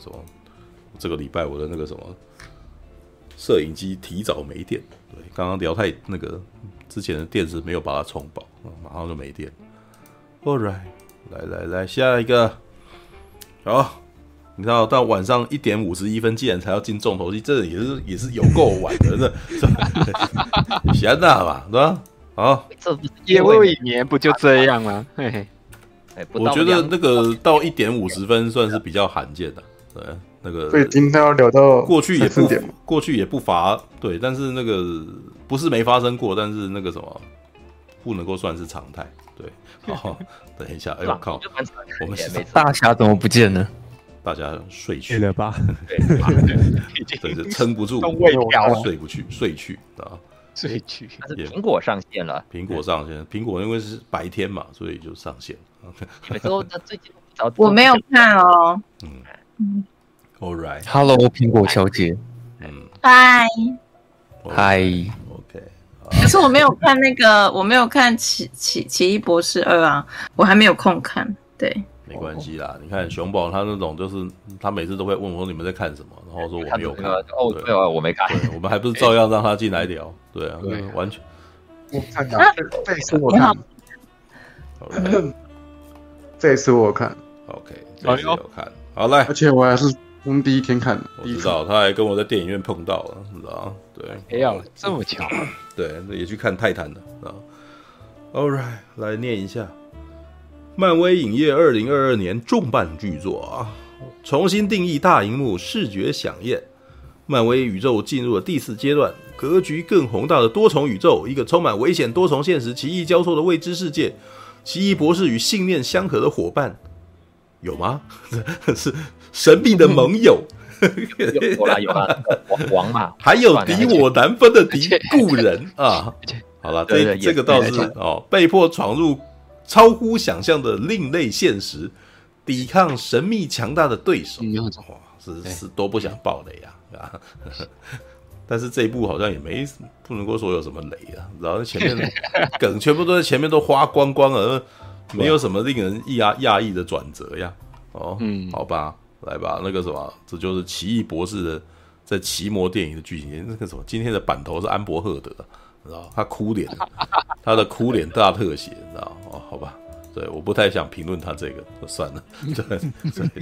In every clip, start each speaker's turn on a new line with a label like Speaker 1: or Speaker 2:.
Speaker 1: 个什么，这个礼拜我的那个什么摄影机提早没电，对，刚刚聊太那个之前的电池没有把它充饱，马上就没电。All right，来来来，下一个，好。你知道到晚上一点五十一分，竟然才要进重头戏，这也是也是有够晚的，这 闲的嘛，对吧？啊，
Speaker 2: 这夜未眠不就这样吗？嘿嘿，
Speaker 1: 我觉得那个到一点五十分算是比较罕见的，对，那个。
Speaker 3: 所以今天要聊到
Speaker 1: 过去也不过去也不乏对，但是那个不是没发生过，但是那个什么不能够算是常态，对。好，等一下，哎呦靠，我们
Speaker 4: 大侠怎么不见呢？
Speaker 1: 大家睡去
Speaker 5: 了吧？
Speaker 1: 对，是撑不住，睡不去，睡去啊，
Speaker 2: 睡去。
Speaker 6: 苹果上线了，
Speaker 1: 苹果上线，苹果因为是白天嘛，所以就上线。
Speaker 6: 每次都最近
Speaker 7: 我没有看哦。
Speaker 1: 嗯嗯，All right，Hello，
Speaker 4: 苹果小姐。
Speaker 1: 嗯，
Speaker 7: 嗨，
Speaker 4: 嗨
Speaker 1: ，OK。
Speaker 7: 可是我没有看那个，我没有看奇奇奇异博士二啊，我还没有空看。对。
Speaker 1: 没关系啦，你看熊宝他那种，就是他每次都会问我说你们在看什么，然后说我没有看。
Speaker 6: 哦，对啊，我没看。
Speaker 1: 我们还不是照样让他进来聊？对啊，完全。
Speaker 3: 我看到这次我看。这次我看。
Speaker 1: OK，这次有看。好嘞，
Speaker 3: 而且我还是从第一天看的。
Speaker 1: 我知道，他还跟我在电影院碰到了，知道对。
Speaker 2: 哎呀，这么巧。
Speaker 1: 对，也去看泰坦的啊。All right，来念一下。漫威影业二零二二年重磅巨作啊，重新定义大荧幕视觉响宴。漫威宇宙进入了第四阶段，格局更宏大的多重宇宙，一个充满危险、多重现实、奇异交错的未知世界。奇异博士与信念相合的伙伴，有吗？是神秘的盟友。
Speaker 6: 有啦有啦，王嘛，
Speaker 1: 还有敌我难分的敌故人啊。好了，这这个倒是哦，被迫闯入。超乎想象的另类现实，抵抗神秘强大的对手，哇，是是多不想爆雷呀啊！但是这一部好像也没不能够说有什么雷啊，然后前面梗全部都在前面都花光光了，没有什么令人讶讶异的转折呀。哦，嗯，好吧，来吧，那个什么，这就是奇异博士的在奇魔电影的剧情。那个什么，今天的版头是安博赫德。知道他哭脸，他的哭脸大特写，你知道哦？好吧，对，我不太想评论他这个，就算了。对，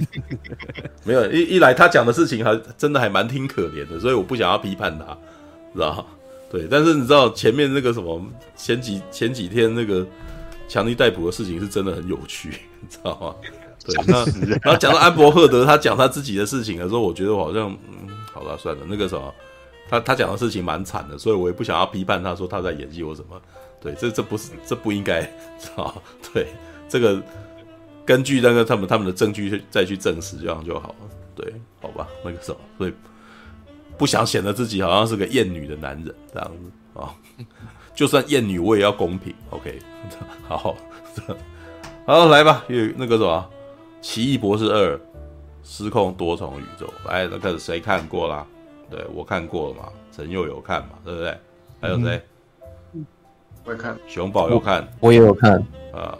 Speaker 1: 没有一一来，他讲的事情还真的还蛮挺可怜的，所以我不想要批判他，知道对，但是你知道前面那个什么前几前几天那个强尼逮捕的事情是真的很有趣，你知道吗？对，那然后讲到安博赫德，他讲他自己的事情的时候，我觉得我好像嗯，好了，算了，那个什么。他他讲的事情蛮惨的，所以我也不想要批判他说他在演技或什么。对，这这不是这不应该啊。对，这个根据那个他们他们的证据再去证实，这样就好了。对，好吧，那个时候，所以不想显得自己好像是个厌女的男人这样子啊。就算厌女，我也要公平。OK，好，好，好，来吧，有那个什么《奇异博士二：失控多重宇宙》，来，那个谁看过啦？对，我看过了嘛，陈佑有看嘛，对不对？还有谁？
Speaker 3: 嗯，我也看。
Speaker 1: 熊宝有看，
Speaker 4: 我也有看。
Speaker 1: 啊，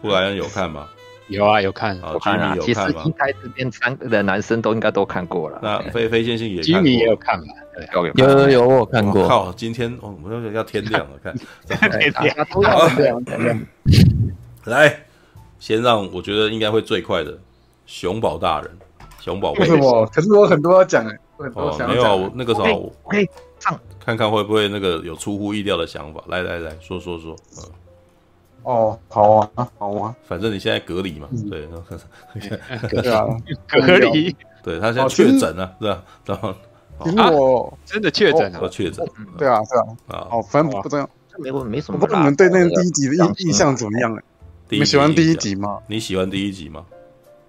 Speaker 1: 布莱恩有看吗？
Speaker 2: 有啊，有看。
Speaker 1: 啊，吉米有看吗？
Speaker 6: 应该这边三个的男生都应该都看过了。
Speaker 1: 那飞飞先生也，
Speaker 2: 吉米也有看嘛？
Speaker 4: 有有有，我有看过。
Speaker 1: 靠，今天哦，我们要天亮了，看。
Speaker 2: 天亮，
Speaker 3: 天亮。
Speaker 1: 来，先让我觉得应该会最快的熊宝大人，熊宝
Speaker 3: 为什么？可是我很多要讲哎。
Speaker 1: 哦，没有，我那个时候我
Speaker 6: 可以唱，
Speaker 1: 看看会不会那个有出乎意料的想法。来来来说说说，嗯，
Speaker 3: 哦，好啊，好啊，
Speaker 1: 反正你现在隔离嘛，对，
Speaker 3: 对啊，
Speaker 2: 隔离，
Speaker 1: 对他现在确诊了，是吧？然后，
Speaker 3: 我
Speaker 2: 真的确诊了，
Speaker 1: 确诊，
Speaker 3: 对啊，对啊，啊，哦，反正不重要，
Speaker 6: 没没什么，
Speaker 3: 不知道你们对那个第一集的印印象怎么样？哎，你们喜欢第一集吗？
Speaker 1: 你喜欢第一集吗？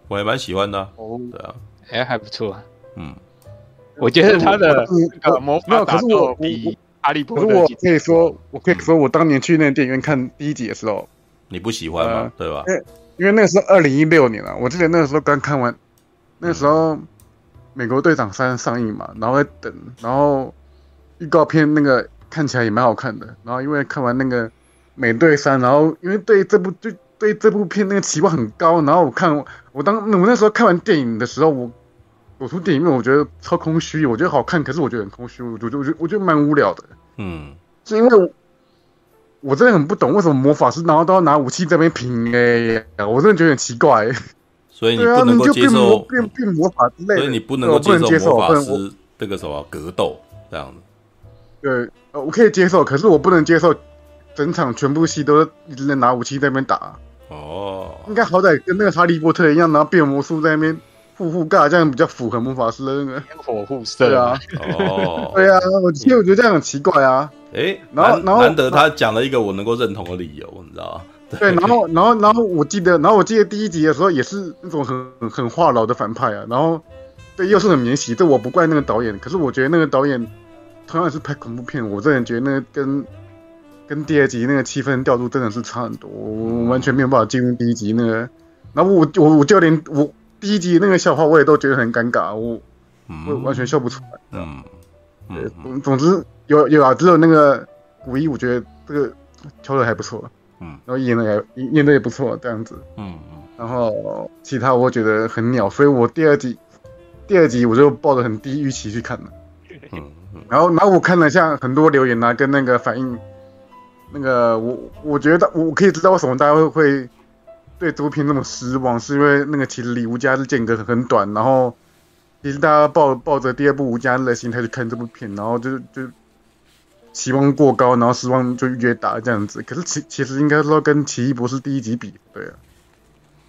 Speaker 1: 我还蛮喜欢的，哦，对啊，
Speaker 2: 哎，还不错，
Speaker 1: 嗯。
Speaker 2: 我觉得他的魔法
Speaker 3: 没有，可是我
Speaker 2: 比哈利波特，
Speaker 3: 可是我可以说，我可以说，我当年去那个电影院看第一集的时候，
Speaker 1: 你不喜欢吗？对吧？
Speaker 3: 因为因为那个时候二零一六年了，我记得那个时候刚看完，那个时候美国队长三上映嘛，然后在等，然后预告片那个看起来也蛮好看的，然后因为看完那个美队三，然后因为对这部对对这部片那个期望很高，然后我看我当我那时候看完电影的时候，我。走出电影院，我觉得超空虚，我觉得好看，可是我觉得很空虚，我觉得我觉得我觉得蛮无聊的。
Speaker 1: 嗯，
Speaker 3: 是因为我，我真的很不懂为什么魔法师然后都要拿武器在那边拼哎，我真的觉得很奇怪。
Speaker 1: 所以你不能够接受
Speaker 3: 变变魔法之类的，
Speaker 1: 所以你不能够接受魔法师这个什么格斗这样子。
Speaker 3: 对，呃，我可以接受，可是我不能接受整场全部戏都一直在拿武器在那边打。
Speaker 1: 哦，
Speaker 3: 应该好歹跟那个哈利波特一样，然后变魔术在那边互互尬，这样比较符合魔法师的那个
Speaker 2: 烟火互射。
Speaker 3: 对啊，
Speaker 1: 哦，
Speaker 3: 对啊，我其实我觉得这样很奇怪啊。
Speaker 1: 哎，
Speaker 3: 然后然后
Speaker 1: 难得他讲了一个我能够认同的理由，你知道吗？
Speaker 3: 对，然后，然后，然后我记得，然后我记得第一集的时候也是那种很很话痨的反派啊，然后对，又是很免洗，这我不怪那个导演，可是我觉得那个导演同样是拍恐怖片，我真的觉得那个跟跟第二集那个气氛调度真的是差很多，我完全没有办法进入第一集那个，然后我我我就连我第一集那个笑话我也都觉得很尴尬，我我完全笑不出来，
Speaker 1: 嗯，
Speaker 3: 对，总总之有有啊，只有那个五一，我觉得这个跳的还不错。
Speaker 1: 嗯，
Speaker 3: 然后演的也演的也不错，这样子。
Speaker 1: 嗯嗯。
Speaker 3: 然后其他我觉得很鸟，所以我第二集第二集我就抱着很低预期去看了。
Speaker 1: 嗯嗯。
Speaker 3: 然后然后我看了像很多留言啊，跟那个反应，那个我我觉得我可以知道为什么大家会会对这部片这么失望，是因为那个其实离无家日间隔很短，然后其实大家抱抱着第二部无家日的心态去看这部片，然后就就。期望过高，然后失望就越大这样子。可是其其实应该说跟奇异博士第一集比，对啊，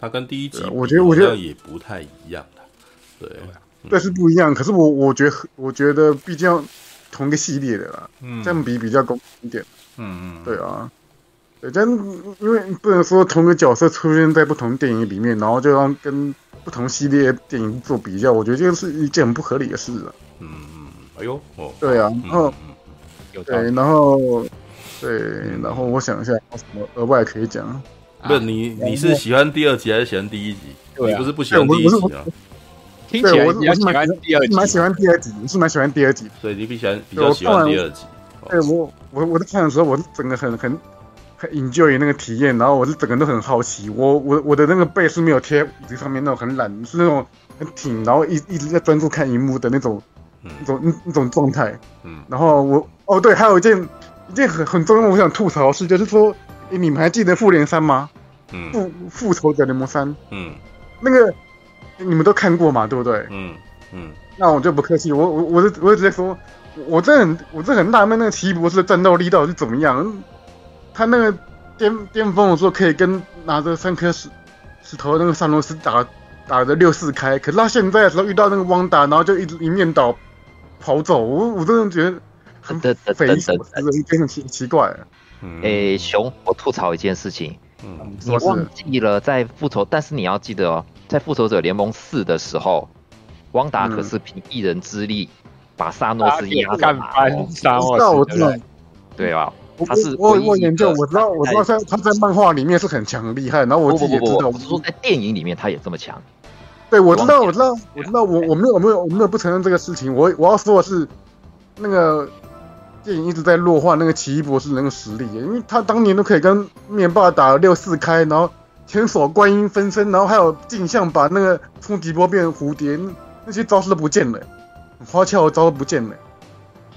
Speaker 1: 他跟第一集，
Speaker 3: 我觉得我觉得
Speaker 1: 也不太一样的，对，
Speaker 3: 对是不一样。可是我我觉得我觉得毕竟同一个系列的啦，嗯，这样比比较公平一点，
Speaker 1: 嗯嗯，
Speaker 3: 对啊，对，这样因为不能说同个角色出现在不同电影里面，然后就要跟不同系列电影做比较，我觉得这个是一件很不合理的事啊。
Speaker 1: 嗯，哎呦，哦，
Speaker 3: 对啊，然后。对，然后，对，然后我想一下，有什么额外可以讲？
Speaker 1: 不是你，你是喜欢第二集还是喜欢第一集？你不是不喜欢第一集啊？
Speaker 2: 听起来我是蛮喜欢第二集，
Speaker 3: 蛮喜欢第二集，是蛮喜欢第二集。
Speaker 1: 对，你比喜欢比较喜欢第二集。
Speaker 3: 对我，我我在看的时候，我整个很很 enjoy 那个体验，然后我是整个都很好奇。我我我的那个背是没有贴椅子上面那种很懒，是那种很挺，然后一一直在专注看荧幕的那种。那种那那种状态，嗯，然后我哦对，还有一件一件很很重要，我想吐槽的事就是说，你们还记得复联三吗？
Speaker 1: 嗯，
Speaker 3: 复复仇者联盟三，
Speaker 1: 嗯，
Speaker 3: 那个你们都看过嘛，对不对？
Speaker 1: 嗯嗯，
Speaker 3: 那我就不客气，我我我就我就直接说，我真的很我真的很纳闷，那个奇异博士的战斗力到底是怎么样？他那个巅巅峰的时候可以跟拿着三颗石石头的那个萨诺斯打打的六四开，可是他现在的时候遇到那个汪达，然后就一直一面倒。跑走，我我真的觉得很匪夷所思，真的奇奇怪。
Speaker 6: 诶，熊，我吐槽一件事情，
Speaker 1: 嗯，
Speaker 6: 你忘记了在复仇，但是你要记得哦，在复仇者联盟四的时候，汪达可是凭一人之力把萨诺斯压
Speaker 2: 干翻，
Speaker 3: 我知道，我知道，
Speaker 6: 对吧？
Speaker 3: 他是我我研究，我知道，我知道，在他在漫画里面是很强厉害，然后我自己也知道，
Speaker 6: 我是说在电影里面他也这么强。
Speaker 3: 对，我知道，我知道，我知道，我我没有，我没有，我没有不承认这个事情。我我要说的是，那个电影一直在弱化那个奇异博士那个实力，因为他当年都可以跟灭霸打六四开，然后千手观音分身，然后还有镜像把那个冲击波变成蝴蝶，那些招式都不见了，花俏的招都不见了。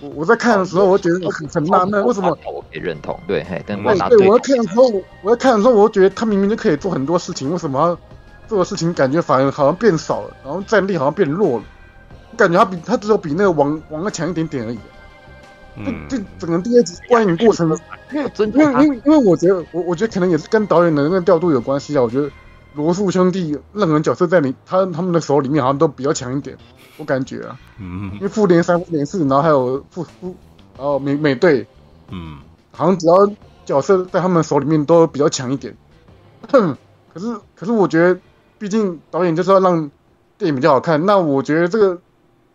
Speaker 3: 我我在看的时候，我觉得很很纳闷，为什么？
Speaker 6: 我可以认同，对，
Speaker 3: 我对，我在看的时候，我在看的时候，我觉得他明明就可以做很多事情，为什么？做的事情感觉反而好像变少了，然后战力好像变弱了，感觉他比他只有比那个王王要强一点点而已。嗯，这整个第二集观影过程，因为因为因为因为我觉得我我觉得可能也是跟导演的那个调度有关系啊。我觉得罗素兄弟任何角色在你他他们的手里面好像都比较强一点，我感觉啊。
Speaker 1: 嗯。
Speaker 3: 因为复联三、复联四，然后还有复复，然后美美队，
Speaker 1: 嗯，
Speaker 3: 好像只要角色在他们手里面都比较强一点。哼，可是可是我觉得。毕竟导演就是要让电影比较好看，那我觉得这个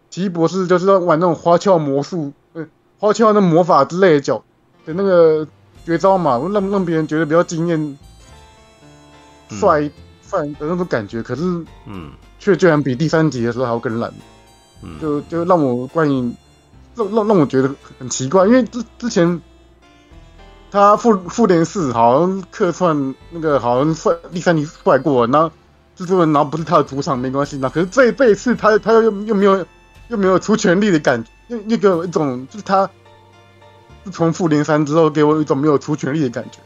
Speaker 3: 奇异博士就是要玩那种花俏魔术，呃，花俏那魔法之类的角的那个绝招嘛，让让别人觉得比较惊艳、帅帅的那种感觉。可是，
Speaker 1: 嗯，
Speaker 3: 却居然比第三集的时候还要更烂，
Speaker 1: 嗯，
Speaker 3: 就就让我观影让让让我觉得很奇怪，因为之之前。他复复联四好像客串那个好像帅第三集帅过，然后。蜘蛛人，然后不是他的主场没关系，那可是这这一次他他又又没有又没有出全力的感觉，又又给我一种就是他自从复联三之后给我一种没有出全力的感觉，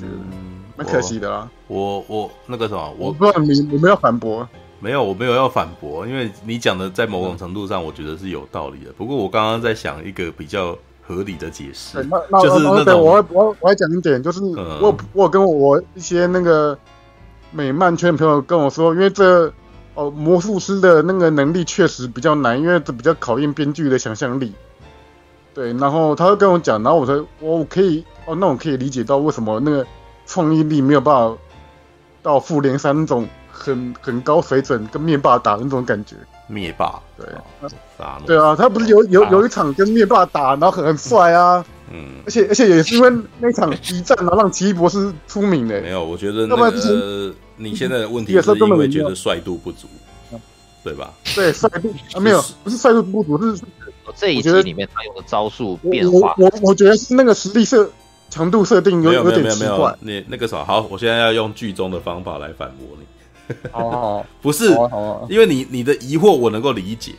Speaker 3: 嗯，蛮可惜的啦。
Speaker 1: 我我那个什么，我，
Speaker 3: 我不知道你有没有反驳？
Speaker 1: 没有，我没有要反驳，因为你讲的在某种程度上我觉得是有道理的。不过我刚刚在想一个比较合理的解释，
Speaker 3: 那那
Speaker 1: 就是那种
Speaker 3: 我我我要讲一点，就是我我跟我一些那个。美漫圈的朋友跟我说，因为这哦魔术师的那个能力确实比较难，因为这比较考验编剧的想象力。对，然后他会跟我讲，然后我说我可以哦，那我可以理解到为什么那个创意力没有办法到复联三那种很很高水准跟灭霸打的那种感觉。
Speaker 1: 灭霸，
Speaker 3: 对，对啊，他不是有有有一场跟灭霸打，然后很很帅啊。嗯，而且而且也是因为那场一战，然后让奇异博士出名的。
Speaker 1: 没有，我觉得那个你现在的问题是因为觉得帅度不足，对吧？
Speaker 3: 对，帅度啊没有，不是帅度不足，是
Speaker 6: 这一集里面他用的招数变化。
Speaker 3: 我我觉得是那个实力设强度设定有有点奇怪。
Speaker 1: 你那个啥，好，我现在要用剧中的方法来反驳你。
Speaker 3: 哦，
Speaker 1: 不是，因为你你的疑惑我能够理解。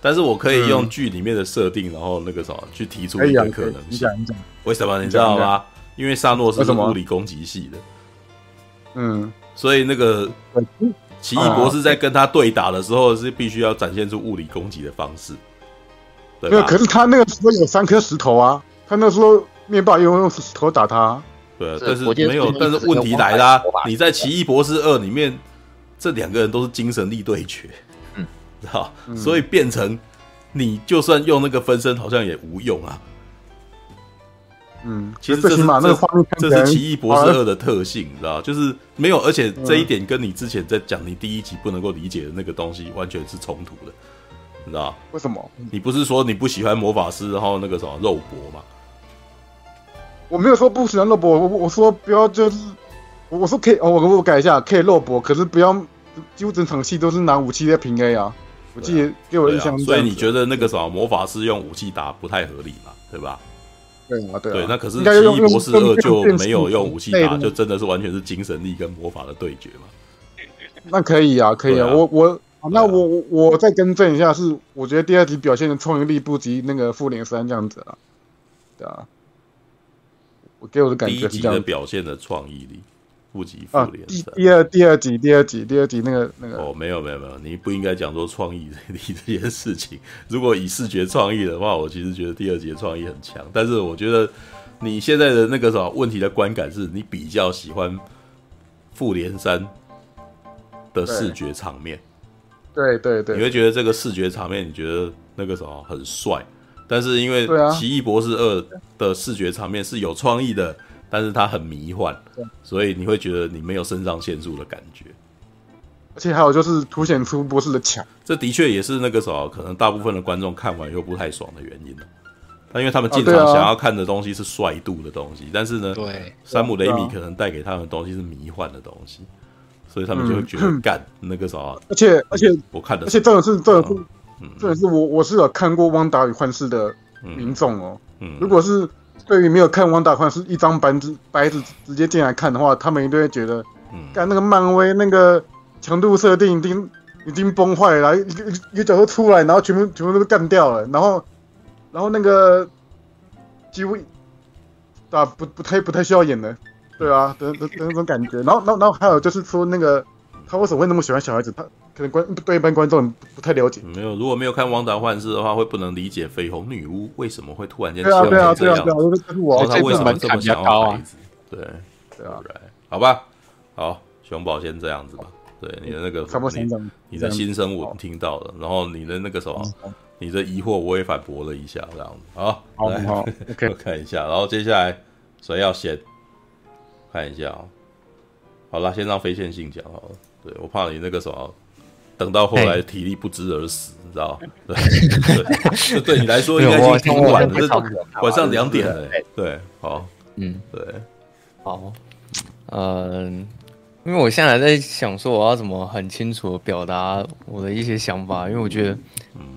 Speaker 1: 但是我可以用剧里面的设定，然后那个什么去提出一个可能性。为什么你知道吗？因为萨诺斯是物理攻击系的。
Speaker 3: 嗯，
Speaker 1: 所以那个奇异博士在跟他对打的时候，是必须要展现出物理攻击的方式。对，
Speaker 3: 可是他那个时候有三颗石头啊，他那时候灭霸又用石头打他。
Speaker 1: 对，但是没有。但是问题来啦，你在奇异博士二里面，这两个人都是精神力对决。嗯好，所以变成你就算用那个分身，好像也无用啊。
Speaker 3: 嗯，
Speaker 1: 其实这是这这是奇异博士二的特性，你知道，就是没有，而且这一点跟你之前在讲你第一集不能够理解的那个东西完全是冲突的，你知道？
Speaker 3: 为什么？
Speaker 1: 你不是说你不喜欢魔法师，然后那个什么肉搏吗？
Speaker 3: 我没有说不喜欢肉搏，我我说不要就是，我说可以，我我改一下，可以肉搏，可是不要几乎整场戏都是拿武器在平 A 啊。我记得给我印象，
Speaker 1: 所以你觉得那个什么魔法师用武器打不太合理嘛？对吧？
Speaker 3: 对啊，对。
Speaker 1: 对，那可是奇异博士二就没有用武器打，就真的是完全是精神力跟魔法的对决嘛？
Speaker 3: 那可以啊，可以啊。我我那我我我再更正一下，是我觉得第二集表现的创意力不及那个复联三这样子啊。对啊，我给我的感觉是这样，
Speaker 1: 表现的创意力。不及复联三。
Speaker 3: 第二第二集第二集第二集那个那个
Speaker 1: 哦，没有没有没有，你不应该讲说创意力这件事情。如果以视觉创意的话，我其实觉得第二集的创意很强。但是我觉得你现在的那个什么问题的观感是你比较喜欢复联三的视觉场面。
Speaker 3: 对对对，
Speaker 1: 你会觉得这个视觉场面你觉得那个什么很帅，但是因为奇异博士二的视觉场面是有创意的。但是它很迷幻，所以你会觉得你没有肾上腺素的感觉，
Speaker 3: 而且还有就是凸显出博士的强，
Speaker 1: 这的确也是那个时候可能大部分的观众看完又不太爽的原因了。但因为他们进场想要看的东西是帅度的东西，但是呢，
Speaker 6: 对，
Speaker 1: 山姆雷米可能带给他们的东西是迷幻的东西，所以他们就会觉得 干那个时候。
Speaker 3: 而且而且
Speaker 1: 我看的，
Speaker 3: 而且这种是这种是，这种是我我是有看过《汪达与幻视》的民众哦，嗯，如果是。对于没有看《汪大宽》是一张白纸，白纸直接进来看的话，他们一定会觉得，嗯，干那个漫威那个强度设定已经已经崩坏了，一个一个角色出来，然后全部全部都干掉了，然后然后那个几乎啊不不太不太需要演了，对啊，的的的那种感觉，然后然后然后还有就是说那个。他为什么会那么喜欢小孩子？他可能观对一般观众不太了解。
Speaker 1: 没有，如果没有看《汪达幻视》的话，会不能理解绯红女巫为什么会突然间
Speaker 3: 喜欢这样。对啊，对啊，对啊，
Speaker 1: 然后他为什么这么想要孩子？对，
Speaker 3: 对啊，
Speaker 1: 好吧，好，熊宝先这样子吧。对，你的那个，你的心声我听到了，然后你的那个什么，你的疑惑我也反驳了一下，这样子。好，
Speaker 3: 好，好，
Speaker 1: 我看一下，然后接下来谁要先看一下啊？好了，先让非线性讲好了。对，我怕你那个什么，等到后来体力不支而死，你知道？对，对，对你来说应该已经挺晚了，晚上两点了。对，好，嗯，对，
Speaker 4: 好，嗯，因为我现在还在想说，我要怎么很清楚的表达我的一些想法，因为我觉得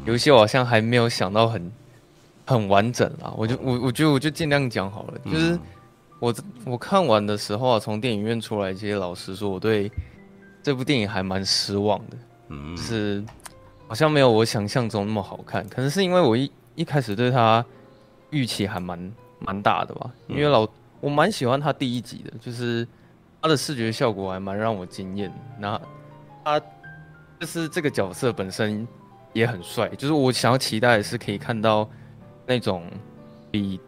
Speaker 4: 游戏我好像还没有想到很很完整啊。我就我我觉得我就尽量讲好了，就是我我看完的时候啊，从电影院出来，其实老实说，我对。这部电影还蛮失望的，
Speaker 1: 嗯，
Speaker 4: 就是好像没有我想象中那么好看。可能是因为我一一开始对他预期还蛮蛮大的吧，因为老我蛮喜欢他第一集的，就是他的视觉效果还蛮让我惊艳。那他就是这个角色本身也很帅，就是我想要期待的是可以看到那种比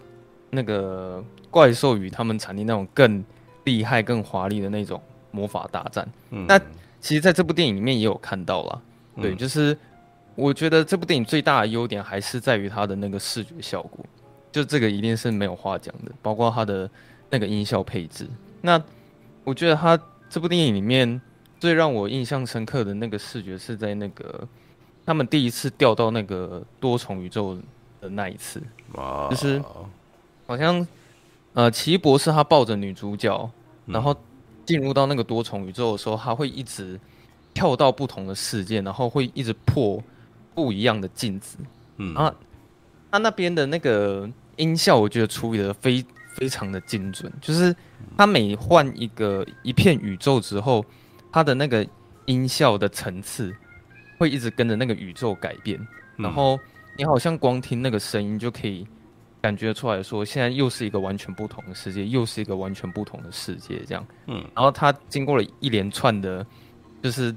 Speaker 4: 那个怪兽与他们产地那种更厉害、更华丽的那种魔法大战。
Speaker 1: 嗯、
Speaker 4: 那其实在这部电影里面也有看到了，对，就是我觉得这部电影最大的优点还是在于它的那个视觉效果。就这个一定是没有话讲的，包括它的那个音效配置。那我觉得它这部电影里面最让我印象深刻的那个视觉是在那个他们第一次掉到那个多重宇宙的那一次，就是好像呃奇异博士他抱着女主角，然后进入到那个多重宇宙的时候，它会一直跳到不同的世界，然后会一直破不一样的镜子，嗯。啊，它那边的那个。音效我觉得处理的非非常的精准，就是它每换一个一片宇宙之后，它的那个音效的层次会一直跟着那个宇宙改变，然后你好像光听那个声音就可以感觉出来说，现在又是一个完全不同的世界，又是一个完全不同的世界这样。嗯，然后他经过了一连串的，就是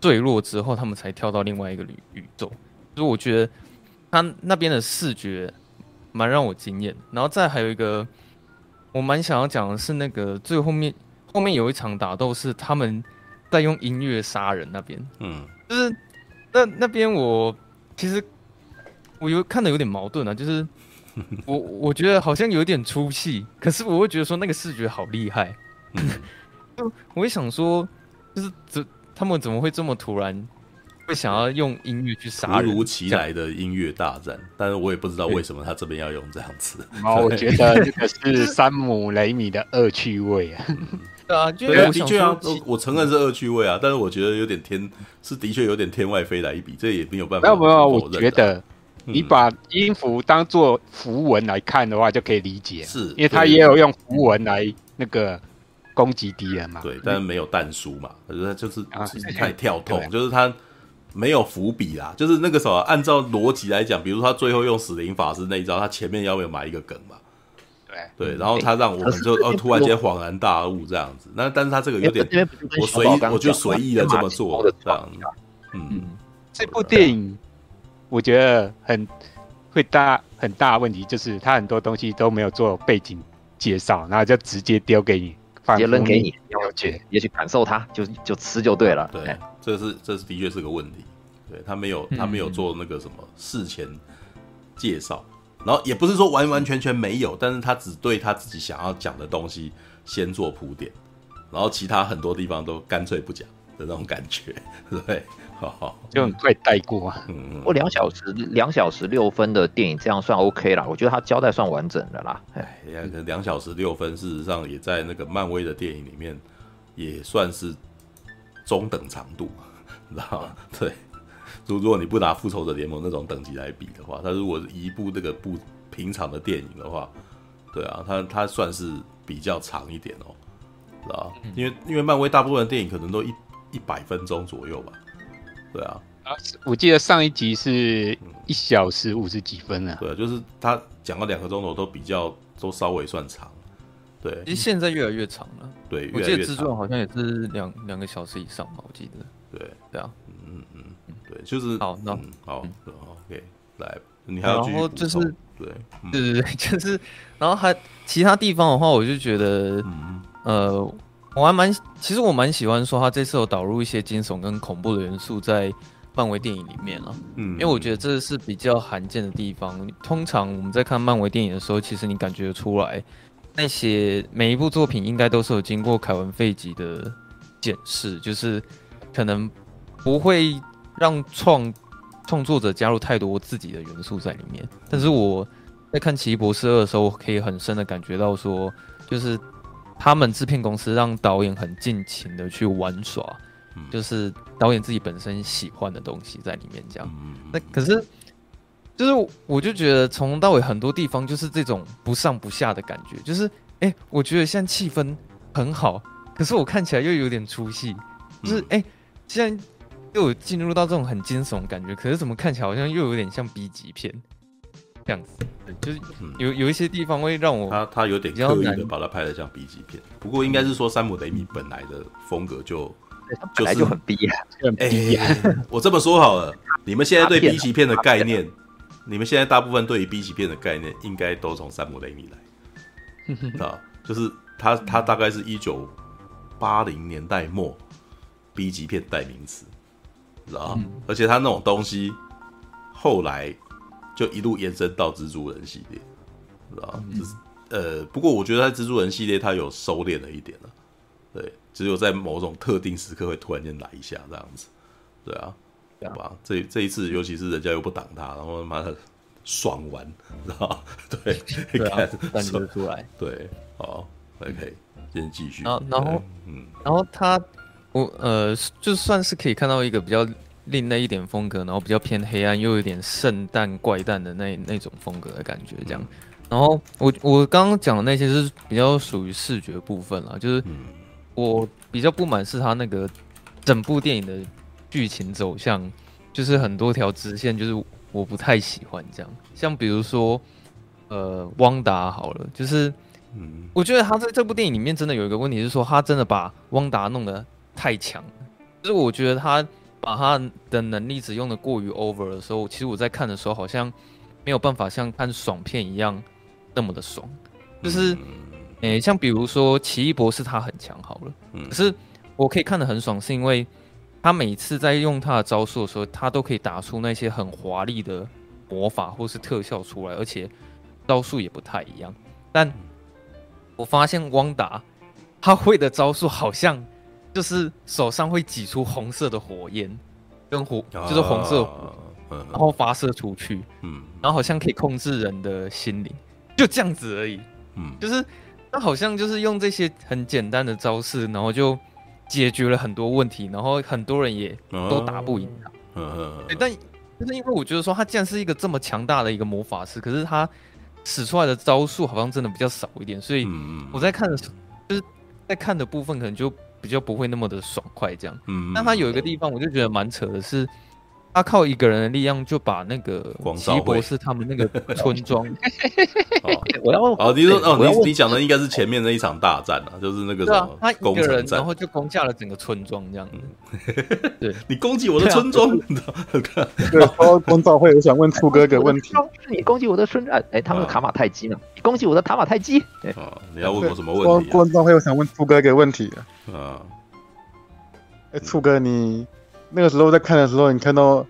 Speaker 4: 坠落之后，他们才跳到另外一个宇宇宙，所以我觉得他那边的视觉。蛮让我惊艳，然后再还有一个，我蛮想要讲的是那个最后面后面有一场打斗是他们在用音乐杀人那边，嗯，就是那那边我其实我有看的有点矛盾啊，就是 我我觉得好像有点出戏，可是我会觉得说那个视觉好厉害，就 我会想说，就是怎他们怎么会这么突然？会想要用音乐去杀人，
Speaker 1: 突如其来的音乐大战，但是我也不知道为什么他这边要用这样子。
Speaker 2: 哦，我觉得这个是山姆雷米的恶趣味啊。
Speaker 4: 对啊，
Speaker 1: 对啊，的确啊，我承认是恶趣味啊，但是我觉得有点天，是的确有点天外飞来一笔，这也没有办法。
Speaker 2: 没有没有，我觉得你把音符当做符文来看的话，就可以理解，是因为他也有用符文来那个攻击敌人嘛。
Speaker 1: 对，但是没有弹书嘛，可是他就是太跳痛，就是他。没有伏笔啦，就是那个时候按照逻辑来讲，比如说他最后用死灵法师那一招，他前面要不要埋一个梗嘛？对对，然后他让我们就哦突然间恍然大悟这样子。那但是他这个有点，我随意，我就随意的这么做这样。嗯，
Speaker 2: 这部电影我觉得很会大很大的问题，就是他很多东西都没有做背景介绍，然后就直接丢给你，
Speaker 6: 直接扔给你，要去也去感受它，就就吃就对了。
Speaker 1: 对。这是这是的确是个问题，对，他没有他没有做那个什么事前介绍，然后也不是说完完全全没有，但是他只对他自己想要讲的东西先做铺垫，然后其他很多地方都干脆不讲的那种感觉，对，
Speaker 2: 就很快带过啊。
Speaker 6: 嗯，我两小时两小时六分的电影这样算 OK 啦，我觉得他交代算完整的啦。
Speaker 1: 哎，两小时六分，事实上也在那个漫威的电影里面也算是。中等长度，知道吗？对，如如果你不拿复仇者联盟那种等级来比的话，它如果一部这个不平常的电影的话，对啊，它它算是比较长一点哦，知道？因为因为漫威大部分的电影可能都一一百分钟左右吧，对啊，
Speaker 2: 啊，我记得上一集是一小时五十几分啊，
Speaker 1: 对啊，就是他讲了两个钟头都比较都稍微算长。对，
Speaker 4: 其实现在越来越长了。
Speaker 1: 对，
Speaker 4: 我记得制作好像也是两两个小时以上吧，我记得。
Speaker 1: 对，
Speaker 4: 对啊，
Speaker 1: 嗯嗯嗯，对，就是
Speaker 4: 好，那
Speaker 1: 好，OK，来，你还要继续补充。然后就是，对，
Speaker 4: 对对对，就是，然后还其他地方的话，我就觉得，呃，我还蛮，其实我蛮喜欢说他这次有导入一些惊悚跟恐怖的元素在漫威电影里面了。嗯，因为我觉得这是比较罕见的地方。通常我们在看漫威电影的时候，其实你感觉出来。那些每一部作品应该都是有经过凯文·费吉的检视，就是可能不会让创创作者加入太多自己的元素在里面。但是我在看《奇异博士二》的时候，我可以很深的感觉到说，就是他们制片公司让导演很尽情的去玩耍，就是导演自己本身喜欢的东西在里面这样。那可是。就是，我就觉得从头到尾很多地方就是这种不上不下的感觉，就是，哎、欸，我觉得现在气氛很好，可是我看起来又有点出戏，就是哎、欸，现在又有进入到这种很惊悚的感觉，可是怎么看起来好像又有点像 B 级片这样子？就是有有一些地方会让我
Speaker 1: 他他有点刻意的把它拍的像 B 级片，不过应该是说山姆雷米本来的风格就
Speaker 6: 本来就很 B 啊，很 B 啊。
Speaker 1: 我这么说好了，你们现在对 B 级片的概念，你们现在大部分对于 B 级片的概念，应该都从山姆雷米来。啊，就是他他大概是一九八零年代末 B 级片代名词，知道、嗯、而且他那种东西后来就一路延伸到蜘蛛人系列，知道、嗯、就是呃，不过我觉得在蜘蛛人系列它有收敛了一点了，对，只有在某种特定时刻会突然间来一下这样子，对啊，好吧？这这一次尤其是人家又不挡他，然后妈的爽完，知道 对，
Speaker 4: 对啊，感觉出来，
Speaker 1: 对，好，OK。先继续，
Speaker 4: 然后，然后，嗯，然后他，我呃，就算是可以看到一个比较另类一点风格，然后比较偏黑暗，又有点圣诞怪诞的那那种风格的感觉，这样。然后我我刚刚讲的那些是比较属于视觉部分啦，就是我比较不满是他那个整部电影的剧情走向，就是很多条支线，就是我不太喜欢这样。像比如说，呃，汪达好了，就是。嗯，我觉得他在这部电影里面真的有一个问题是说，他真的把汪达弄得太强，就是我觉得他把他的能力只用的过于 over 的时候，其实我在看的时候好像没有办法像看爽片一样那么的爽。就是，诶、欸，像比如说奇异博士他很强好了，可是我可以看得很爽，是因为他每次在用他的招数的时候，他都可以打出那些很华丽的魔法或是特效出来，而且招数也不太一样，但。我发现汪达他会的招数好像就是手上会挤出红色的火焰，跟火就是红色火，然后发射出去，嗯，然后好像可以控制人的心灵，就这样子而已，嗯，就是他好像就是用这些很简单的招式，然后就解决了很多问题，然后很多人也都打不赢。他，嗯嗯，但就是因为我觉得说他既然是一个这么强大的一个魔法师，可是他。使出来的招数好像真的比较少一点，所以我在看的时候，就是在看的部分可能就比较不会那么的爽快这样。嗯，但他有一个地方我就觉得蛮扯的是。他靠一个人的力量就把那个奇异博士他们那个 村庄，我要
Speaker 1: 哦，你说哦，你你讲的应该是前面那一场大战啊，就是那个什么
Speaker 4: 他一个人然后就攻下了整个村庄这样子。对，
Speaker 1: 你攻击我的村庄，
Speaker 3: 对，然后光照会，我想问兔哥一个问题，
Speaker 6: 你攻击我的村，哎，他们是卡马泰基呢？你攻击我的卡马泰基？
Speaker 1: 啊，你要问我什么问题？
Speaker 3: 光照会，我想问兔哥一个问题啊，哎，兔哥你。那个时候在看的时候，你看到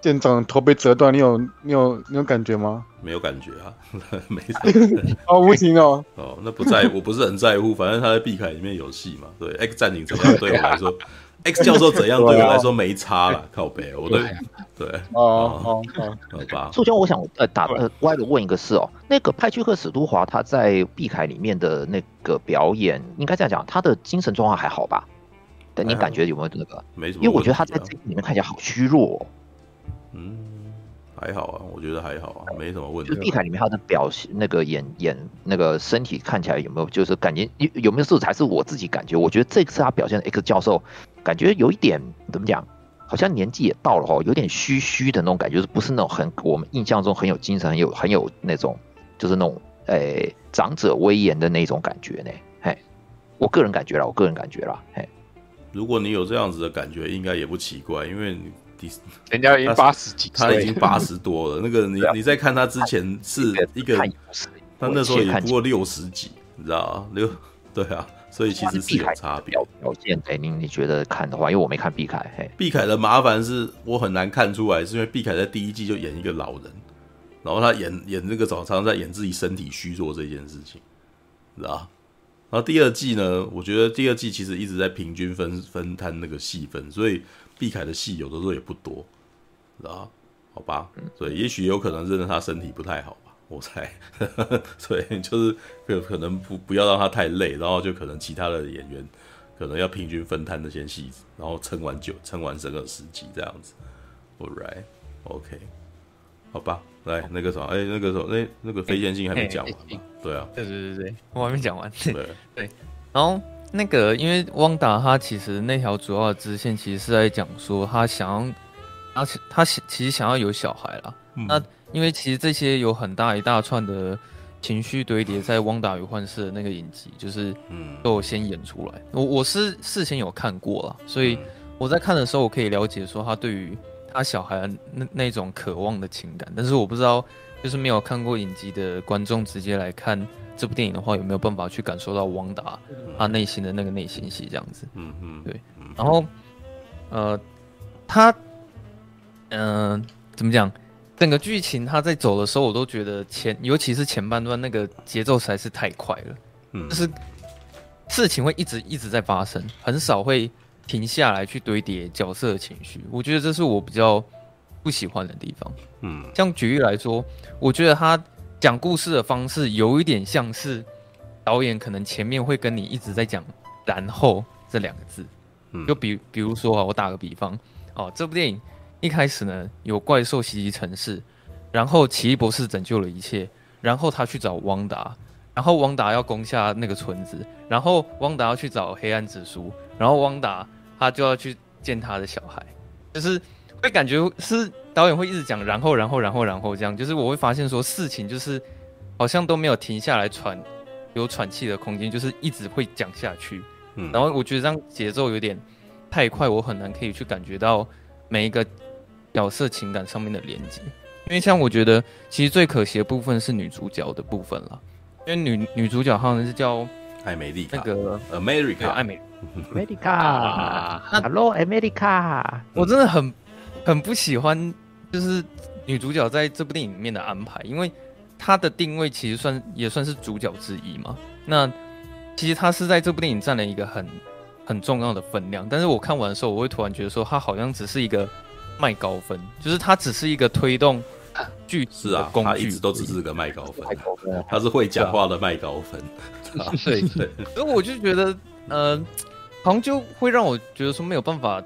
Speaker 3: 舰长头被折断，你有你有你有感觉吗？
Speaker 1: 没有感觉啊，没事。
Speaker 3: 哦，不行哦。
Speaker 1: 哦，那不在，我不是很在乎，反正他在碧凯里面有戏嘛。对，X 战警怎么样对我来说，X 教授怎样对我来说没差了，靠北。我对对
Speaker 3: 哦哦哦，
Speaker 1: 好吧。
Speaker 6: 苏兄，我想呃打呃歪的问一个事哦，那个派屈克史都华他在碧凯里面的那个表演，应该这样讲，他的精神状况还好吧？你感觉有没有那个？
Speaker 1: 没什么，
Speaker 6: 因为我觉得他在这里面看起来好虚弱。
Speaker 1: 嗯，还好啊，我觉得还好啊，没什么问题。
Speaker 6: 就地毯里面他的表现，那个眼眼那个身体看起来有没有，就是感觉有有没有是才是我自己感觉？我觉得这次他表现的 X 教授，感觉有一点怎么讲？好像年纪也到了哦，有点虚虚的那种感觉，就是不是那种很我们印象中很有精神、很有很有那种，就是那种诶长者威严的那种感觉呢？嘿，我个人感觉了，我个人感觉了，嘿。
Speaker 1: 如果你有这样子的感觉，应该也不奇怪，因为你第
Speaker 2: 人家已经八十几，
Speaker 1: 他已经八十多了。那个你你在看他之前是一个，他那时候也不过六十几，你知道吗？六对啊，所以其实是有差别。
Speaker 6: 条件，哎，你你觉得看的话，因为我没看毕凯，嘿，
Speaker 1: 毕凯的麻烦是我很难看出来，是因为毕凯在第一季就演一个老人，然后他演演这个早常常在演自己身体虚弱这件事情，知道然后第二季呢，我觉得第二季其实一直在平均分分摊那个戏份，所以毕凯的戏有的时候也不多，知道好吧，所以也许有可能认得他身体不太好吧，我猜，所以就是可可能不不要让他太累，然后就可能其他的演员可能要平均分摊那些戏，然后撑完九撑完整个十集这样子，Alright，OK，好吧。来那个什么，哎、欸，那个什么，那那个非线性还没讲完嘛？对啊，
Speaker 4: 对对对对，我还没讲完。
Speaker 1: 对
Speaker 4: 对，然后那个，因为汪达他其实那条主要的支线其实是在讲说他想要，他他其实想要有小孩啦。嗯、那因为其实这些有很大一大串的情绪堆叠在《汪达与幻视》的那个影集，就是嗯都有先演出来。我我是事先有看过了，所以我在看的时候，我可以了解说他对于他小孩那那种渴望的情感。但是我不知道，就是没有看过影集的观众直接来看这部电影的话，有没有办法去感受到汪达他内心的那个内心戏这样子？嗯嗯，对。然后，呃，他，嗯、呃，怎么讲？整个剧情他在走的时候，我都觉得前，尤其是前半段那个节奏实在是太快了。嗯，就是事情会一直一直在发生，很少会停下来去堆叠角色的情绪。我觉得这是我比较不喜欢的地方。嗯，像举例来说，我觉得他讲故事的方式有一点像是导演可能前面会跟你一直在讲“然后”这两个字。嗯，就比比如说啊，我打个比方，哦，这部电影。一开始呢，有怪兽袭击城市，然后奇异博士拯救了一切，然后他去找汪达，然后汪达要攻下那个村子，然后汪达要去找黑暗之书，然后汪达他就要去见他的小孩，就是会感觉是导演会一直讲，然后然后然后然后这样，就是我会发现说事情就是好像都没有停下来喘，有喘气的空间，就是一直会讲下去，嗯，然后我觉得这样节奏有点太快，我很难可以去感觉到每一个。角色情感上面的连接，因为像我觉得，其实最可惜的部分是女主角的部分了，因为女女主角好像是叫
Speaker 1: 艾美丽，
Speaker 4: 那个
Speaker 1: America，
Speaker 4: 艾美
Speaker 6: ，America，Hello America，
Speaker 4: 我真的很很不喜欢，就是女主角在这部电影里面的安排，因为她的定位其实算也算是主角之一嘛。那其实她是在这部电影占了一个很很重要的分量，但是我看完的时候，我会突然觉得说，她好像只是一个。卖高分，就是她只是一个推动剧
Speaker 1: 是啊，它一直都只是个卖高分，他是会讲话的卖高分。
Speaker 4: 对 对，所以我就觉得，呃，好像就会让我觉得说没有办法，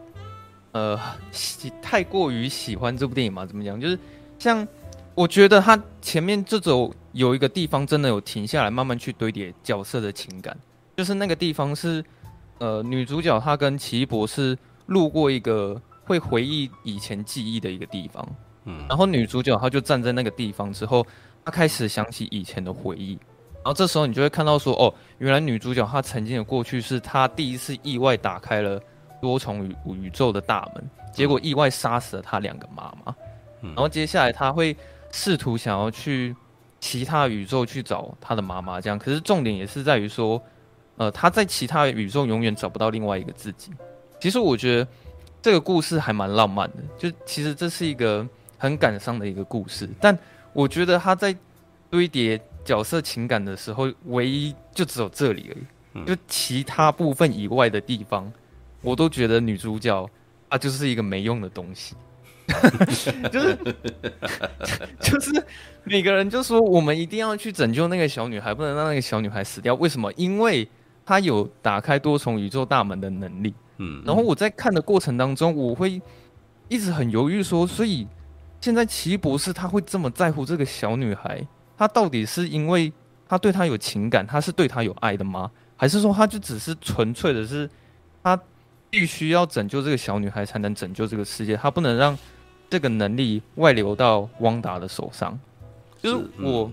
Speaker 4: 呃，喜太过于喜欢这部电影嘛？怎么讲？就是像我觉得他前面这种有一个地方真的有停下来，慢慢去堆叠角色的情感，就是那个地方是，呃，女主角她跟奇异博士路过一个。会回忆以前记忆的一个地方，嗯，然后女主角她就站在那个地方之后，她开始想起以前的回忆，然后这时候你就会看到说，哦，原来女主角她曾经的过去是她第一次意外打开了多重宇宇宙的大门，结果意外杀死了她两个妈妈，然后接下来她会试图想要去其他宇宙去找她的妈妈，这样，可是重点也是在于说，呃，她在其他宇宙永远找不到另外一个自己。其实我觉得。这个故事还蛮浪漫的，就其实这是一个很感伤的一个故事，但我觉得她在堆叠角色情感的时候，唯一就只有这里而已，就其他部分以外的地方，我都觉得女主角啊就是一个没用的东西，就是 就是每个人就说我们一定要去拯救那个小女孩，不能让那个小女孩死掉，为什么？因为她有打开多重宇宙大门的能力。嗯，然后我在看的过程当中，我会一直很犹豫，说，所以现在奇异博士他会这么在乎这个小女孩，他到底是因为他对他有情感，他是对他有爱的吗？还是说他就只是纯粹的是他必须要拯救这个小女孩才能拯救这个世界，他不能让这个能力外流到汪达的手上？就是我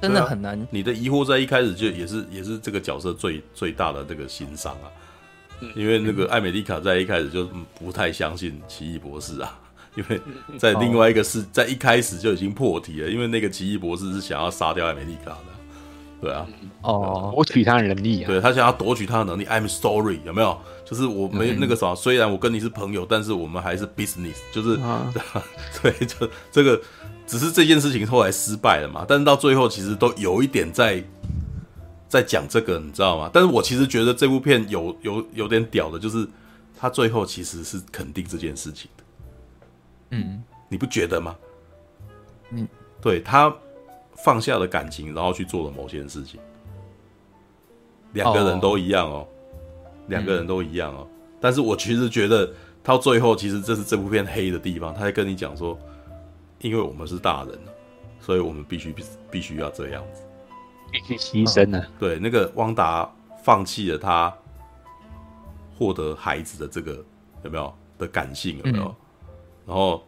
Speaker 4: 真的很难。
Speaker 1: 你的疑惑在一开始就也是也是这个角色最最大的这个心伤啊。因为那个艾美丽卡在一开始就不太相信奇异博士啊，因为在另外一个是在一开始就已经破题了，因为那个奇异博士是想要杀掉艾美丽卡的，对啊，
Speaker 2: 哦，夺取他的能力啊，
Speaker 1: 对他想要夺取他的能力，I'm sorry，有没有？就是我没那个啥，虽然我跟你是朋友，但是我们还是 business，就是啊 对，就这个只是这件事情后来失败了嘛，但是到最后其实都有一点在。在讲这个，你知道吗？但是我其实觉得这部片有有有点屌的，就是他最后其实是肯定这件事情的。嗯，你不觉得吗？嗯，对，他放下了感情，然后去做了某些事情。两个人都一样哦，两个人都一样哦。但是我其实觉得到最后，其实这是这部片黑的地方。他在跟你讲说，因为我们是大人，所以我们必须必必须要这样子。
Speaker 2: 牺牲呢？
Speaker 1: 对，那个汪达放弃了他获得孩子的这个有没有的感性有没有？嗯、然后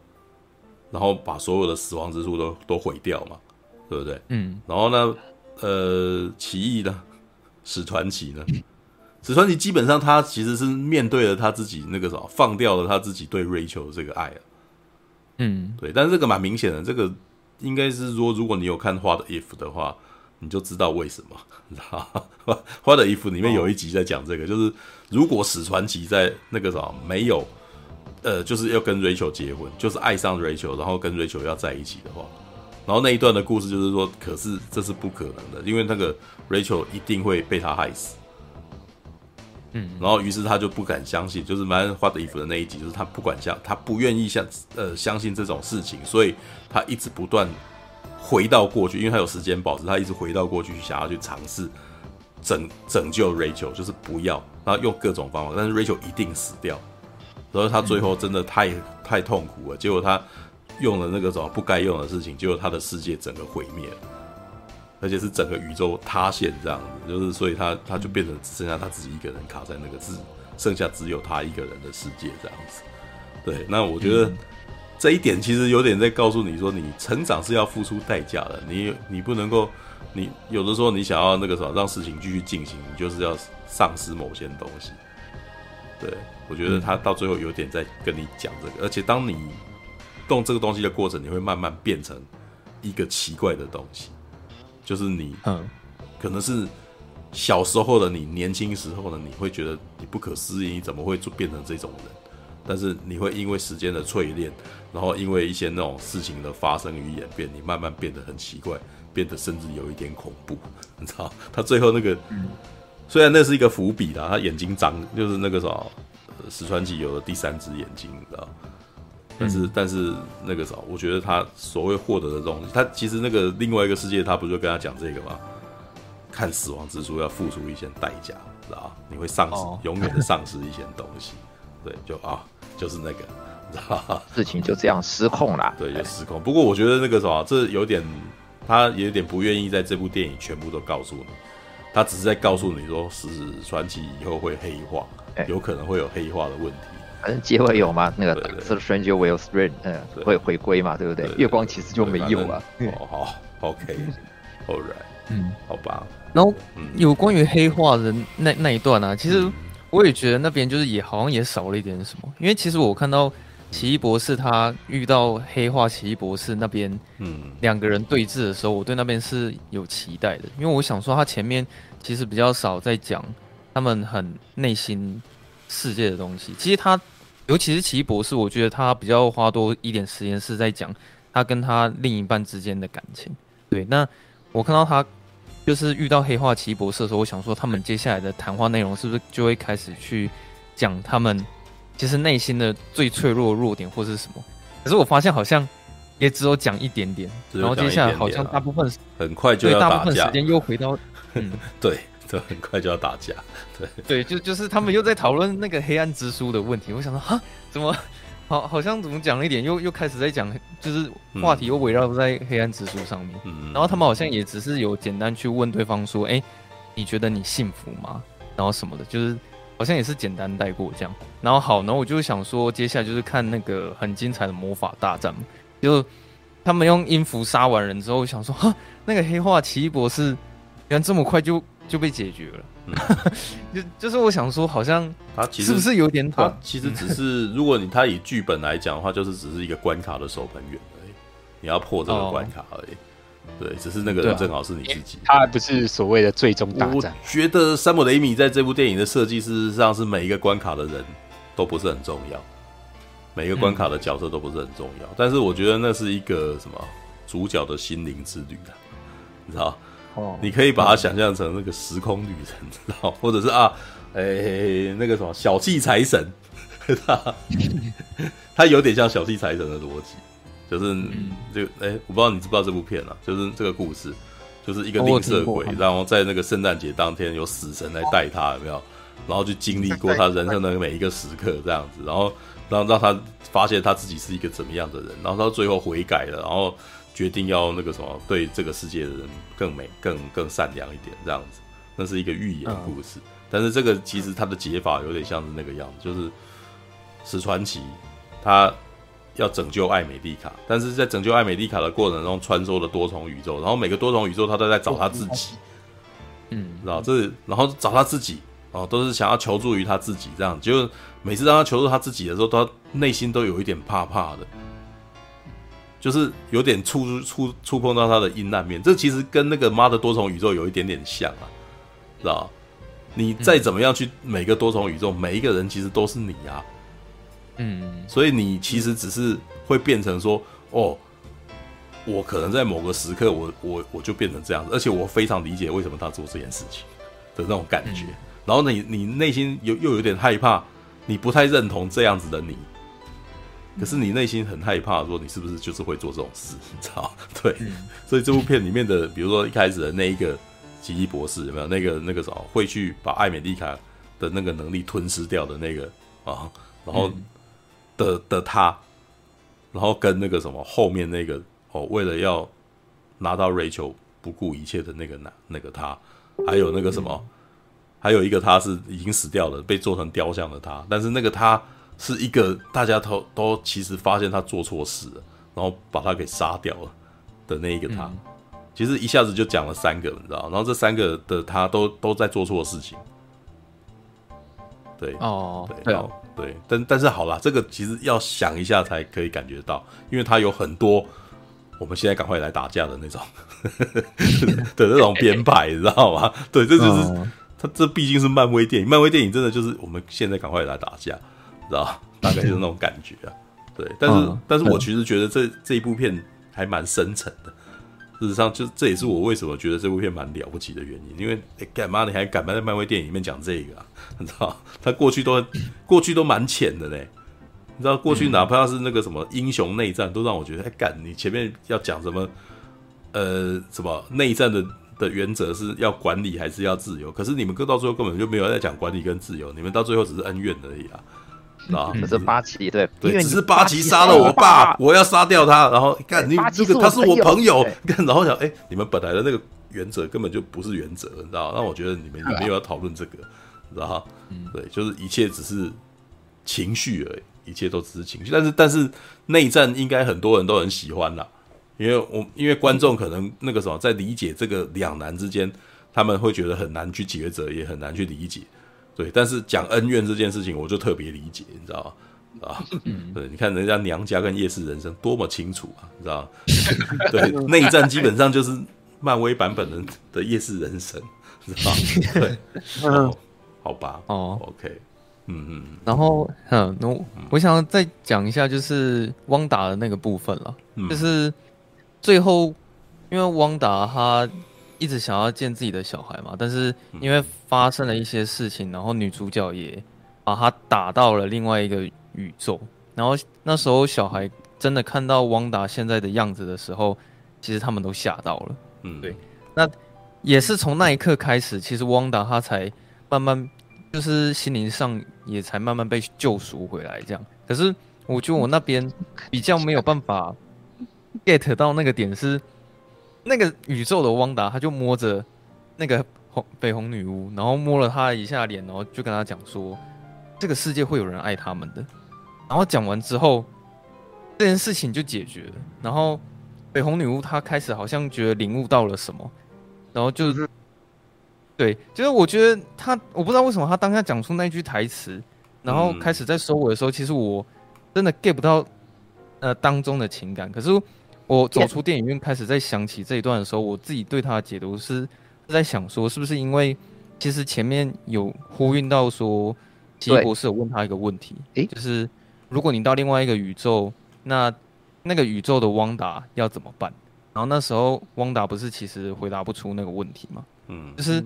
Speaker 1: 然后把所有的死亡之书都都毁掉嘛，对不对？嗯。然后呢，呃，奇异呢，史传奇呢，史传奇基本上他其实是面对了他自己那个什么，放掉了他自己对 Rachel 的这个爱啊。嗯，对。但是这个蛮明显的，这个应该是说，如果你有看《What If》的话。你就知道为什么，你知道吗？花的衣服里面有一集在讲这个，就是如果史传奇在那个什么没有，呃，就是要跟 Rachel 结婚，就是爱上 Rachel，然后跟 Rachel 要在一起的话，然后那一段的故事就是说，可是这是不可能的，因为那个 Rachel 一定会被他害死。嗯，然后于是他就不敢相信，就是蛮花的衣服的那一集，就是他不管相，他不愿意相，呃，相信这种事情，所以他一直不断。回到过去，因为他有时间保持，他一直回到过去，想要去尝试拯拯救 Rachel，就是不要，然后用各种方法，但是 Rachel 一定死掉。然后他最后真的太、嗯、太痛苦了，结果他用了那个什么不该用的事情，结果他的世界整个毁灭了，而且是整个宇宙塌陷这样子，就是所以他他就变成只剩下他自己一个人卡在那个只剩下只有他一个人的世界这样子。对，那我觉得。嗯这一点其实有点在告诉你说，你成长是要付出代价的。你你不能够，你有的时候你想要那个什么让事情继续进行，你就是要丧失某些东西。对，我觉得他到最后有点在跟你讲这个，而且当你动这个东西的过程，你会慢慢变成一个奇怪的东西，就是你，嗯，可能是小时候的你，年轻时候的你会觉得你不可思议，你怎么会就变成这种人？但是你会因为时间的淬炼，然后因为一些那种事情的发生与演变，你慢慢变得很奇怪，变得甚至有一点恐怖，你知道？他最后那个，嗯、虽然那是一个伏笔啦，他眼睛长就是那个什么，史传奇有了第三只眼睛，你知道？但是、嗯、但是那个啥，我觉得他所谓获得的东西，他其实那个另外一个世界，他不就跟他讲这个吗？看死亡之书要付出一些代价，知道？你会丧失，哦、永远的丧失一些东西，对，就啊。就是那个，你知道
Speaker 6: 事情就这样失控了。
Speaker 1: 对，就失控。不过我觉得那个什么，这有点，他有点不愿意在这部电影全部都告诉你，他只是在告诉你说，史传奇以后会黑化，有可能会有黑化的问题。
Speaker 6: 反正结尾有嘛，那个 Doctor Stranger will return，嗯，会回归嘛，对不对？月光其实就没有了。
Speaker 1: 哦，好，OK，All right，嗯，好吧。
Speaker 4: 然后有关于黑化的那那一段啊，其实。我也觉得那边就是也好像也少了一点什么，因为其实我看到奇异博士他遇到黑化奇异博士那边，嗯，两个人对峙的时候，我对那边是有期待的，因为我想说他前面其实比较少在讲他们很内心世界的东西。其实他尤其是奇异博士，我觉得他比较花多一点时间是在讲他跟他另一半之间的感情。对，那我看到他。就是遇到黑化奇异博士的时候，我想说他们接下来的谈话内容是不是就会开始去讲他们其实内心的最脆弱弱点或是什么？可是我发现好像也只有讲一点点，然后接下来好像大部分
Speaker 1: 很快就要打架，
Speaker 4: 大部分时间又回到嗯，
Speaker 1: 对，就很快就要打架，对
Speaker 4: 对，就就是他们又在讨论那个黑暗之书的问题。我想说哈，怎么？好，好像怎么讲了一点，又又开始在讲，就是话题又围绕在黑暗之书上面。嗯，然后他们好像也只是有简单去问对方说：“哎、欸，你觉得你幸福吗？”然后什么的，就是好像也是简单带过这样。然后好，然后我就想说，接下来就是看那个很精彩的魔法大战。就他们用音符杀完人之后，我想说，哈，那个黑化奇异博士原来这么快就就被解决了。就就是我想说，好像他其实是不是有点短？
Speaker 1: 他其实只是，如果你他以剧本来讲的话，就是只是一个关卡的守门员而已，你要破这个关卡而已。对，只是那个人正好是你自己。
Speaker 2: 他不是所谓的最终大战。我
Speaker 1: 觉得山姆雷米在这部电影的设计，事实上是每一个关卡的人都不是很重要，每一个关卡的角色都不是很重要。但是我觉得那是一个什么主角的心灵之旅啊，你知道？你可以把它想象成那个时空旅人，知道？或者是啊，哎、欸，那个什么小气财神，他他有点像小气财神的逻辑，就是这个哎、欸，我不知道你知不知道这部片啊？就是这个故事，就是一个吝啬鬼，然后在那个圣诞节当天有死神来带他，有没有？然后去经历过他人生的每一个时刻，这样子，然后让让他发现他自己是一个怎么样的人，然后到最后悔改了，然后。决定要那个什么，对这个世界的人更美、更更善良一点，这样子，那是一个寓言故事。嗯、但是这个其实它的解法有点像是那个样子，就是史传奇他要拯救艾美丽卡，但是在拯救艾美丽卡的过程中，穿梭了多重宇宙，然后每个多重宇宙他都在找他自己，嗯，然后这，然后找他自己，哦，都是想要求助于他自己，这样，就每次让他求助他自己的时候，他内心都有一点怕怕的。就是有点触触触碰到他的阴暗面，这其实跟那个妈的多重宇宙有一点点像啊，知道？你再怎么样去每个多重宇宙，每一个人其实都是你啊，嗯，所以你其实只是会变成说，哦，我可能在某个时刻我，我我我就变成这样子，而且我非常理解为什么他做这件事情的那种感觉，然后你你内心又又有点害怕，你不太认同这样子的你。可是你内心很害怕，说你是不是就是会做这种事？你知道？对，所以这部片里面的，比如说一开始的那一个奇异博士，有没有那个那个什么会去把艾美丽卡的那个能力吞噬掉的那个啊？然后的的他，然后跟那个什么后面那个哦，为了要拿到瑞秋不顾一切的那个男那个他，还有那个什么，还有一个他是已经死掉了，被做成雕像的他，但是那个他。是一个大家都都其实发现他做错事了，然后把他给杀掉了的那一个他，嗯、其实一下子就讲了三个，你知道？然后这三个的他都都在做错事情。对哦，对哦，对，但但是好啦，这个其实要想一下才可以感觉到，因为他有很多我们现在赶快来打架的那种 的那种编排，你知道吗？对，这就是他、哦、这毕竟是漫威电影，漫威电影真的就是我们现在赶快来打架。知道，大概就是那种感觉啊。对，但是，嗯、但是我其实觉得这这一部片还蛮深沉的。事实上，就这也是我为什么觉得这部片蛮了不起的原因。因为干嘛、欸、你还敢在漫威电影里面讲这个啊？你知道，他过去都过去都蛮浅的嘞。你知道，过去哪怕是那个什么英雄内战，都让我觉得，哎、欸，干你前面要讲什么？呃，什么内战的的原则是要管理还是要自由？可是你们到最后根本就没有在讲管理跟自由，你们到最后只是恩怨而已啊。啊，可是
Speaker 6: 八旗对
Speaker 1: 对，只是八旗杀了我爸，我要杀掉他，然后看你这个他是我朋友，看然后想，哎，你们本来的那个原则根本就不是原则，你知道？那我觉得你们也没有要讨论这个，知道？对，就是一切只是情绪而已，一切都只是情绪。但是但是内战应该很多人都很喜欢啦，因为我因为观众可能那个什么在理解这个两难之间，他们会觉得很难去抉择，也很难去理解。对，但是讲恩怨这件事情，我就特别理解，你知道吗？啊，对，你看人家娘家跟夜市人生多么清楚啊，你知道吗？对，内战基本上就是漫威版本的的夜市人生，你知道吗？对，嗯，好吧，哦，OK，嗯嗯，
Speaker 4: 然后嗯，那我想要再讲一下，就是汪达的那个部分了，就是最后因为汪达他。一直想要见自己的小孩嘛，但是因为发生了一些事情，然后女主角也把他打到了另外一个宇宙。然后那时候小孩真的看到汪达现在的样子的时候，其实他们都吓到了。嗯，对。那也是从那一刻开始，其实汪达他才慢慢就是心灵上也才慢慢被救赎回来。这样，可是我觉得我那边比较没有办法 get 到那个点是。那个宇宙的汪达，他就摸着那个红绯红女巫，然后摸了她一下脸，然后就跟她讲说：“这个世界会有人爱他们的。”然后讲完之后，这件事情就解决了。然后绯红女巫她开始好像觉得领悟到了什么，然后就是对，就是我觉得她，我不知道为什么她当下讲出那句台词，然后开始在收尾的时候，其实我真的 get 不到呃当中的情感，可是。我走出电影院，开始在想起这一段的时候，我自己对他的解读是在想说，是不是因为其实前面有呼应到说，奇异博士有问他一个问题，诶，就是如果你到另外一个宇宙，那那个宇宙的汪达要怎么办？然后那时候汪达不是其实回答不出那个问题吗？嗯，就是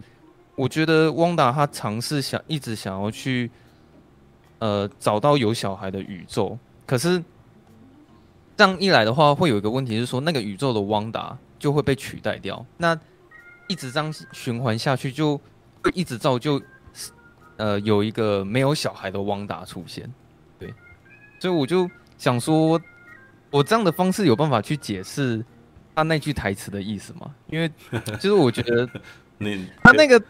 Speaker 4: 我觉得汪达他尝试想一直想要去呃找到有小孩的宇宙，可是。这样一来的话，会有一个问题是说，那个宇宙的汪达就会被取代掉。那一直这样循环下去，就会一直造就呃有一个没有小孩的汪达出现。对，所以我就想说，我这样的方式有办法去解释他那句台词的意思吗？因为就是我觉得
Speaker 1: 你
Speaker 4: 他那
Speaker 1: 个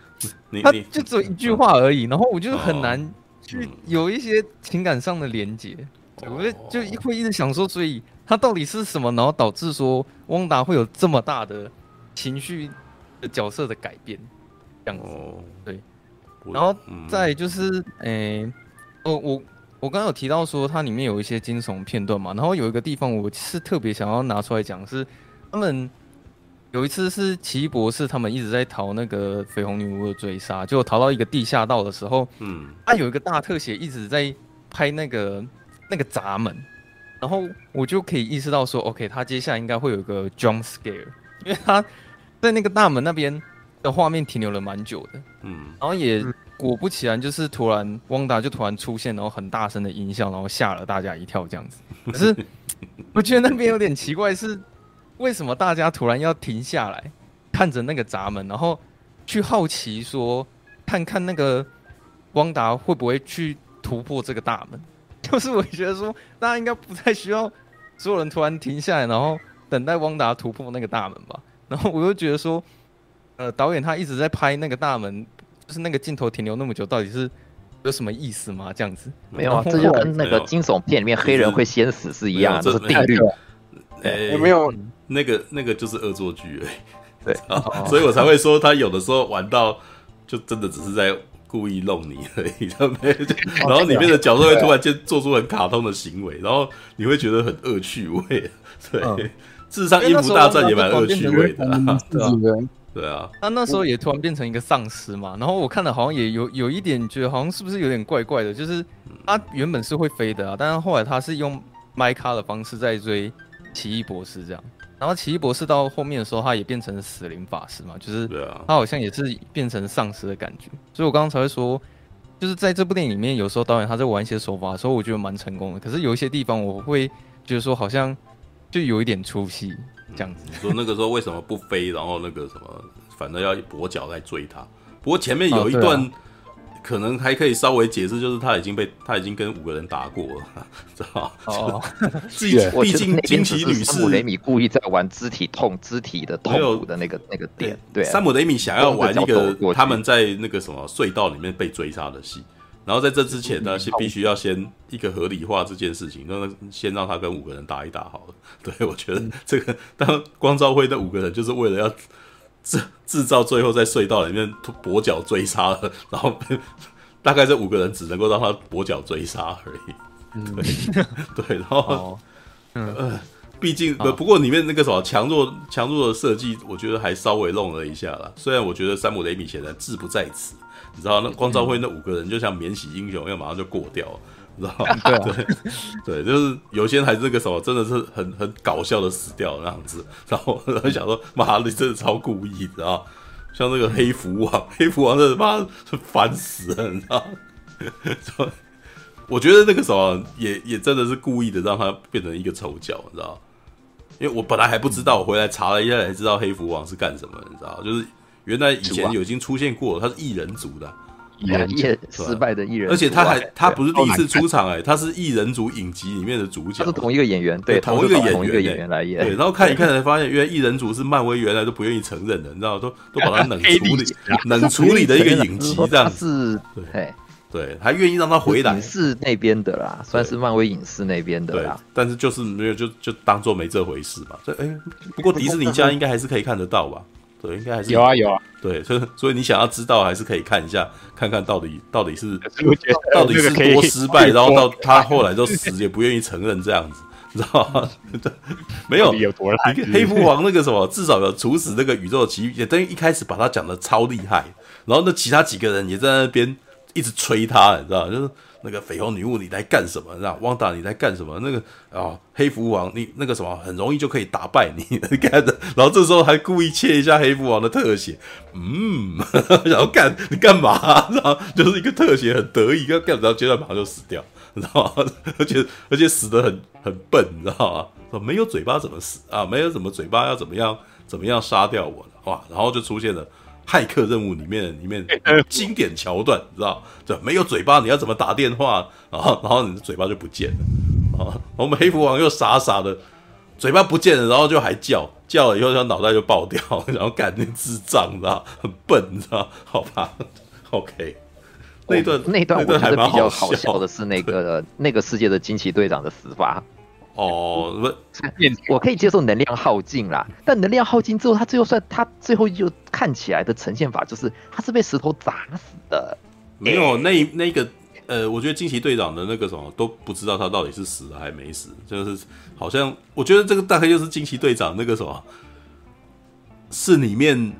Speaker 4: 他就只有一句话而已，然后我就很难去有一些情感上的连接，我就就会一直想说，所以他到底是什么，然后导致说汪达会有这么大的情绪的角色的改变，这样子，对，然后再就是，诶、欸，哦，我。我刚刚有提到说它里面有一些惊悚片段嘛，然后有一个地方我是特别想要拿出来讲，是他们有一次是奇异博士他们一直在逃那个绯红女巫的追杀，就逃到一个地下道的时候，嗯，他有一个大特写一直在拍那个那个闸门，然后我就可以意识到说，OK，他接下来应该会有一个 jump scare，因为他在那个大门那边的画面停留了蛮久的，嗯，然后也。果不其然，就是突然汪达就突然出现，然后很大声的音效，然后吓了大家一跳这样子。可是 我觉得那边有点奇怪，是为什么大家突然要停下来看着那个闸门，然后去好奇说看看那个汪达会不会去突破这个大门？就是我觉得说大家应该不太需要所有人突然停下来，然后等待汪达突破那个大门吧。然后我又觉得说，呃，导演他一直在拍那个大门。就是那个镜头停留那么久，到底是有什么意思吗？这样子
Speaker 6: 没有啊，这就跟那个惊悚片里面黑人会先死是一样，这是定律。
Speaker 1: 有没有那个那个就是恶作剧哎，对，所以我才会说他有的时候玩到就真的只是在故意弄你而已，然后里面的角色会突然间做出很卡通的行为，然后你会觉得很恶趣味。对，事实上音符大战也蛮恶趣味的。对啊，
Speaker 4: 他那时候也突然变成一个丧尸嘛，然后我看了好像也有有一点觉得好像是不是有点怪怪的，就是他原本是会飞的啊，但是后来他是用麦卡的方式在追奇异博士这样，然后奇异博士到后面的时候他也变成死灵法师嘛，就是他好像也是变成丧尸的感觉，所以我刚刚才会说，就是在这部电影里面有时候导演他在玩一些手法的时候，我觉得蛮成功的，可是有一些地方我会觉得说好像就有一点出戏。这样子，
Speaker 1: 你说那个时候为什么不飞？然后那个什么，反正要跛脚来追他。不过前面有一段，可能还可以稍微解释，就是他已经被他已经跟五个人打过了，知道吗？哦，毕竟惊奇女士
Speaker 6: 山姆雷米故意在玩肢体痛、肢体的痛苦的那个那个点。对，
Speaker 1: 山姆雷米想要玩一个他们在那个什么隧道里面被追杀的戏。然后在这之前呢，是必须要先一个合理化这件事情，那先让他跟五个人打一打好了。对，我觉得这个当光照辉的五个人就是为了要制制造最后在隧道里面跛脚追杀了，然后 大概这五个人只能够让他跛脚追杀而已。对 对，然后 呃，毕竟不不过里面那个什么强弱强弱的设计，我觉得还稍微弄了一下啦。虽然我觉得山姆雷米显然志不在此。你知道那光照辉那五个人就像免洗英雄一样，马上就过掉了，你知道吗？对对对，就是有些人还是那个什么，真的是很很搞笑的死掉那样子。然后然后想说，妈的，真的超故意，知道像那个黑蝠王，黑蝠王真的妈是烦死了，你知道吗？我觉得那个什么也也真的是故意的，让他变成一个丑角，你知道？因为我本来还不知道，我回来查了一下才知道黑蝠王是干什么，你知道？就是。原来以前有已经出现过，他是异人族的，
Speaker 6: 异人 族失败的艺人，
Speaker 1: 而且他还他不是第一次出场哎，他是异人族影集里面的主角，
Speaker 6: 是同一个演员，对，
Speaker 1: 同一个演员，
Speaker 6: 同一个演员来演，
Speaker 1: 对，然后看一看才发现，原来异人族是漫威原来都不愿意承认的，你知道，都都把他冷处理，冷处理的一个影集，这样
Speaker 6: 是，对，
Speaker 1: 对，还愿意让他回来，
Speaker 6: 影视那边的啦，算是漫威影视那边的啦，
Speaker 1: 但是就是没有，就就当做没这回事嘛，所以哎，不过迪士尼家应该还是可以看得到吧。对，应该还是
Speaker 2: 有啊有啊。
Speaker 1: 对，所以所以你想要知道，还是可以看一下，看看到底到底是到底是多失败，然后到 他后来就死也不愿意承认这样子，你 知道吗？没有，
Speaker 2: 有多烂？
Speaker 1: 黑蝠王那个什么，至少有处死那个宇宙奇遇，也等于一开始把他讲的超厉害，然后那其他几个人也在那边一直吹他，你知道，就是。那个绯红女巫，你来干什么？是吧？汪达，你来干什么？那个啊、黑蝠王，你那个什么，很容易就可以打败你，干的。然后这时候还故意切一下黑蝠王的特写，嗯，然后干你干嘛？然后就是一个特写，很得意，要干，然后接着马上就死掉，你知道吗？而且而且死得很很笨，你知道吗？说没有嘴巴怎么死啊？没有什么嘴巴要怎么样怎么样杀掉我呢？哇！然后就出现了。骇客任务里面里面 经典桥段，你知道？这没有嘴巴，你要怎么打电话？然后然后你的嘴巴就不见了啊！我们黑蝠王又傻傻的嘴巴不见了，然后就还叫叫了以后，他脑袋就爆掉，然后感觉智障，你知道，很笨，你知道，好吧？OK，那段
Speaker 6: 那段我觉得比较好笑的是那个那个世界的惊奇队长的死法。
Speaker 1: 哦，
Speaker 6: 不，我可以接受能量耗尽啦，但能量耗尽之后，他最后算他最后就看起来的呈现法就是他是被石头砸死的。
Speaker 1: 没有，那那个呃，我觉得惊奇队长的那个什么都不知道他到底是死了还没死，就是好像我觉得这个大概就是惊奇队长那个什么，是里面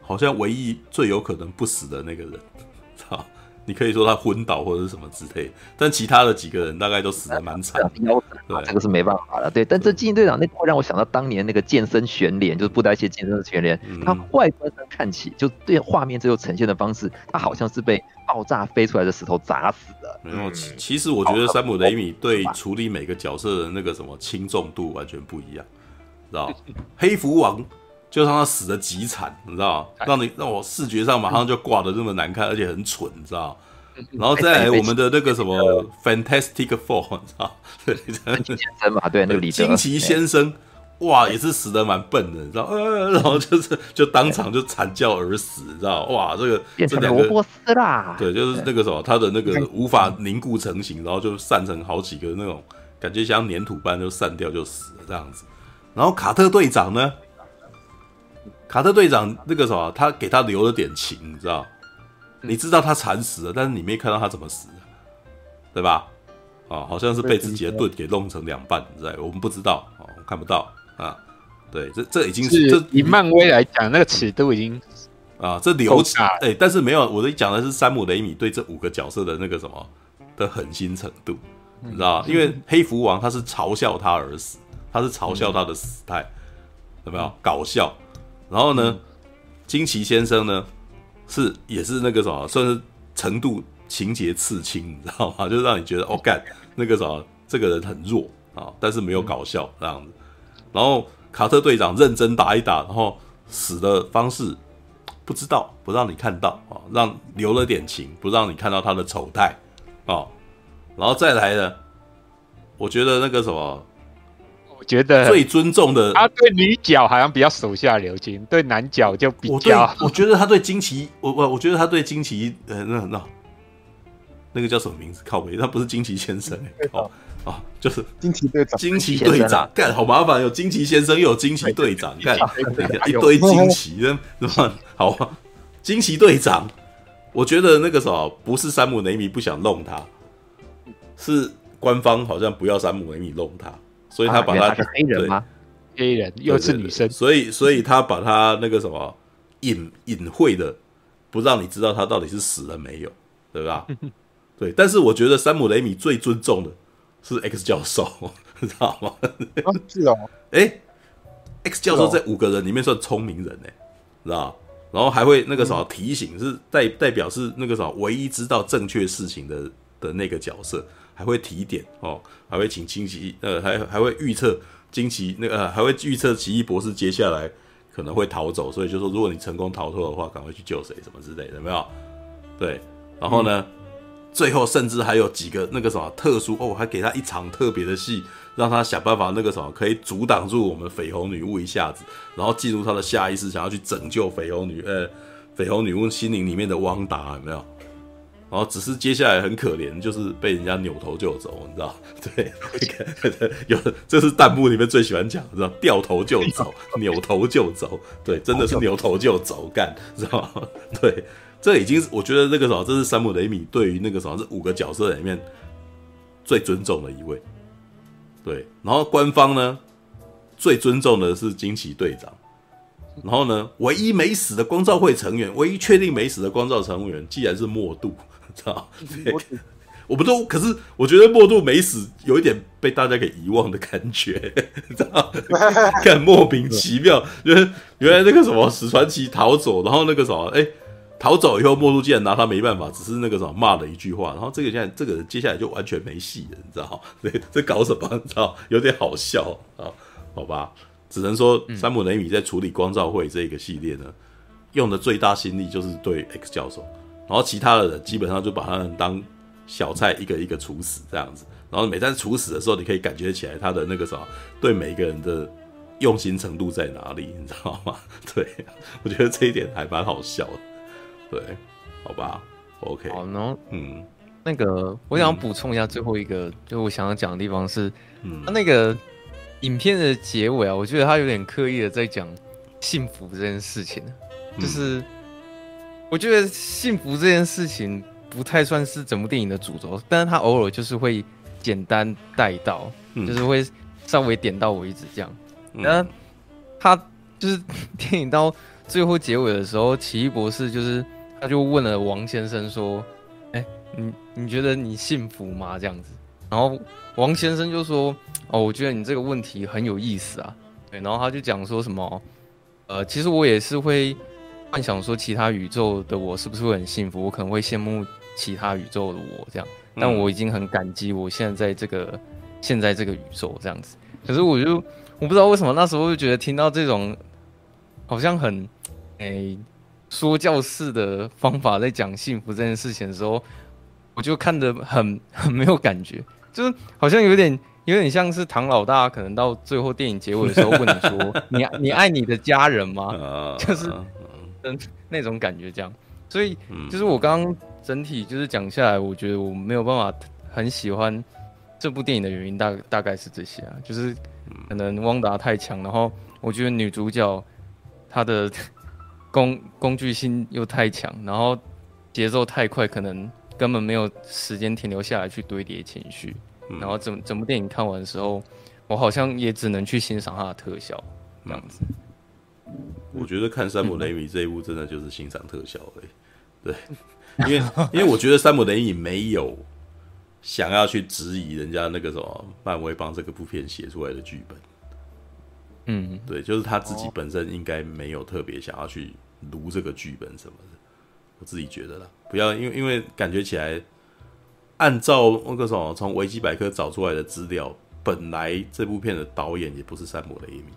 Speaker 1: 好像唯一最有可能不死的那个人，操。你可以说他昏倒或者是什么之类，但其他的几个人大概都死的蛮惨。
Speaker 6: 对，这个是没办法了。对，但这惊奇队长那会让我想到当年那个健身悬连，就是布袋戏健身的悬连，他外观上看起就对画面最后呈现的方式，他好像是被爆炸飞出来的石头砸死的。
Speaker 1: 没有，其其实我觉得山姆雷米对处理每个角色的那个什么轻重度完全不一样，知道黑蝠王就让他死的极惨，你知道让你让我视觉上马上就挂的那么难看，而且很蠢，你知道然后再来我们的那个什么 Fantastic Four，你知道 对，
Speaker 6: 惊奇先生嘛，对，那个
Speaker 1: 惊奇先生，哇，也是死的蛮笨的，你知道，呃，然后就是就当场就惨叫而死，你知道，哇，这个
Speaker 6: 变成萝卜丝啦，
Speaker 1: 对，就是那个什么，他的那个无法凝固成型，然后就散成好几个那种感觉像粘土般就散掉就死了这样子。然后卡特队长呢？卡特队长那个什么，他给他留了点情，你知道？你知道他惨死了，但是你没看到他怎么死的，对吧？啊，好像是被自己的盾给弄成两半，你知道？我们不知道，哦，看不到啊。对，这这已经是这
Speaker 2: 以漫威来讲，那个尺度已经
Speaker 1: 啊，这留哎，但是没有，我的讲的是山姆雷米对这五个角色的那个什么的狠心程度，你知道？因为黑蝠王他是嘲笑他而死，他是嘲笑他的死态，有没有搞笑？然后呢，惊奇先生呢，是也是那个什么，算是程度情节刺青，你知道吗？就是让你觉得哦，干那个什么，这个人很弱啊，但是没有搞笑这样子。然后卡特队长认真打一打，然后死的方式不知道，不让你看到啊，让留了点情，不让你看到他的丑态啊。然后再来呢，我觉得那个什么。
Speaker 2: 觉得
Speaker 1: 最尊重的，
Speaker 2: 他对女角好像比较手下留情，对男角就比较。
Speaker 1: 我，我觉得他对惊奇，我我我觉得他对惊奇，呃，那那那个叫什么名字？靠北，他不是惊奇先生，哦哦，就是
Speaker 3: 惊奇队长。
Speaker 1: 惊奇队长，干好麻烦，有惊奇先生又有惊奇队长，干一堆惊奇，是吧？好，惊奇队长，我觉得那个时候不是山姆雷米不想弄他，是官方好像不要山姆雷米弄他。所以他把他、啊、
Speaker 6: 是黑人吗？
Speaker 2: 黑人又是女生，
Speaker 1: 所以所以他把他那个什么隐隐晦的，不让你知道他到底是死了没有，对吧？对，但是我觉得山姆雷米最尊重的是 X 教授，知道吗？
Speaker 3: 是哦，
Speaker 1: 哎，X 教授在五个人里面算聪明人呢，知道？然后还会那个什么提醒，是代代表是那个什么唯一知道正确事情的的那个角色。还会提点哦，还会请惊奇呃，还还会预测惊奇那个、呃，还会预测奇异博士接下来可能会逃走，所以就说如果你成功逃脱的话，赶快去救谁什么之类的，有没有？对，然后呢，嗯、最后甚至还有几个那个什么特殊哦，还给他一场特别的戏，让他想办法那个什么可以阻挡住我们绯红女巫一下子，然后进入他的下意识，想要去拯救绯红女呃绯红女巫心灵里面的汪达，有没有？然后只是接下来很可怜，就是被人家扭头就走，你知道？对，有这是弹幕里面最喜欢讲，知道？掉头就走，扭头就走，对，真的是扭头就走，干，知道吗？对，这已经是我觉得那个什么，这是山姆雷米对于那个什么，这五个角色里面最尊重的一位。对，然后官方呢最尊重的是惊奇队长，然后呢唯一没死的光照会成员，唯一确定没死的光照成员，既然是默度。知道，我们 都可是，我觉得莫度没死，有一点被大家给遗忘的感觉，知道？看莫名其妙，原来原来那个什么史传奇逃走，然后那个什么，哎，逃走以后，莫度竟然拿他没办法，只是那个什么骂了一句话，然后这个现在这个人接下来就完全没戏了，你知道？对，这搞什么？你知道？有点好笑啊，好吧？只能说山姆雷米在处理光照会这个系列呢，用的最大心力就是对 X 教授。然后其他的人基本上就把他们当小菜一个一个处死这样子，然后每当处死的时候，你可以感觉起来他的那个什么，对每个人的用心程度在哪里，你知道吗？对，我觉得这一点还蛮好笑的。对，好吧，OK。
Speaker 4: 好，然后嗯，那个我想补充一下最后一个，嗯、就我想要讲的地方是，嗯，他那个影片的结尾啊，我觉得他有点刻意的在讲幸福这件事情，就是。嗯我觉得幸福这件事情不太算是整部电影的主轴，但是他偶尔就是会简单带到，嗯、就是会稍微点到为止这样。那、嗯、他就是电影到最后结尾的时候，奇异博士就是他就问了王先生说：“哎、欸，你你觉得你幸福吗？”这样子，然后王先生就说：“哦，我觉得你这个问题很有意思啊。”对，然后他就讲说什么：“呃，其实我也是会。”幻想说其他宇宙的我是不是会很幸福？我可能会羡慕其他宇宙的我这样，但我已经很感激我现在在这个现在这个宇宙这样子。可是我就我不知道为什么那时候就觉得听到这种好像很诶、欸、说教式的方法在讲幸福这件事情的时候，我就看得很 很没有感觉，就是好像有点有点像是唐老大可能到最后电影结尾的时候问你说 你你爱你的家人吗？就是。那种感觉，这样，所以就是我刚刚整体就是讲下来，我觉得我没有办法很喜欢这部电影的原因，大大概是这些啊，就是可能汪达太强，然后我觉得女主角她的工工具性又太强，然后节奏太快，可能根本没有时间停留下来去堆叠情绪，然后整整部电影看完的时候，我好像也只能去欣赏它的特效这样子。
Speaker 1: 我觉得看山姆雷米这一部真的就是欣赏特效而已，对，因为因为我觉得山姆雷米没有想要去质疑人家那个什么漫威帮这个部片写出来的剧本，嗯，对，就是他自己本身应该没有特别想要去读这个剧本什么的，我自己觉得啦，不要因为因为感觉起来，按照那个什么从维基百科找出来的资料，本来这部片的导演也不是山姆雷米。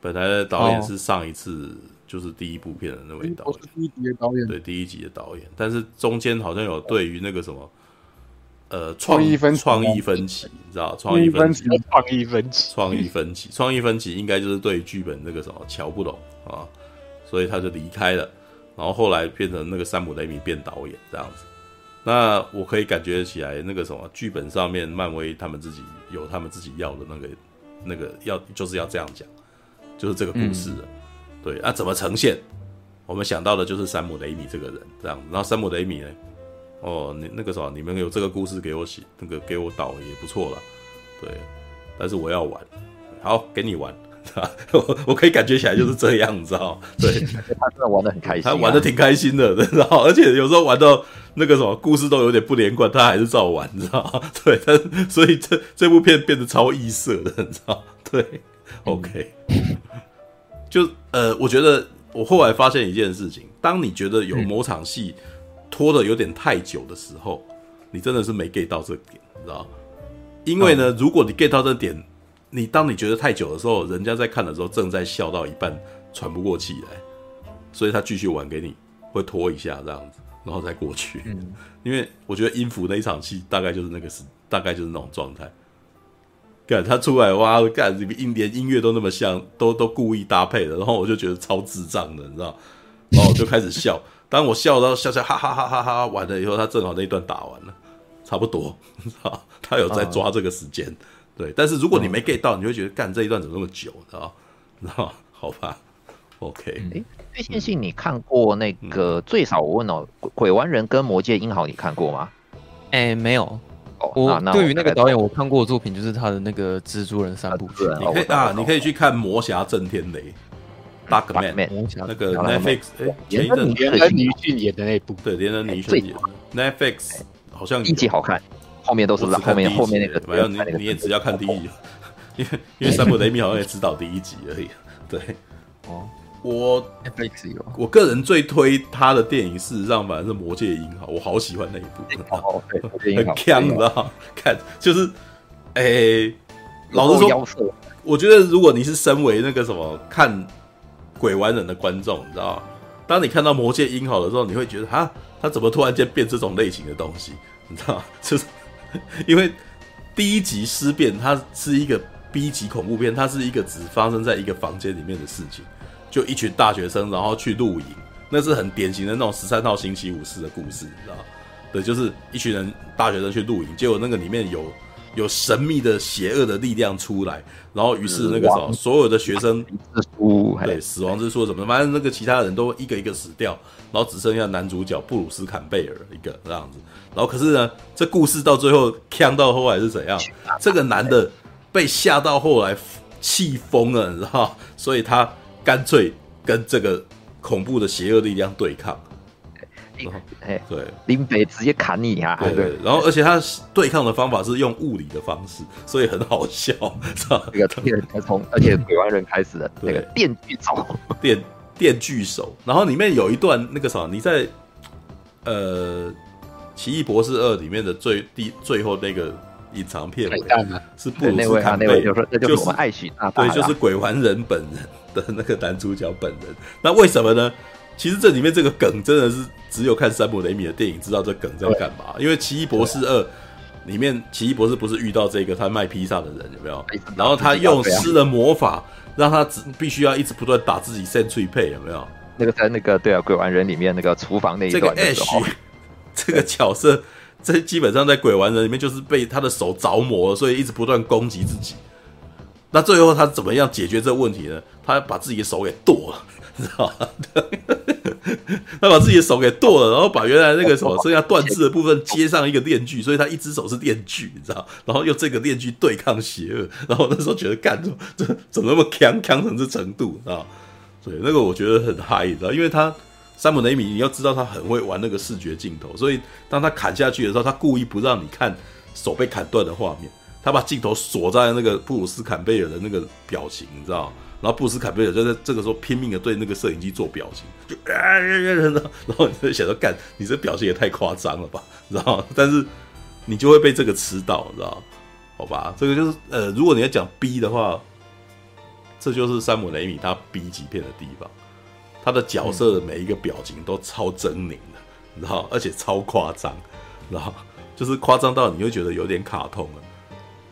Speaker 1: 本来的导演是上一次就是第一部片的那位导演，第一集的导演，对，第一集的导演，但是中间好像有对于那个什么，呃，创意分创意分歧，你知道创意分歧，
Speaker 2: 创意分歧，
Speaker 1: 创意分歧，创意分歧应该就是对剧本那个什么瞧不懂啊，所以他就离开了，然后后来变成那个山姆雷米变导演这样子，那我可以感觉起来那个什么剧本上面漫威他们自己有他们自己要的那个那个要就是要这样讲。就是这个故事了，嗯、对啊，怎么呈现？我们想到的就是山姆雷米这个人这样，然后山姆雷米呢，哦，你那个什么，你们有这个故事给我写，那个给我导也不错了，对，但是我要玩，好，给你玩，我 我可以感觉起来就是这样，你知道？对，
Speaker 6: 他真的玩得很开心，啊，
Speaker 1: 他玩的挺开心的，知道？而且有时候玩到那个什么故事都有点不连贯，他还是照玩，你知道？对，他所以这这部片变得超异色的，你知道？对。OK，就呃，我觉得我后来发现一件事情，当你觉得有某场戏拖的有点太久的时候，你真的是没 get 到这个点，你知道？因为呢，如果你 get 到这点，你当你觉得太久的时候，人家在看的时候正在笑到一半喘不过气来，所以他继续玩给你，会拖一下这样子，然后再过去。因为我觉得音符那一场戏大概就是那个是大概就是那种状态。干他出来哇，干里面音连音乐都那么像，都都故意搭配的，然后我就觉得超智障的，你知道？然后我就开始笑。当我笑到笑笑哈哈哈哈哈哈完了以后，他正好那一段打完了，差不多，你知道？他有在抓这个时间，对。但是如果你没 get 到，你会觉得干这一段怎么那么久，知道？知道？好吧，OK。哎，
Speaker 6: 最近信你看过那个？最少我问哦，鬼玩人跟魔界英豪你看过吗？
Speaker 4: 哎，没有。我对于那个导演，我看过的作品就是他的那个蜘蛛人三部曲。
Speaker 1: 你可以啊，你可以去看魔侠震天雷，Darkman，那个 Netflix，哎，前一阵
Speaker 2: 连恩尼逊演的那部，
Speaker 1: 对，连恩尼逊演的。Netflix，好像
Speaker 6: 第一集好看，后面都是后面后面那个，
Speaker 1: 没有你你也只要看第一集，因为因为山姆雷米好像也只导第一集而已，对，哦。我我个人最推他的电影，事实上反而是《魔戒》英豪，我好喜欢那一部，
Speaker 6: 哦，对，
Speaker 1: 很强，你知道？看就是，哎、欸，老实说，我觉得如果你是身为那个什么看鬼玩人的观众，你知道，当你看到魔界英豪的时候，你会觉得啊，他怎么突然间变这种类型的东西？你知道吗？就是因为第一集尸变，它是一个 B 级恐怖片，它是一个只发生在一个房间里面的事情，就一群大学生然后去露营，那是很典型的那种十三号星期五式的故事，你知道吗？对，就是一群人大学生去露营，结果那个里面有。有神秘的邪恶的力量出来，然后于是那个时候所有的学生对死亡之书什么，反正那个其他人都一个一个死掉，然后只剩下男主角布鲁斯坎贝尔一个这样子。然后可是呢，这故事到最后呛到后来是怎样？这个男的被吓到后来气疯了，你知道？所以他干脆跟这个恐怖的邪恶力量对抗。
Speaker 6: 哎，对，林北直接砍你啊！
Speaker 1: 对对，然后而且他对抗的方法是用物理的方式，所以很好笑，是吧？
Speaker 6: 那个从而且鬼玩人开始的那个电锯手，
Speaker 1: 电电锯手，然后里面有一段那个啥，你在呃《奇异博士二》里面的最第最后那个隐藏片尾是布鲁斯坎贝，
Speaker 6: 就是我们爱许大
Speaker 1: 对，就是鬼玩人本人的那个男主角本人。那为什么呢？其实这里面这个梗真的是只有看山姆雷米的电影知道这梗在干嘛。因为《奇异博士二》里面，奇异博士不是遇到这个他卖披萨的人有没有？然后他用施了魔法，让他只必须要一直不断打自己 Century 配有没有？
Speaker 6: 那个在那个对啊，鬼玩人里面那个厨房那一段的时候，
Speaker 1: 这个 Ash 这个角色，这基本上在鬼玩人里面就是被他的手着魔，所以一直不断攻击自己。那最后他怎么样解决这个问题呢？他把自己的手给剁了。知道 他把自己的手给剁了，然后把原来那个手剩下断肢的部分接上一个电锯，所以他一只手是电锯，你知道？然后用这个电锯对抗邪恶。然后那时候觉得，干这怎么那么强强成这程度啊？所以那个我觉得很嗨，你知道？因为他山姆雷米，你要知道他很会玩那个视觉镜头，所以当他砍下去的时候，他故意不让你看手被砍断的画面，他把镜头锁在那个布鲁斯坎贝尔的那个表情，你知道？然后布鲁斯坎贝尔就在这个时候拼命的对那个摄影机做表情，就啊啊啊！然后你就想说，干，你这表情也太夸张了吧，知道？但是你就会被这个吃到，知道？好吧，这个就是呃，如果你要讲 B 的话，这就是山姆雷米他 B 级片的地方，他的角色的每一个表情都超狰狞的，你知道，而且超夸张，然后就是夸张到你会觉得有点卡通了，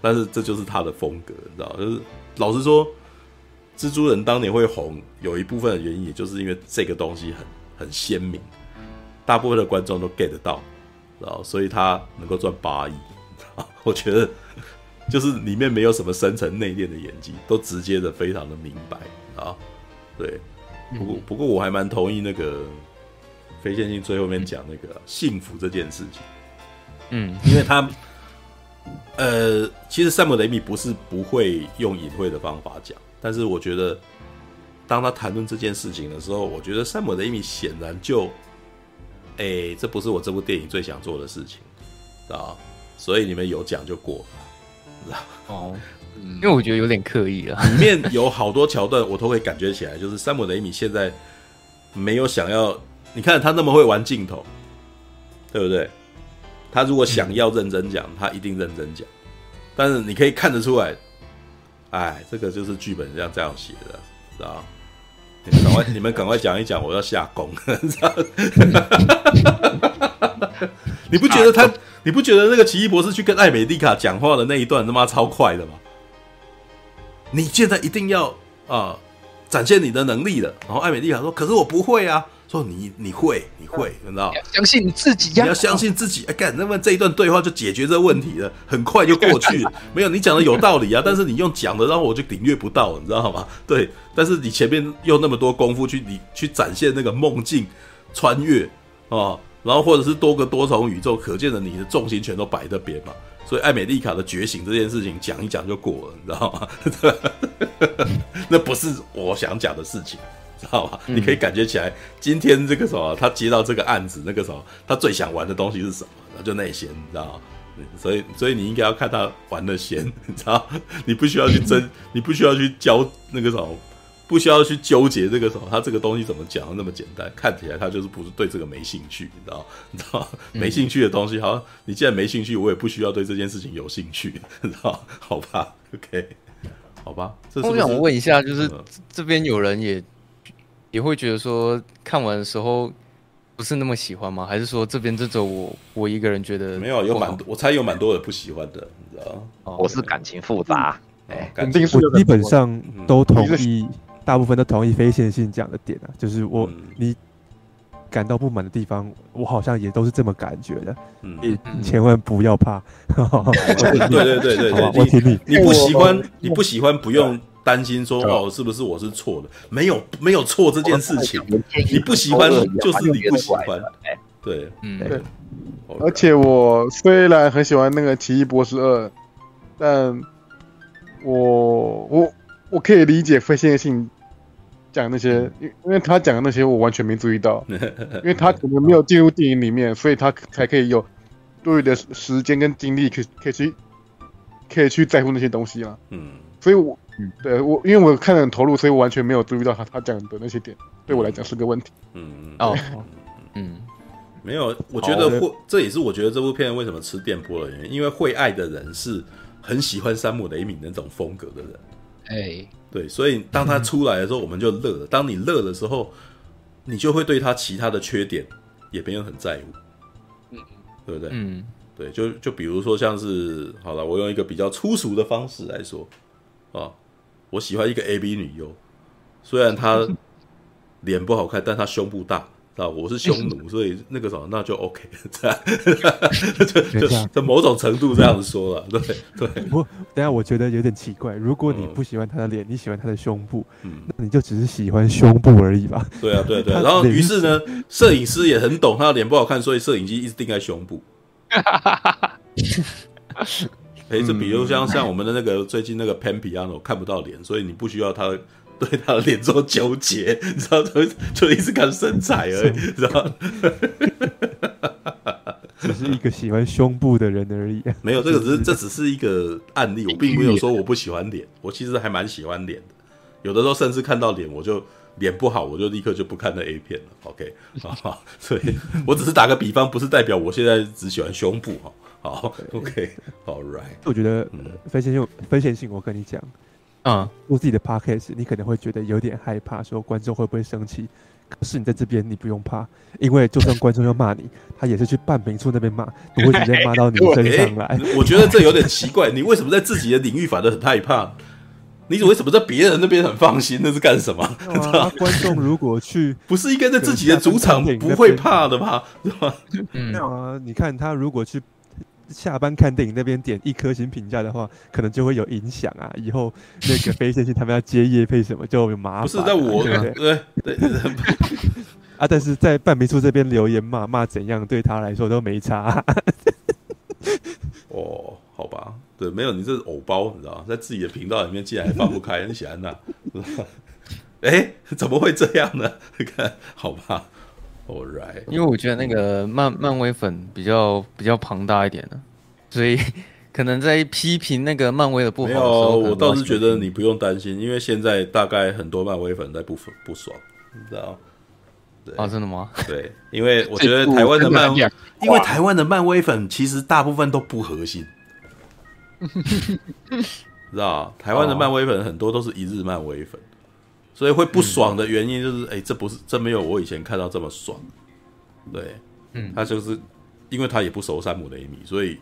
Speaker 1: 但是这就是他的风格，你知道，就是老实说。蜘蛛人当年会红，有一部分的原因，也就是因为这个东西很很鲜明，大部分的观众都 get 到，然后所以他能够赚八亿。我觉得就是里面没有什么深层内敛的演技，都直接的非常的明白啊。对，不过不过我还蛮同意那个非线性最后面讲那个幸福这件事情。嗯，因为他呃，其实山姆雷米不是不会用隐晦的方法讲。但是我觉得，当他谈论这件事情的时候，我觉得山姆雷米显然就，哎、欸，这不是我这部电影最想做的事情，啊，所以你们有讲就过。了，
Speaker 4: 哦，因为我觉得有点刻意了。
Speaker 1: 里面有好多桥段，我都会感觉起来，就是山姆雷米现在没有想要，你看他那么会玩镜头，对不对？他如果想要认真讲，他一定认真讲，但是你可以看得出来。哎，这个就是剧本这样这样写的，知道？你们赶快，你们赶快讲一讲，我要下工？你不觉得他？你不觉得那个奇异博士去跟艾美丽卡讲话的那一段他妈超快的吗？你现在一定要啊、呃，展现你的能力了。然后艾美丽卡说：“可是我不会啊。”说你你会你会，你知道？
Speaker 6: 相信你自己呀！
Speaker 1: 你要相信自己。哎，干，那么这一段对话就解决这个问题了，很快就过去了。没有，你讲的有道理啊，但是你用讲的，然后我就领略不到，你知道吗？对，但是你前面用那么多功夫去你去展现那个梦境穿越啊，然后或者是多个多重宇宙，可见的你的重心全都摆这边嘛。所以艾美丽卡的觉醒这件事情讲一讲就过了，你知道吗？那不是我想讲的事情。知道吧？你可以感觉起来，今天这个什么，他接到这个案子，那个什么，他最想玩的东西是什么？那就那些，你知道吗？所以，所以你应该要看他玩的先，你知道？你不需要去争，你不需要去教那个什么，不需要去纠结这个什么，他这个东西怎么讲的那么简单？看起来他就是不是对这个没兴趣，你知道？你知道？没兴趣的东西，好，你既然没兴趣，我也不需要对这件事情有兴趣，你知道？好吧，OK，好吧。这是是
Speaker 4: 我想问一下，就是这边有人也。也会觉得说看完的时候不是那么喜欢吗？还是说这边这周我我一个人觉得
Speaker 1: 没有有蛮多，我猜有蛮多人不喜欢的，你知道
Speaker 6: 吗？我是感情复杂，哎，
Speaker 5: 肯定是基本上都同意，大部分都同意非线性这样的点啊，就是我你。感到不满的地方，我好像也都是这么感觉的。嗯，你千万不要怕。
Speaker 1: 对对对对对，
Speaker 5: 我听你。
Speaker 1: 你不喜欢，你不喜欢，不用担心说哦，是不是我是错的？没有没有错这件事情。你不喜欢就是你不喜欢。对，嗯对。
Speaker 3: 而且我虽然很喜欢那个《奇异博士二》，但我我我可以理解非线性。讲那些，因因为他讲的那些我完全没注意到，因为他可能没有进入电影里面，所以他才可以有多余的时间跟精力，可以可以去可以去在乎那些东西啊。嗯，所以我，对我，因为我看得很投入，所以我完全没有注意到他他讲的那些点，对我来讲是个问题。
Speaker 1: 嗯嗯
Speaker 4: 哦，嗯，
Speaker 1: 没有，我觉得会，这也是我觉得这部片为什么吃电波的原因，因为会爱的人是很喜欢山姆雷米那种风格的人。
Speaker 4: 哎。
Speaker 1: 对，所以当他出来的时候，我们就乐了。当你乐的时候，你就会对他其他的缺点也没有很在乎，嗯，对不对？
Speaker 4: 嗯，
Speaker 1: 对，就就比如说像是，好了，我用一个比较粗俗的方式来说，啊，我喜欢一个 A B 女优，虽然她脸不好看，但她胸部大。啊，我是匈奴，所以那个什么，那就 OK，这样 就就在某种程度这样子说了，对对。
Speaker 5: 不，等下我觉得有点奇怪，如果你不喜欢他的脸，你喜欢他的胸部，嗯，那你就只是喜欢胸部而已吧？
Speaker 1: 对啊，对对。然后于是呢，摄影师也很懂，他的脸不好看，所以摄影机一直定在胸部。哎，这比如像像我们的那个最近那个 Pan Piano 看不到脸，所以你不需要他。对他的脸做纠结，你知道，就就一直看身材而已，你知道。
Speaker 5: 只是一个喜欢胸部的人而已。
Speaker 1: 没有，这个只是这只是一个案例，我并没有说我不喜欢脸，我其实还蛮喜欢脸的。有的时候甚至看到脸，我就脸不好，我就立刻就不看那 A 片了。OK，好，所以我只是打个比方，不是代表我现在只喜欢胸部哈。好，OK，All right。
Speaker 5: 我觉得，嗯，非线性，非线性，我跟你讲。
Speaker 4: 啊，
Speaker 5: 做自己的 podcast，你可能会觉得有点害怕，说观众会不会生气？可是你在这边，你不用怕，因为就算观众要骂你，他也是去办民处那边骂，不会直接骂到你身上来。
Speaker 1: 欸。我觉得这有点奇怪，你为什么在自己的领域反而很害怕？你为什么在别人那边很放心？那是干什么？
Speaker 5: 啊、观众如果去，
Speaker 1: 不是应该在自己的主场不会怕的吗？是吧？
Speaker 5: 没有啊，你看他如果去。下班看电影那边点一颗星评价的话，可能就会有影响啊。以后那个非线性他们要接业配什么就有麻烦。
Speaker 1: 不是在我对对对，对
Speaker 5: 啊，但是在半明处这边留言骂骂怎样，对他来说都没差。
Speaker 1: 哦，好吧，对，没有你这是偶包，你知道吗？在自己的频道里面竟然还放不开，你喜欢那。哎，怎么会这样呢？你看，好吧。Right.
Speaker 4: 因为我觉得那个漫漫威粉比较比较庞大一点的，所以可能在批评那个漫威的不好的时候，
Speaker 1: 我倒是觉得你不用担心，因为现在大概很多漫威粉在不不爽，你知道？对
Speaker 4: 啊，真的吗？
Speaker 1: 对，因为我觉得台湾的漫 因为台湾的漫威粉其实大部分都不核心，知道？台湾的漫威粉很多都是一日漫威粉。所以会不爽的原因就是，哎、这不是这没有我以前看到这么爽，对，嗯，他就是因为他也不熟山姆雷米，所以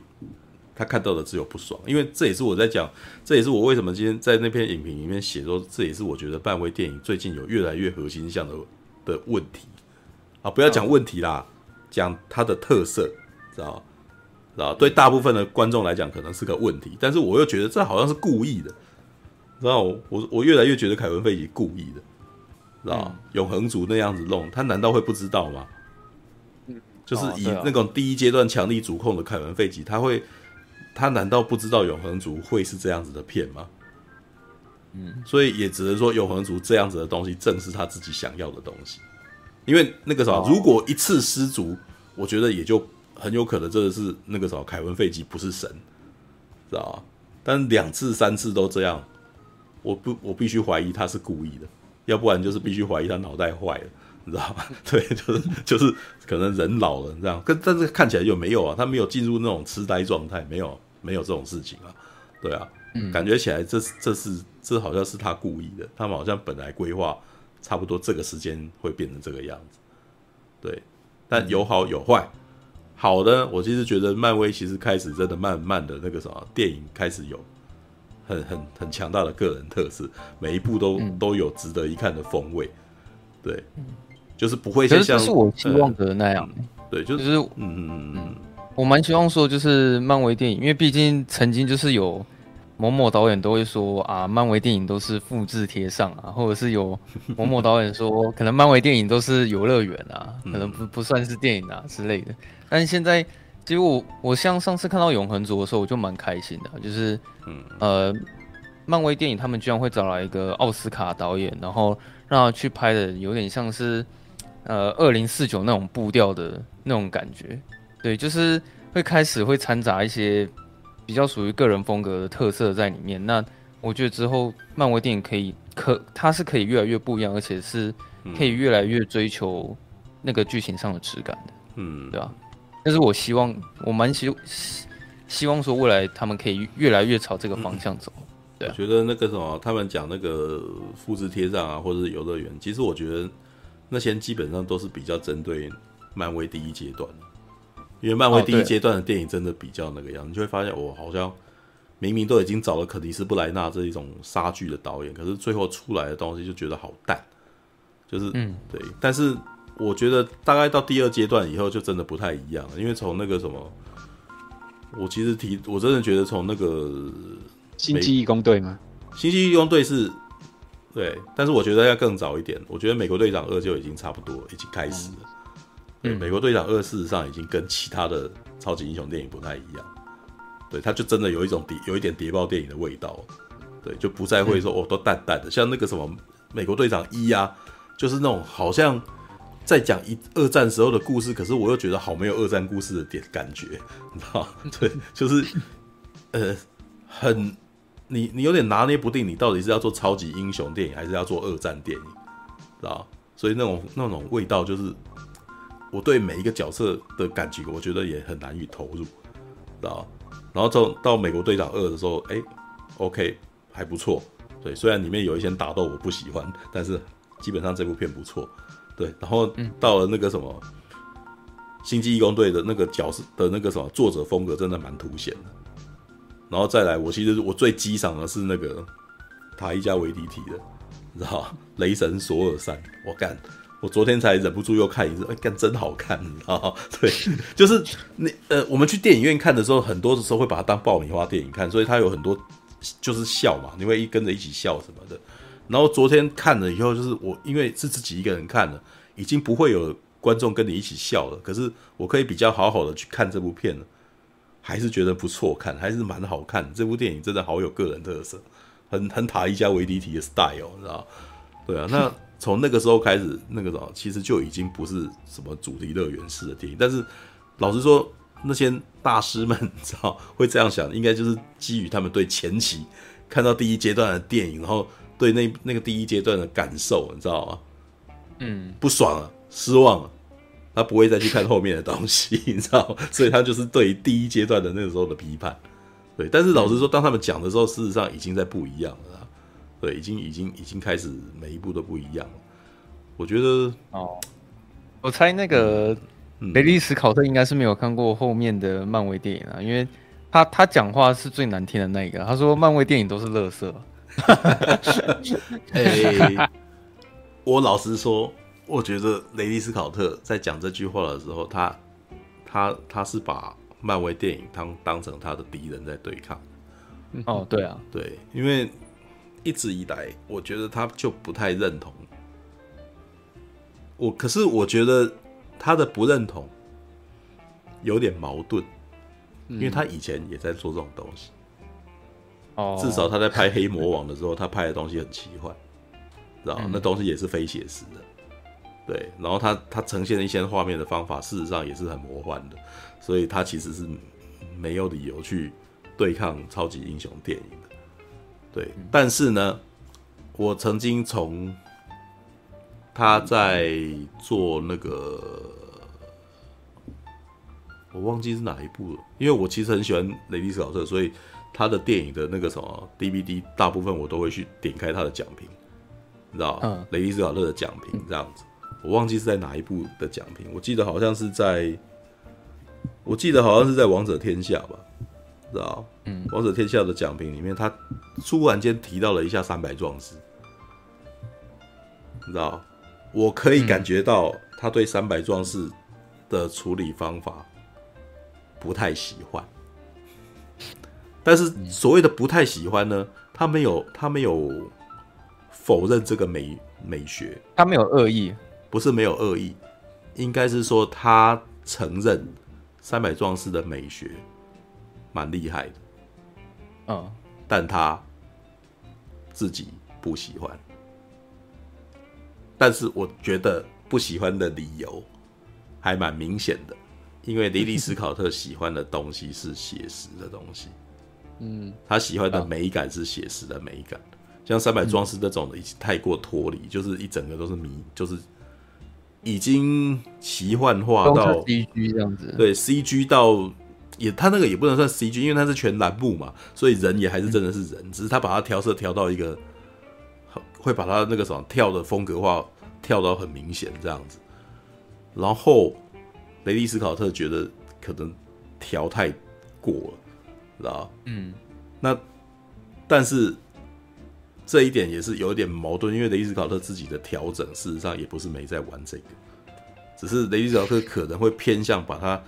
Speaker 1: 他看到的只有不爽。因为这也是我在讲，这也是我为什么今天在那篇影评里面写说，这也是我觉得漫威电影最近有越来越核心向的的问题啊，不要讲问题啦，讲它的特色，知道知道？对大部分的观众来讲可能是个问题，但是我又觉得这好像是故意的。知道我我我越来越觉得凯文费奇故意的，知道、嗯、永恒族那样子弄，他难道会不知道吗？嗯，就是以那种第一阶段强力主控的凯文费奇，他会他难道不知道永恒族会是这样子的片吗？嗯，所以也只能说永恒族这样子的东西正是他自己想要的东西，因为那个啥，哦、如果一次失足，我觉得也就很有可能真的是那个啥，凯文费奇不是神，知道吧？但两次三次都这样。我不，我必须怀疑他是故意的，要不然就是必须怀疑他脑袋坏了，你知道吗？对，就是就是可能人老了这样，跟但是看起来就没有啊，他没有进入那种痴呆状态，没有没有这种事情啊，对啊，嗯、感觉起来这这是这好像是他故意的，他们好像本来规划差不多这个时间会变成这个样子。对，但有好有坏。好的，我其实觉得漫威其实开始真的慢慢的那个什么电影开始有很很很强大的个人特色，每一部都、嗯、都有值得一看的风味。对，就是不会像是，
Speaker 4: 是我希望的那样。呃、
Speaker 1: 对，就是、就是、嗯嗯嗯嗯，
Speaker 4: 我蛮希望说就是漫威电影，因为毕竟曾经就是有。某某导演都会说啊，漫威电影都是复制贴上啊，或者是有某某导演说，可能漫威电影都是游乐园啊，可能不不算是电影啊之类的。但是现在，其实我我像上次看到《永恒族》的时候，我就蛮开心的，就是呃，漫威电影他们居然会找来一个奥斯卡导演，然后让他去拍的有点像是呃二零四九那种步调的那种感觉，对，就是会开始会掺杂一些。比较属于个人风格的特色在里面，那我觉得之后漫威电影可以可它是可以越来越不一样，而且是可以越来越追求那个剧情上的质感的，嗯，对吧？但是我希望我蛮希希望说未来他们可以越来越朝这个方向走。嗯、对、啊，
Speaker 1: 我觉得那个什么，他们讲那个复制贴上啊，或者是游乐园，其实我觉得那些基本上都是比较针对漫威第一阶段的。因为漫威第一阶段的电影真的比较那个样，哦、你就会发现，我好像明明都已经找了肯尼斯布莱纳这一种杀剧的导演，可是最后出来的东西就觉得好淡，就是嗯对。但是我觉得大概到第二阶段以后就真的不太一样了，因为从那个什么，我其实提，我真的觉得从那个
Speaker 2: 星际义工队吗？
Speaker 1: 星际义工队是，对，但是我觉得要更早一点，我觉得美国队长二就已经差不多已经开始了。嗯对，美国队长二事实上已经跟其他的超级英雄电影不太一样，对，他就真的有一种谍，有一点谍报电影的味道，对，就不再会说哦，都淡淡的，像那个什么美国队长一啊，就是那种好像在讲一二战时候的故事，可是我又觉得好没有二战故事的点感觉，你知道？对，就是呃，很你你有点拿捏不定，你到底是要做超级英雄电影还是要做二战电影，知道？所以那种那种味道就是。我对每一个角色的感情，我觉得也很难以投入，知道？然后到到美国队长二的时候，哎，OK，还不错。对，虽然里面有一些打斗我不喜欢，但是基本上这部片不错。对，然后到了那个什么星际异攻队的那个角色的那个什么作者风格，真的蛮凸显的。然后再来，我其实我最激赏的是那个塔伊加维迪提的，你知道？雷神索尔三，我干。我昨天才忍不住又看一次，哎，干真好看，你知道吗？对，就是那呃，我们去电影院看的时候，很多的时候会把它当爆米花电影看，所以它有很多就是笑嘛，你会一跟着一起笑什么的。然后昨天看了以后，就是我因为是自己一个人看了，已经不会有观众跟你一起笑了，可是我可以比较好好的去看这部片了，还是觉得不错看，还是蛮好看。这部电影真的好有个人特色，很很塔伊加维迪提的 style，你知道？对啊，那。从那个时候开始，那个时候其实就已经不是什么主题乐园式的电影。但是老实说，那些大师们，你知道会这样想，应该就是基于他们对前期看到第一阶段的电影，然后对那那个第一阶段的感受，你知道吗？嗯，不爽了，失望了，他不会再去看后面的东西，你知道？所以他就是对第一阶段的那个时候的批判。对，但是老实说，当他们讲的时候，事实上已经在不一样了。对，已经已经已经开始每一步都不一样了。我觉得哦，
Speaker 4: 我猜那个雷利斯考特应该是没有看过后面的漫威电影啊，因为他他讲话是最难听的那个。他说漫威电影都是垃圾。
Speaker 1: 欸、我老实说，我觉得雷利斯考特在讲这句话的时候，他他他是把漫威电影当当成他的敌人在对抗。
Speaker 4: 哦，对啊，
Speaker 1: 对，因为。一直以来，我觉得他就不太认同我。可是我觉得他的不认同有点矛盾，因为他以前也在做这种东西。哦，至少他在拍《黑魔王》的时候，他拍的东西很奇幻，知道那东西也是非写实的。对，然后他他呈现的一些画面的方法，事实上也是很魔幻的。所以他其实是没有理由去对抗超级英雄电影的。对，但是呢，我曾经从他在做那个，我忘记是哪一部了，因为我其实很喜欢雷迪斯考特，所以他的电影的那个什么 DVD，大部分我都会去点开他的奖评，你知道？嗯，雷迪斯考特的奖评这样子，我忘记是在哪一部的奖评，我记得好像是在，我记得好像是在《王者天下》吧，知道？嗯，《王者天下》的奖评里面，他突然间提到了一下三百壮士，你知道？我可以感觉到他对三百壮士的处理方法不太喜欢，但是所谓的不太喜欢呢，他没有，他没有。否认这个美美学，
Speaker 4: 他没有恶意，
Speaker 1: 不是没有恶意，应该是说他承认三百壮士的美学蛮厉害的，
Speaker 4: 嗯，
Speaker 1: 但他自己不喜欢，但是我觉得不喜欢的理由还蛮明显的，因为莉莉斯考特喜欢的东西是写实的东西，
Speaker 4: 嗯，
Speaker 1: 他喜欢的美感是写实的美感。像三百壮士这种的，已经太过脱离，就是一整个都是迷，就是已经奇幻化到
Speaker 4: CG 这样子。
Speaker 1: 对，CG 到也，他那个也不能算 CG，因为他是全蓝幕嘛，所以人也还是真的是人，只是他把它调色调到一个，会把他那个什么跳的风格化跳到很明显这样子。然后雷利斯考特觉得可能调太过了，知道？
Speaker 4: 嗯，
Speaker 1: 那但是。这一点也是有一点矛盾，因为雷迪斯考特自己的调整，事实上也不是没在玩这个，只是雷迪斯考特可能会偏向把它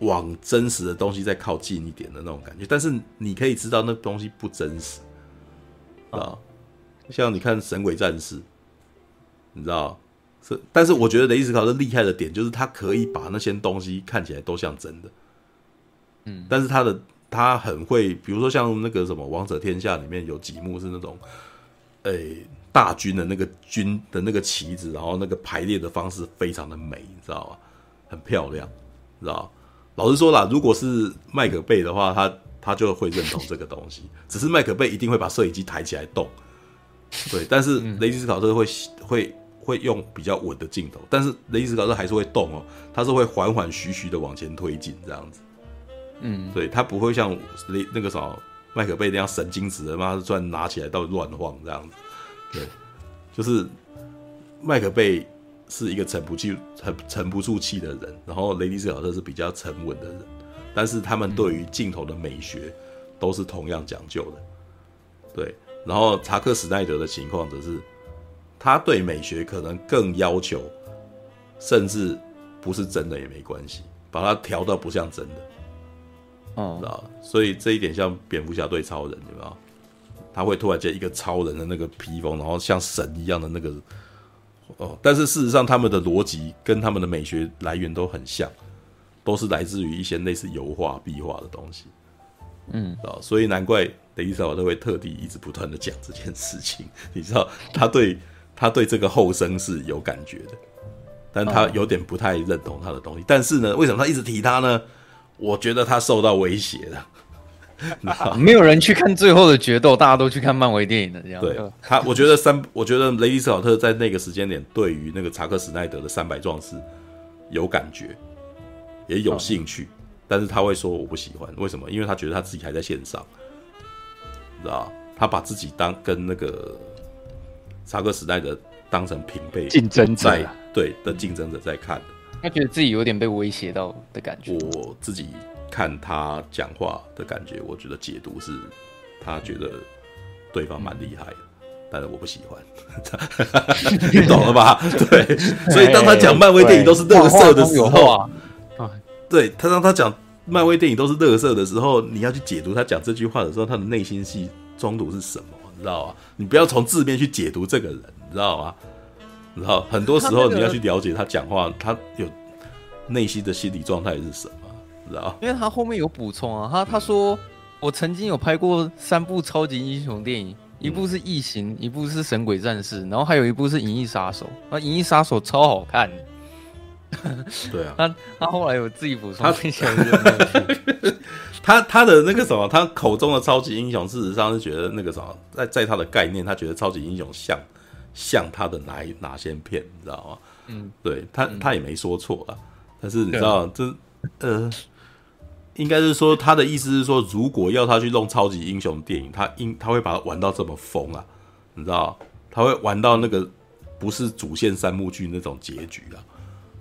Speaker 1: 往真实的东西再靠近一点的那种感觉。但是你可以知道那东西不真实啊，像你看《神鬼战士》，你知道？是，但是我觉得雷迪斯考特厉害的点就是他可以把那些东西看起来都像真的，
Speaker 4: 嗯，
Speaker 1: 但是他的他很会，比如说像那个什么《王者天下》里面有几幕是那种。诶、欸，大军的那个军的那个旗子，然后那个排列的方式非常的美，你知道吗？很漂亮，知道？老实说啦，如果是麦克贝的话，他他就会认同这个东西。只是麦克贝一定会把摄影机抬起来动，对。但是雷吉斯考特会会会用比较稳的镜头，但是雷吉斯考特还是会动哦，他是会缓缓徐徐的往前推进这样子。
Speaker 4: 嗯，
Speaker 1: 对，他不会像雷那个什么。麦克贝那样神经质的，妈的，突然拿起来到乱晃这样子，对，就是麦克贝是一个沉不住、沉沉不住气的人，然后雷迪斯考特是比较沉稳的人，但是他们对于镜头的美学都是同样讲究的，对，然后查克史奈德的情况则是，他对美学可能更要求，甚至不是真的也没关系，把它调到不像真的。
Speaker 4: 哦，
Speaker 1: 知道，所以这一点像蝙蝠侠对超人，对吧？他会突然间一个超人的那个披风，然后像神一样的那个，哦，但是事实上他们的逻辑跟他们的美学来源都很像，都是来自于一些类似油画、壁画的东西，
Speaker 4: 嗯，
Speaker 1: 啊，所以难怪雷迪斯考特会特地一直不断的讲这件事情，你知道，他对他对这个后生是有感觉的，但他有点不太认同他的东西，但是呢，为什么他一直提他呢？我觉得他受到威胁了，
Speaker 4: 没有人去看最后的决斗，大家都去看漫威电影的这样。
Speaker 1: 对他，我觉得三，我觉得雷迪斯考特在那个时间点对于那个查克史奈德的三百壮士有感觉，也有兴趣，但是他会说我不喜欢，为什么？因为他觉得他自己还在线上，知道他把自己当跟那个查克史奈德当成平辈
Speaker 4: 竞争者，
Speaker 1: 对的竞争者在看。
Speaker 4: 他觉得自己有点被威胁到的感觉。
Speaker 1: 我自己看他讲话的感觉，我觉得解读是，他觉得对方蛮厉害的，但是我不喜欢，你懂了吧？对，所以当他讲漫威电影都是乐色的时候啊，对他当他讲漫威电影都是乐色的时候，你要去解读他讲这句话的时候，他的内心戏中毒是什么？你知道吗？你不要从字面去解读这个人，你知道吗？然后很多时候你要 去了解他讲话，他有内心的心理状态是什么，知道？
Speaker 4: 因为他后面有补充啊，他他说我曾经有拍过三部超级英雄电影，一部是异形，一部是神鬼战士，然后还有一部是银翼杀手。那银翼杀手超好看。
Speaker 1: 对啊，
Speaker 4: 他他后来有自己补充，
Speaker 1: 他 他他的那个什么，他口中的超级英雄，事实上是觉得那个什么，在在他的概念，他觉得超级英雄像。像他的哪一哪些片，你知道吗？
Speaker 4: 嗯，
Speaker 1: 对他，他也没说错啊。但是你知道，这呃，应该是说他的意思是说，如果要他去弄超级英雄电影，他应他会把它玩到这么疯啊，你知道？他会玩到那个不是主线三幕剧那种结局啊，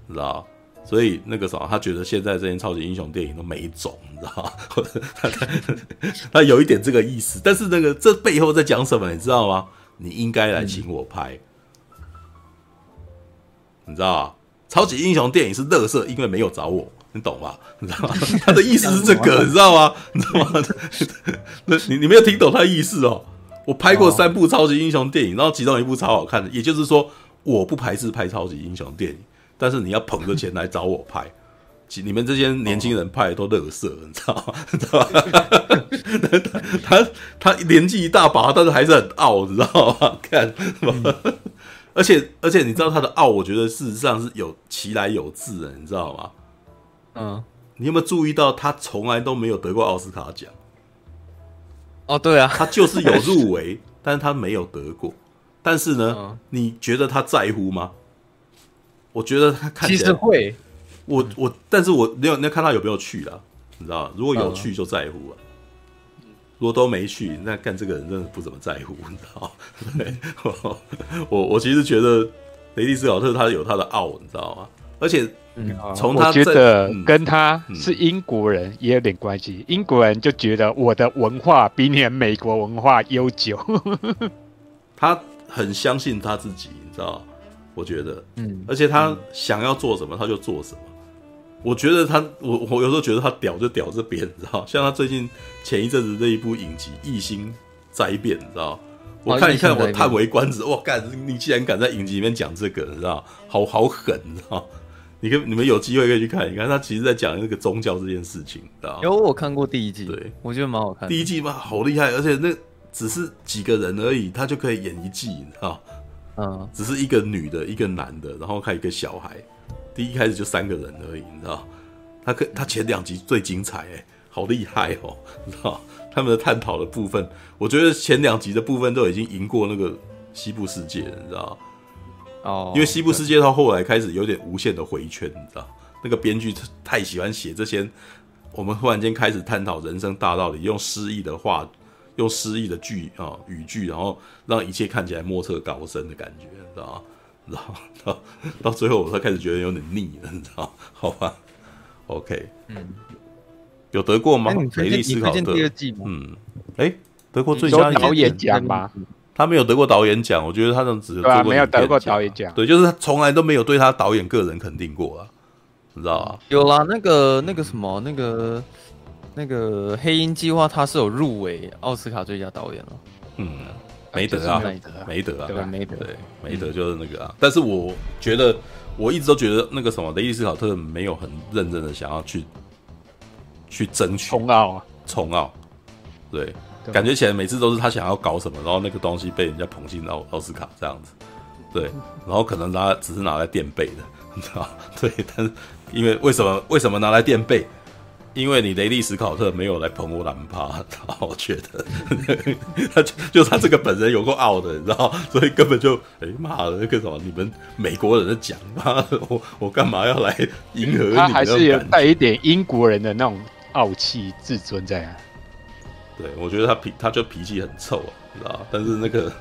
Speaker 1: 你知道？所以那个什么，他觉得现在这些超级英雄电影都没种，你知道 吗？他他他有一点这个意思，但是那个这背后在讲什么，你知道吗？你应该来请我拍，嗯、你知道吗？超级英雄电影是乐色，因为没有找我，你懂吗？你知道吗？他的意思是这个，你知道吗？你知道吗？那 你你没有听懂他的意思哦。我拍过三部超级英雄电影，然后其中一部超好看的，也就是说，我不排斥拍超级英雄电影。但是你要捧着钱来找我拍，你们这些年轻人拍的都乐色，你知道吗？你知道吗？他他年纪一大把，但是还是很傲，你知道吗？看，而且而且你知道他的傲，我觉得事实上是有其来有自的，你知道吗？嗯，你有没有注意到他从来都没有得过奥斯卡奖？
Speaker 4: 哦，对啊，
Speaker 1: 他就是有入围，但是他没有得过。但是呢，你觉得他在乎吗？我觉得他看起来
Speaker 4: 其实会，
Speaker 1: 我我，但是我你要你要看他有没有去啦，你知道，如果有去就在乎啊，如果都没去，那干这个人真的不怎么在乎，你知道？对，我我其实觉得雷迪斯考特他有他的傲，你知道吗？而且从他
Speaker 2: 觉得跟他是英国人也有点关系，英国人就觉得我的文化比你们美国文化悠久，
Speaker 1: 他很相信他自己，你知道。我觉得，嗯，而且他想要做什么，他就做什么。我觉得他，我我有时候觉得他屌就屌这边，你知道？像他最近前一阵子那一部影集《异星灾变》，你知道？我看一看，我叹为观止。哇，干！你既然敢在影集里面讲这个，你知道？好好狠，你知道？你跟你们有机会可以去看，一看他其实在讲那个宗教这件事情，知道？
Speaker 4: 有我看过第一季，
Speaker 1: 对，
Speaker 4: 我觉得蛮好看。
Speaker 1: 第一季嘛，好厉害，而且那只是几个人而已，他就可以演一季，你知道？嗯，只是一个女的，一个男的，然后还有一个小孩。第一开始就三个人而已，你知道？他可他前两集最精彩，哎，好厉害哦，你知道？他们的探讨的部分，我觉得前两集的部分都已经赢过那个西部世界了，你知道？哦，因为西部世界到后来开始有点无限的回圈，你知道？那个编剧太喜欢写这些，我们忽然间开始探讨人生大道理，用诗意的话。用诗意的句啊语句，然后让一切看起来莫测高深的感觉，你知道吗？然后到到最后，我才开始觉得有点腻了，你知道吗？好吧，OK，嗯，有得过吗？雷利斯考特第二季？嗯，哎，得过最佳
Speaker 2: 导演奖吗？
Speaker 1: 他没有得过导演奖，我觉得他这只
Speaker 2: 对没有得过导演奖，
Speaker 1: 对，就是他从来都没有对他导演个人肯定过啊，你知道吗？
Speaker 4: 有啦，那个那个什么那个。那个黑鹰计划，他是有入围奥斯卡最佳导演了。
Speaker 1: 嗯，没得啊，
Speaker 2: 没得，
Speaker 1: 没得啊，
Speaker 2: 对吧？没得，
Speaker 1: 对，没得就是那个啊。但是我觉得，我一直都觉得那个什么雷利斯考特没有很认真的想要去去争取
Speaker 2: 冲奥啊，
Speaker 1: 冲奥。对，感觉起来每次都是他想要搞什么，然后那个东西被人家捧进奥奥斯卡这样子。对，然后可能拿只是拿来垫背的，你知道？对，但是因为为什么为什么拿来垫背？因为你雷利史考特没有来捧我蓝趴，我觉得他就就他这个本人有够傲的，你知道，所以根本就哎妈的那个什么，你们美国人的讲，妈的，我我干嘛要来迎合你？
Speaker 2: 他还是有带一点英国人的那种傲气自尊在啊。
Speaker 1: 对，我觉得他脾他就脾气很臭啊，你知道，但是那个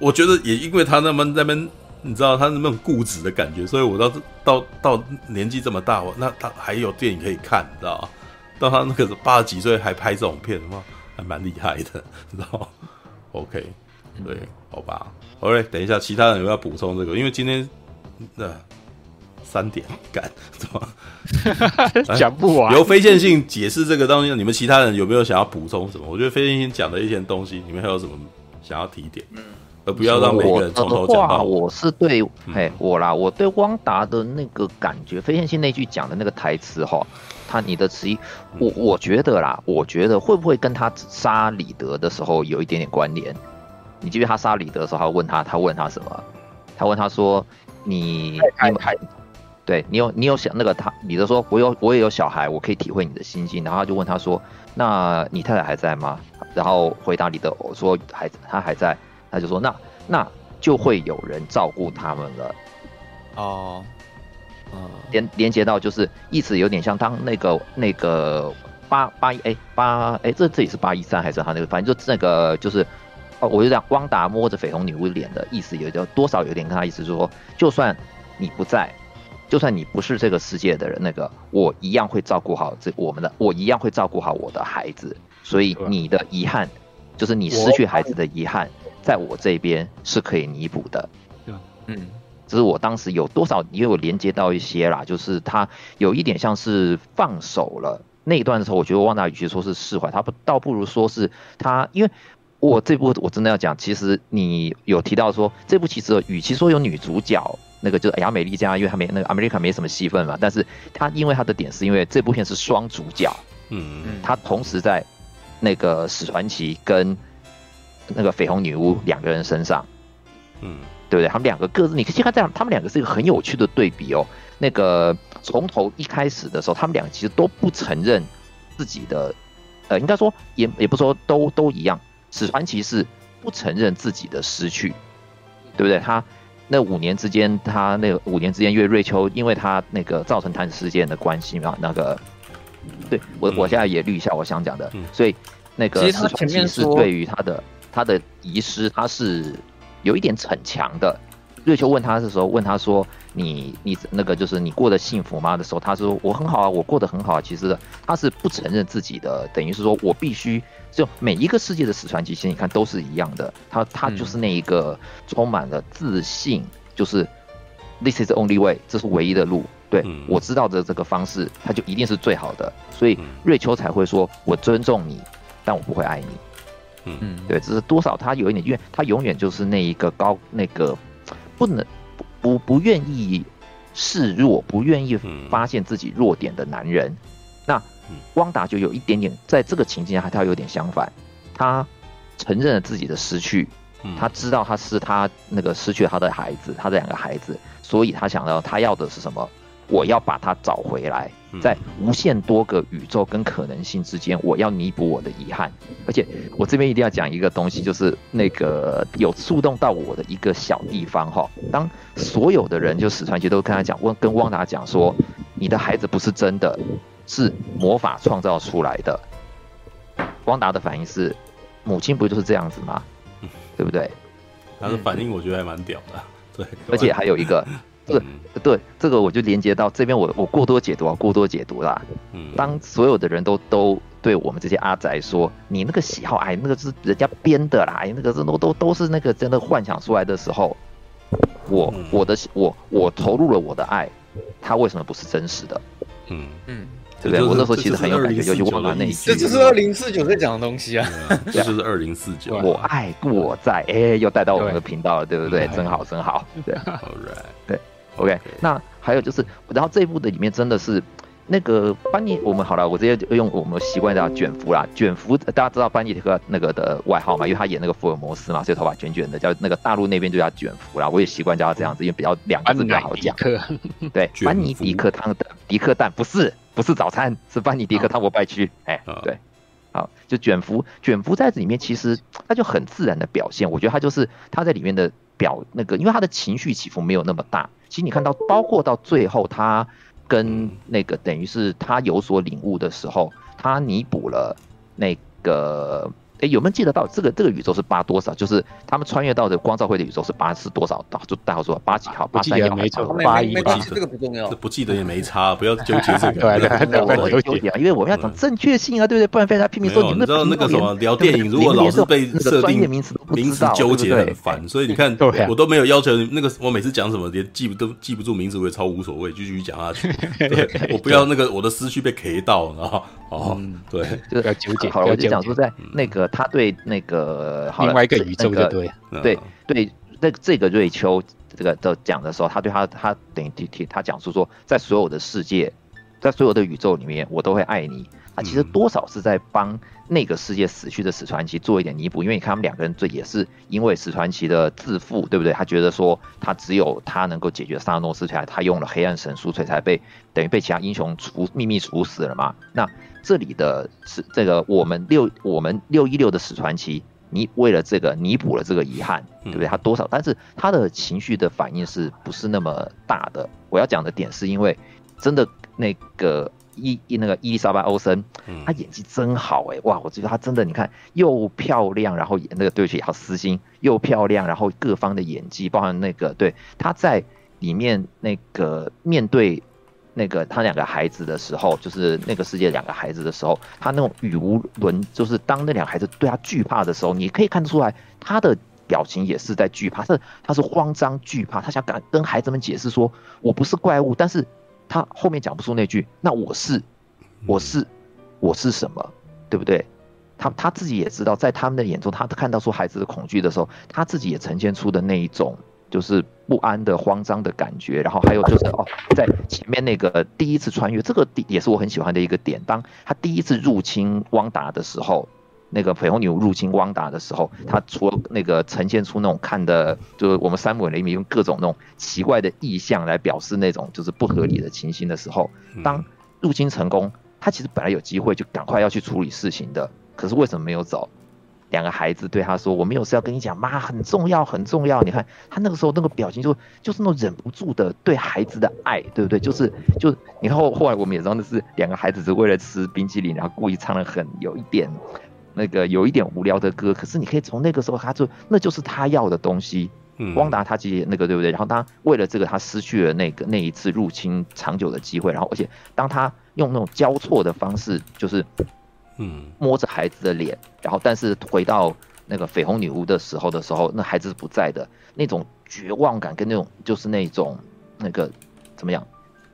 Speaker 1: 我觉得也因为他那么那边。你知道他那种固执的感觉，所以我到到到年纪这么大，我那他还有电影可以看，你知道吗？到他那个八十几岁还拍这种片的话，还蛮厉害的，知道吗？OK，对，好吧。OK，等一下，其他人有没有要补充这个？因为今天那三点干怎么？
Speaker 2: 讲不完。
Speaker 1: 由非线性解释这个东西，你们其他人有没有想要补充什么？我觉得非线性讲的一些东西，你们还有什么想要提点？嗯。而不要让每个人从头讲到。
Speaker 6: 我的话，我是对，嘿，我啦，我对汪达的那个感觉，非线性那句讲的那个台词哈，他你的词，我我觉得啦，我觉得会不会跟他杀李德的时候有一点点关联？你记得他杀李德的时候，他问他，他问他什么？他问他说：“你你还对你有你有想那个他？”李德说：“我有我也有小孩，我可以体会你的心境。”然后他就问他说：“那你太太还在吗？”然后回答李德我说：“还他还在。”他就说：“那那就会有人照顾他们了。”哦，嗯，连连接到就是意思有点像当那个那个八八一哎八哎这这里是八一三还是他那个反正就那个就是哦，我就讲汪达摸着绯红女巫脸的意思，有就多少有点跟他意思说，就算你不在，就算你不是这个世界的人，那个我一样会照顾好这我们的，我一样会照顾好我的孩子。所以你的遗憾，就是你失去孩子的遗憾，在我这边是可以弥补的。对嗯，只是我当时有多少，也有连接到一些啦，就是他有一点像是放手了那一段的时候，我觉得汪达与其说是释怀，他不倒不如说是他，因为我这部我真的要讲，其实你有提到说这部其实与其说有女主角，那个就是亚美利加，因为他没那个 America 没什么戏份嘛，但是他因为他的点是因为这部片是双主角，嗯嗯，他同时在。那个史传奇跟那个绯红女巫两个人身上，嗯，对不对？他们两个各自，你可以看这样，他们两个是一个很有趣的对比哦。那个从头一开始的时候，他们两个其实都不承认自己的，呃，应该说也也不说都都一样。史传奇是不承认自己的失去，对不对？他那五年之间，他那个五年之间，因为瑞秋因为他那个造成弹指事件的关系嘛，那个。对我，我现在也捋一下我想讲的，嗯、所以那个史传奇是对于他的他的遗失，他是有一点逞强的。瑞秋问他的时候，问他说：“你你那个就是你过得幸福吗？”的时候，他说：“我很好啊，我过得很好啊。”其实他是不承认自己的，等于是说我必须就每一个世界的史传奇，其实你看都是一样的。他他就是那一个充满了自信，嗯、就是 This is the only way，这是唯一的路。对，我知道的这个方式，他就一定是最好的，所以瑞秋才会说：“我尊重你，但我不会爱你。”嗯，对，只是多少他有一点，因为他永远就是那一个高那个不能不不不愿意示弱，不愿意发现自己弱点的男人。那汪达就有一点点在这个情境下，他有点相反，他承认了自己的失去，他知道他是他那个失去了他的孩子，他的两个孩子，所以他想到他要的是什么？我要把它找回来，在无限多个宇宙跟可能性之间，我要弥补我的遗憾。而且我这边一定要讲一个东西，就是那个有触动到我的一个小地方哈。当所有的人就史传奇都跟他讲，问跟汪达讲说，你的孩子不是真的，是魔法创造出来的。汪达的反应是，母亲不就是这样子吗？对不对？
Speaker 1: 他的反应我觉得还蛮屌的。对，
Speaker 6: 而且还有一个。这个对这个我就连接到这边，我我过多解读啊，过多解读啦。嗯，当所有的人都都对我们这些阿宅说，你那个喜好，哎，那个是人家编的啦，哎，那个是都都都是那个真的幻想出来的时候，我我的我我投入了我的爱，他为什么不是真实的？嗯嗯。对不对？我那时候其实很有感觉，尤其我妈那一句，
Speaker 4: 这就是二零四九在讲的东西啊。
Speaker 1: 这就是二零四九，
Speaker 6: 我爱故我在，哎，又带到我们的频道了，对不对？真好，真好。对，All right，对。OK，那还有就是，然后这一部的里面真的是那个班尼，我们好了，我直接用我们习惯叫卷福啦。卷福大家知道班尼迪克那个的外号嘛？因为他演那个福尔摩斯嘛，所以头发卷卷的，叫那个大陆那边就叫卷福啦。我也习惯叫他这样子，因为比较两个字比较好讲。对，班尼迪克汤的迪克蛋不是不是早餐，是班尼迪克汤我拜区。哎，对，好，就卷福卷福在这里面其实他就很自然的表现，我觉得他就是他在里面的表那个，因为他的情绪起伏没有那么大。其实你看到，包括到最后，他跟那个等于是他有所领悟的时候，他弥补了那个。哎，有没有记得到这个这个宇宙是八多少？就是他们穿越到的光照会的宇宙是八是多少？就大号说八几号？八三幺没错，八一八。
Speaker 4: 这个不重要，
Speaker 1: 不记得也没差，不要纠结这个。
Speaker 6: 对对对，不要纠结啊，因为我们要讲正确性啊，对不对？不然被他拼命说你们。
Speaker 1: 你知道那个什么聊电影，如果老是被设定名词名词纠结很烦，所以你看 我都没有要求那个，我每次讲什么连记不都记不住名字，我也超无所谓，继续讲下去。对，我不要那个我的思绪被 K 到，然后哦，对，
Speaker 6: 就要纠结。好了，我就讲说在那个他对那个。呃，另外一个宇宙的对对对，那这个瑞秋这个的讲的时候，他对他他等于提提他讲述说，在所有的世界，在所有的宇宙里面，我都会爱你。他其实多少是在帮那个世界死去的史传奇做一点弥补，因为你看他们两个人这也是因为史传奇的自负，对不对？他觉得说他只有他能够解决萨诺斯，才他用了黑暗神书，所以才被等于被其他英雄处秘密处死了嘛。那这里的是这个我们六我们六一六的史传奇，你为了这个弥补了这个遗憾，对不对？他多少，但是他的情绪的反应是不是那么大的？我要讲的点是因为真的那个伊伊那个伊丽莎白·欧森，她演技真好哎、欸，哇，我觉得她真的，你看又漂亮，然后演那个对不起，好私心，又漂亮，然后各方的演技，包含那个对她在里面那个面对那个她两个孩子的时候，就是那个世界两个孩子的时候，她那种语无伦，就是当那两个孩子对她惧怕的时候，你可以看得出来她的。表情也是在惧怕，是他是慌张惧怕，他想跟跟孩子们解释说，我不是怪物，但是他后面讲不出那句，那我是，我是，我是什么，对不对？他他自己也知道，在他们的眼中，他看到说孩子的恐惧的时候，他自己也呈现出的那一种就是不安的、慌张的感觉。然后还有就是 哦，在前面那个第一次穿越，这个也是我很喜欢的一个点，当他第一次入侵汪达的时候。那个绯红女巫入侵汪达的时候，他除了那个呈现出那种看的，就是我们山姆雷米用各种那种奇怪的意象来表示那种就是不合理的情形的时候，当入侵成功，他其实本来有机会就赶快要去处理事情的，可是为什么没有走？两个孩子对他说：“我没有事要跟你讲，妈很重要很重要。”你看他那个时候那个表情就就是那种忍不住的对孩子的爱，对不对？就是就你看后后来我们也知道那是两个孩子是为了吃冰淇淋，然后故意唱的很有一点。那个有一点无聊的歌，可是你可以从那个时候，他就那就是他要的东西。嗯，汪达他其实那个对不对？然后他为了这个，他失去了那个那一次入侵长久的机会。然后而且当他用那种交错的方式，就是嗯摸着孩子的脸，然后但是回到那个绯红女巫的时候的时候，那孩子是不在的，那种绝望感跟那种就是那种那个怎么样？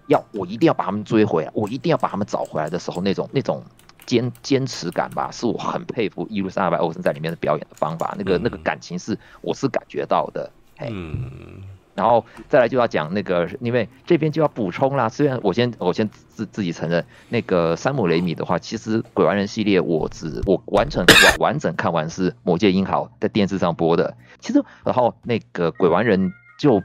Speaker 6: 要我一定要把他们追回来，我一定要把他们找回来的时候，那种那种。坚坚持感吧，是我很佩服伊丽莎白·欧森在里面的表演的方法。那个那个感情是我是感觉到的。嗯，然后再来就要讲那个，因为这边就要补充啦。虽然我先我先自自己承认，那个山姆雷米的话，其实鬼玩人系列我只我完成完完整看完是《魔界英豪》在电视上播的。其实然后那个鬼玩人就。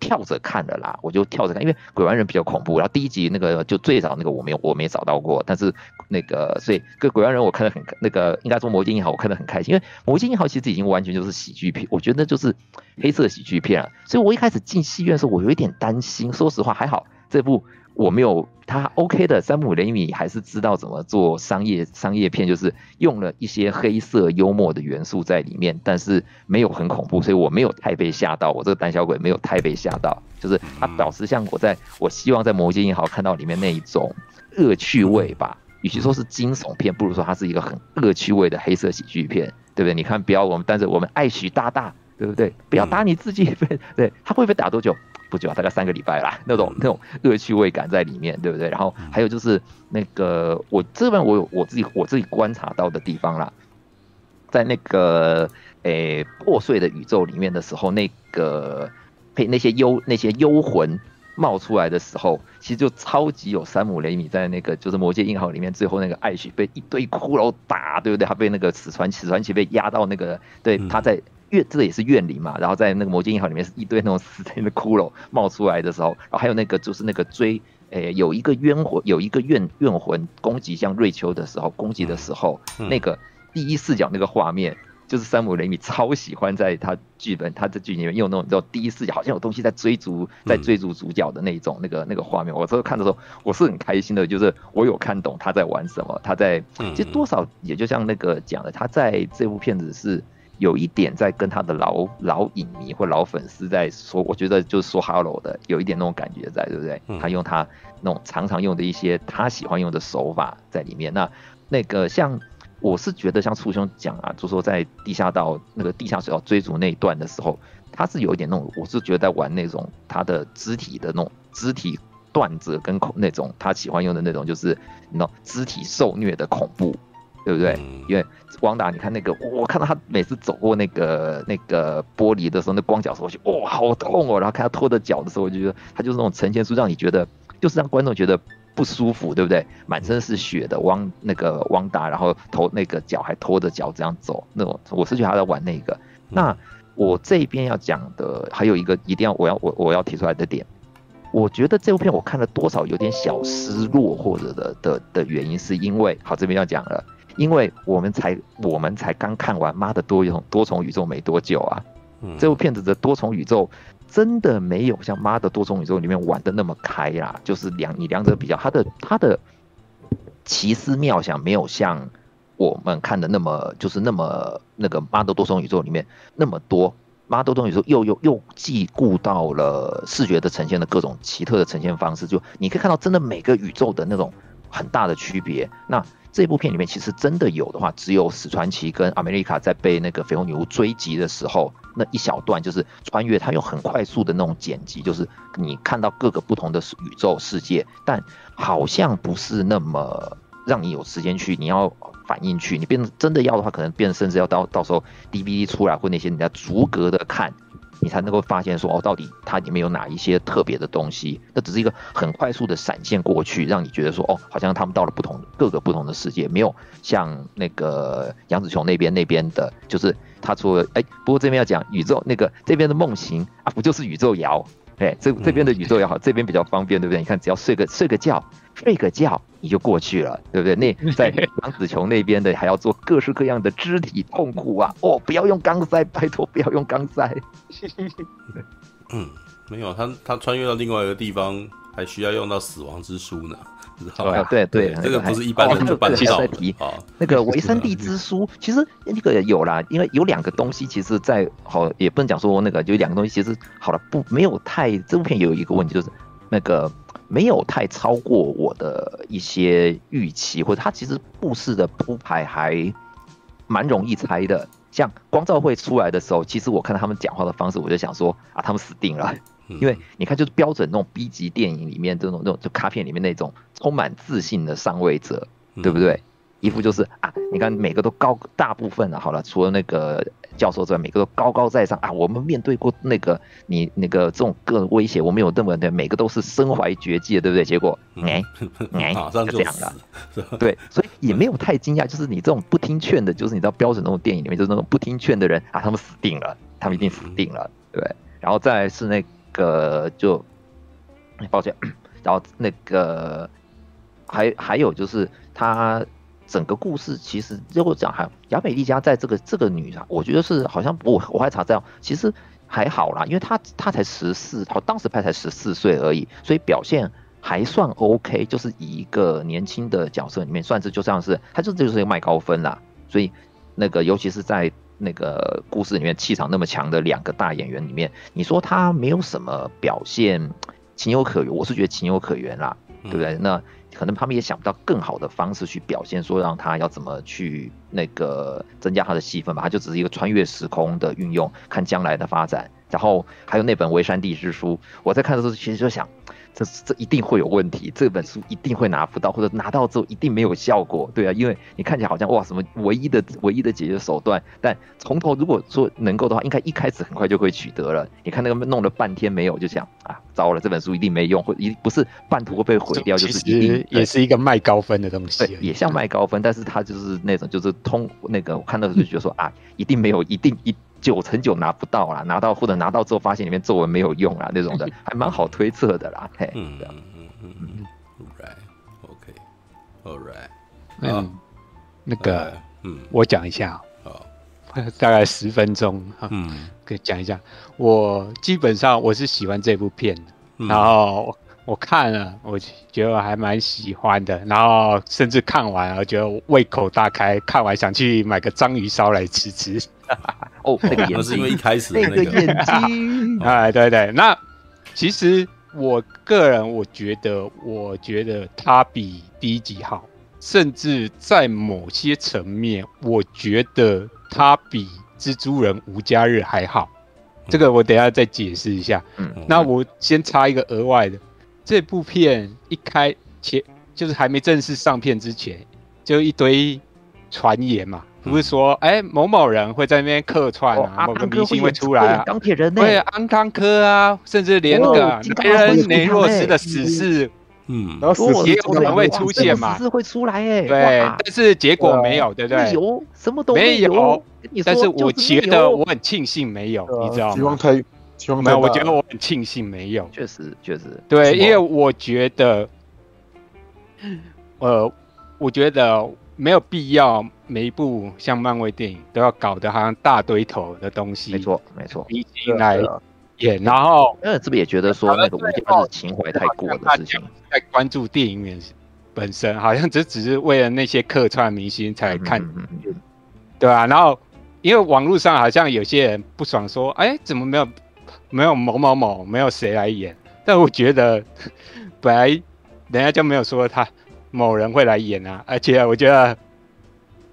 Speaker 6: 跳着看的啦，我就跳着看，因为鬼玩人比较恐怖。然后第一集那个就最早那个我没有我没找到过，但是那个所以鬼玩人我看的很那个应该说魔镜一号我看的很开心，因为魔镜一号其实已经完全就是喜剧片，我觉得就是黑色喜剧片了。所以我一开始进戏院的时候，我有一点担心。说实话，还好这部。我没有他 OK 的，山姆雷米还是知道怎么做商业商业片，就是用了一些黑色幽默的元素在里面，但是没有很恐怖，所以我没有太被吓到。我这个胆小鬼没有太被吓到，就是他表示像我在我希望在魔戒英豪看到里面那一种恶趣味吧，与其说是惊悚片，不如说它是一个很恶趣味的黑色喜剧片，对不对？你看，不要我们，但是我们爱许大大，对不对？不要打你自己，对，他会不会打多久？不久啊，大概三个礼拜啦，那种那种恶趣味感在里面，对不对？然后还有就是那个我这边我有我自己我自己观察到的地方啦，在那个诶、欸、破碎的宇宙里面的时候，那个配那些幽那些幽魂冒出来的时候，其实就超级有山姆雷米在那个就是魔界英豪里面最后那个艾许被一堆骷髅打，对不对？他被那个死传史传奇被压到那个，对，他在。怨这个也是怨灵嘛，然后在那个魔戒英豪里面是一堆那种死人的骷髅冒出来的时候，然后还有那个就是那个追，诶、欸、有一个冤魂，有一个怨怨魂攻击像瑞秋的时候攻击的时候，嗯、那个第一视角那个画面，就是山姆雷米超喜欢在他剧本他的剧里面用那种叫第一视角，好像有东西在追逐在追逐主角的那种那个那个画面，我这时看的时候我是很开心的，就是我有看懂他在玩什么，他在其实多少也就像那个讲的，他在这部片子是。有一点在跟他的老老影迷或老粉丝在说，我觉得就是说 hello 的，有一点那种感觉在，对不对？他用他那种常常用的一些他喜欢用的手法在里面。那那个像我是觉得像初兄讲啊，就说在地下道那个地下水道追逐那一段的时候，他是有一点那种，我是觉得在玩那种他的肢体的那种肢体断折跟恐那种他喜欢用的那种，就是那种肢体受虐的恐怖。对不对？因为汪达，你看那个，我看到他每次走过那个那个玻璃的时候，那光脚时候，就哇，好痛哦！然后看他拖着脚的时候，我就觉得他就是那种呈现出让你觉得，就是让观众觉得不舒服，对不对？满身是血的汪那个汪达，然后头那个脚还拖着脚这样走，那种我是觉得他在玩那个。那我这边要讲的还有一个一定要我要我我要提出来的点，我觉得这部片我看了多少有点小失落或者的的的原因，是因为好这边要讲了。因为我们才我们才刚看完《妈的多重多重宇宙》没多久啊，嗯、这部片子的多重宇宙真的没有像《妈的多重宇宙》里面玩的那么开啦。就是两你两者比较，它的它的奇思妙想没有像我们看的那么就是那么那个妈的多重宇宙里面那么多。妈的多重宇宙又又又既顾到了视觉的呈现的各种奇特的呈现方式，就你可以看到真的每个宇宙的那种很大的区别。那这部片里面其实真的有的话，只有史传奇跟阿梅丽卡在被那个绯红女巫追击的时候那一小段，就是穿越，它用很快速的那种剪辑，就是你看到各个不同的宇宙世界，但好像不是那么让你有时间去，你要。反应去，你变真的要的话，可能变甚至要到到时候 DVD 出来或那些，你要逐格的看，你才能够发现说哦，到底它里面有哪一些特别的东西。那只是一个很快速的闪现过去，让你觉得说哦，好像他们到了不同各个不同的世界，没有像那个杨紫琼那边那边的，就是他说哎，不过这边要讲宇宙那个这边的梦行啊，不就是宇宙摇？哎，这这边的宇宙也好，这边比较方便，对不对？你看，只要睡个睡个觉，睡个觉你就过去了，对不对？那 在杨子琼那边的还要做各式各样的肢体痛苦啊！哦，不要用钢塞，拜托不要用钢塞。
Speaker 1: 嗯，没有，他他穿越到另外一个地方，还需要用到死亡之书呢。
Speaker 6: 对，对对，
Speaker 1: 这个不是一般人就办得到。
Speaker 6: 那个维生地之书，其实那个有啦，因为有两个东西，其实，在好也不能讲说那个，就两个东西，其实好了，不没有太这部片有一个问题，就是那个没有太超过我的一些预期，或者它其实故事的铺排还蛮容易猜的。像光照会出来的时候，其实我看到他们讲话的方式，我就想说啊，他们死定了。因为你看，就是标准那种 B 级电影里面这种、那种就卡片里面那种充满自信的上位者，对不对？一副就是啊，你看每个都高，大部分啊，好了，除了那个教授之外，每个都高高在上啊。我们面对过那个你那个这种个威胁，我们有这么的，每个都是身怀绝技的，对不对？结果哎哎，就这样了。对，所以也没有太惊讶，就是你这种不听劝的，就是你知道标准那种电影里面就是那种不听劝的人啊，他们死定了，他们一定死定了，对。然后再来是那。个就，抱歉，然后那个还还有就是，他整个故事其实如果讲还亚美利加在这个这个女啊，我觉得是好像我我还查这样，其实还好啦，因为她她才十四，她当时拍才十四岁而已，所以表现还算 OK，就是以一个年轻的角色里面算是就像是她就这就是一个麦高芬啦，所以那个尤其是在。那个故事里面气场那么强的两个大演员里面，你说她没有什么表现，情有可原，我是觉得情有可原啦，对不对？那可能他们也想不到更好的方式去表现，说让他要怎么去那个增加他的戏份吧，他就只是一个穿越时空的运用，看将来的发展。然后还有那本《维山地之书》，我在看的时候其实就想。这这一定会有问题，这本书一定会拿不到，或者拿到之后一定没有效果，对啊，因为你看起来好像哇什么唯一的唯一的解决手段，但从头如果说能够的话，应该一开始很快就会取得了。你看那个弄了半天没有，就想啊，糟了，这本书一定没用，或一不是半途会被毁掉，就是一定
Speaker 2: 也是一个卖高分的东西，
Speaker 6: 对，也像卖高分，但是它就是那种就是通那个我看到的就觉得说啊，一定没有，一定一。九成九拿不到啦，拿到或者拿到之后发现里面作文没有用啦，那种的 还蛮好推测的啦。嘿，嗯嗯嗯嗯
Speaker 1: ，Right，OK，All right，
Speaker 2: 嗯，那个，嗯，我讲一下，哦，大概十分钟，嗯，可以讲一下。我基本上我是喜欢这部片，然后我看了，我觉得我还蛮喜欢的，然后甚至看完我觉得胃口大开，看完想去买个章鱼烧来吃吃。
Speaker 6: 哦，那个
Speaker 1: 也是因为一开始
Speaker 6: 那个眼睛，
Speaker 2: 哎，对对，那其实我个人我觉得，我觉得他比第一集好，甚至在某些层面，我觉得他比蜘蛛人无家日还好。这个我等下再解释一下。嗯，那我先插一个额外的，这部片一开前就是还没正式上片之前，就一堆传言嘛。不是说，哎、欸，某某人会在那边客串啊，某个明星会出来啊，
Speaker 6: 钢铁人
Speaker 2: 对，安康科啊，甚至连那个雷恩雷诺斯的死侍，嗯，然后也有可能会出现嘛，
Speaker 6: 死侍会出来哎，
Speaker 2: 对，但是结果没有，对不对？
Speaker 6: 有什么都没有，
Speaker 2: 但是我觉得我很庆幸没有，你知道吗？
Speaker 3: 希望太，希望太
Speaker 2: 没有，我觉得我很庆幸没有，
Speaker 6: 确实确实，
Speaker 2: 对，因为我觉得，呃，我觉得。没有必要每一部像漫威电影都要搞得好像大堆头的东西。
Speaker 6: 没错，没错。
Speaker 2: 明星来演，然后，
Speaker 6: 因为这边也觉得说那个无家的情怀太过的事情。
Speaker 2: 在关注电影院本身，好像只只是为了那些客串明星才看，对吧、啊？然后因为网络上好像有些人不爽，说，哎，怎么没有没有某某某，没有谁来演？但我觉得本来人家就没有说他某人会来演啊，而且我觉得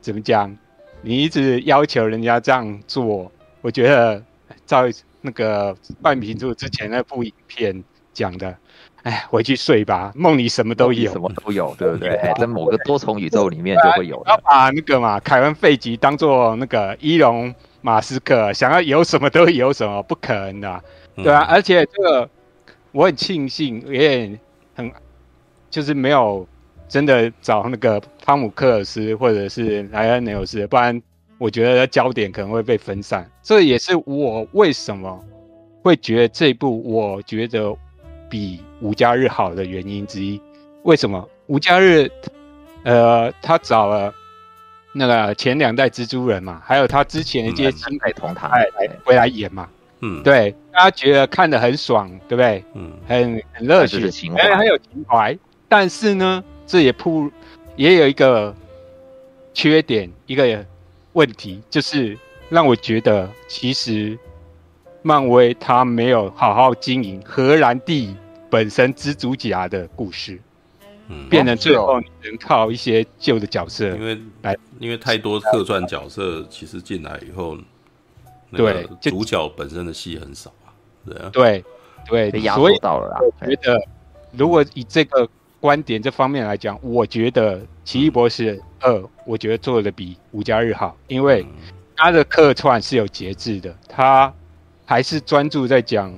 Speaker 2: 怎么讲，你一直要求人家这样做，我觉得照那个半瓶醋之前那部影片讲的。哎，回去睡吧，梦里什么都有，
Speaker 6: 什么都有，对不对？哎，在某个多重宇宙里面就会有。
Speaker 2: 要把那个嘛，凯文·费吉当做那个伊隆·马斯克，想要有什么都有什么，不可能的，对啊。而且这个我很庆幸，也很就是没有真的找那个汤姆·克尔斯或者是莱恩·雷诺斯，不然我觉得焦点可能会被分散。这也是我为什么会觉得这一部，我觉得。比无家日好的原因之一，为什么无家日？呃，他找了那个前两代蜘蛛人嘛，还有他之前的一些亲代同堂来回来演嘛，嗯，对，大家觉得看得很爽，对不对？嗯，很很热血，哎，很有情怀。但是呢，这也铺也有一个缺点，一个问题，就是让我觉得其实。漫威他没有好好经营荷兰弟本身蜘蛛侠的故事，嗯，变成最后你能靠一些旧的角色，因为来，
Speaker 1: 因为太多客串角色其实进来以后，对，主角本身的戏很少啊，对啊，
Speaker 2: 对对，
Speaker 6: 被压缩到了啦。
Speaker 2: 我觉得如果以这个观点这方面来讲，我觉得《奇异博士二》我觉得做的比《无家日》好，因为他的客串是有节制的，他。还是专注在讲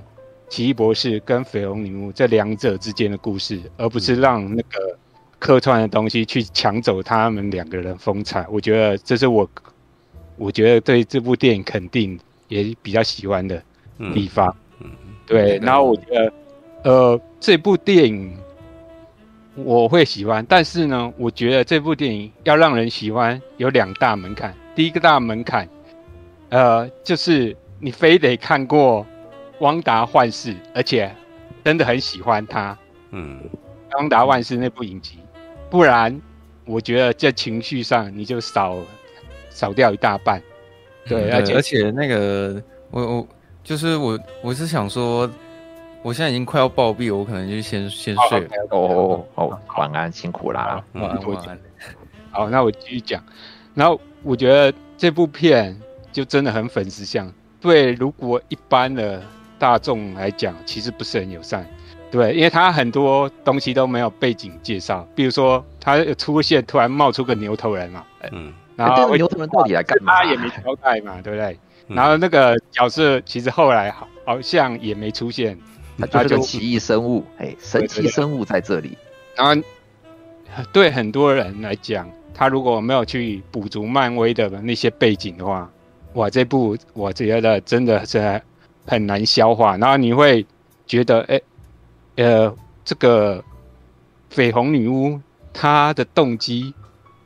Speaker 2: 奇异博士跟绯红女巫这两者之间的故事，而不是让那个客串的东西去抢走他们两个人风采。我觉得这是我，我觉得对这部电影肯定也比较喜欢的地方。嗯，对。然后我觉得，呃，这部电影我会喜欢，但是呢，我觉得这部电影要让人喜欢有两大门槛。第一个大门槛，呃，就是。你非得看过《汪达幻视》，而且真的很喜欢他，嗯，《汪达幻视》那部影集，不然我觉得在情绪上你就少少掉一大半。对，而且
Speaker 4: 而且那个我我就是我我是想说，我现在已经快要暴毙，我可能就先先睡了。
Speaker 6: 哦哦，晚安，辛苦啦，
Speaker 2: 晚安晚安。好，那我继续讲。然后我觉得这部片就真的很粉丝向。对，如果一般的大众来讲，其实不是很友善。对，因为他很多东西都没有背景介绍，比如说他出现突然冒出个牛头人嘛，嗯，然后
Speaker 6: 牛头人到底来干嘛？
Speaker 2: 他也没交代嘛，对不对？然后那个角色其实后来好好像也没出现，
Speaker 6: 他就是个奇异生物，哎，神奇生物在这里。
Speaker 2: 然后对很多人来讲，他如果没有去补足漫威的那些背景的话。哇，这部我觉得真的是很难消化，然后你会觉得，哎，呃，这个绯红女巫她的动机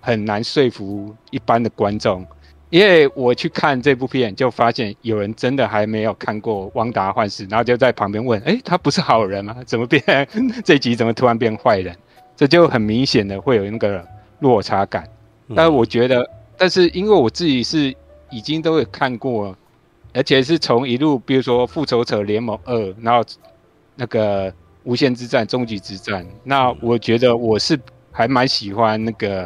Speaker 2: 很难说服一般的观众，因为我去看这部片，就发现有人真的还没有看过《汪达幻视》，然后就在旁边问，哎，他不是好人吗？怎么变 这集怎么突然变坏人？这就很明显的会有那个落差感。但是我觉得，但是因为我自己是。已经都有看过，而且是从一路，比如说《复仇者联盟二》，然后那个无限之战、终极之战。那我觉得我是还蛮喜欢那个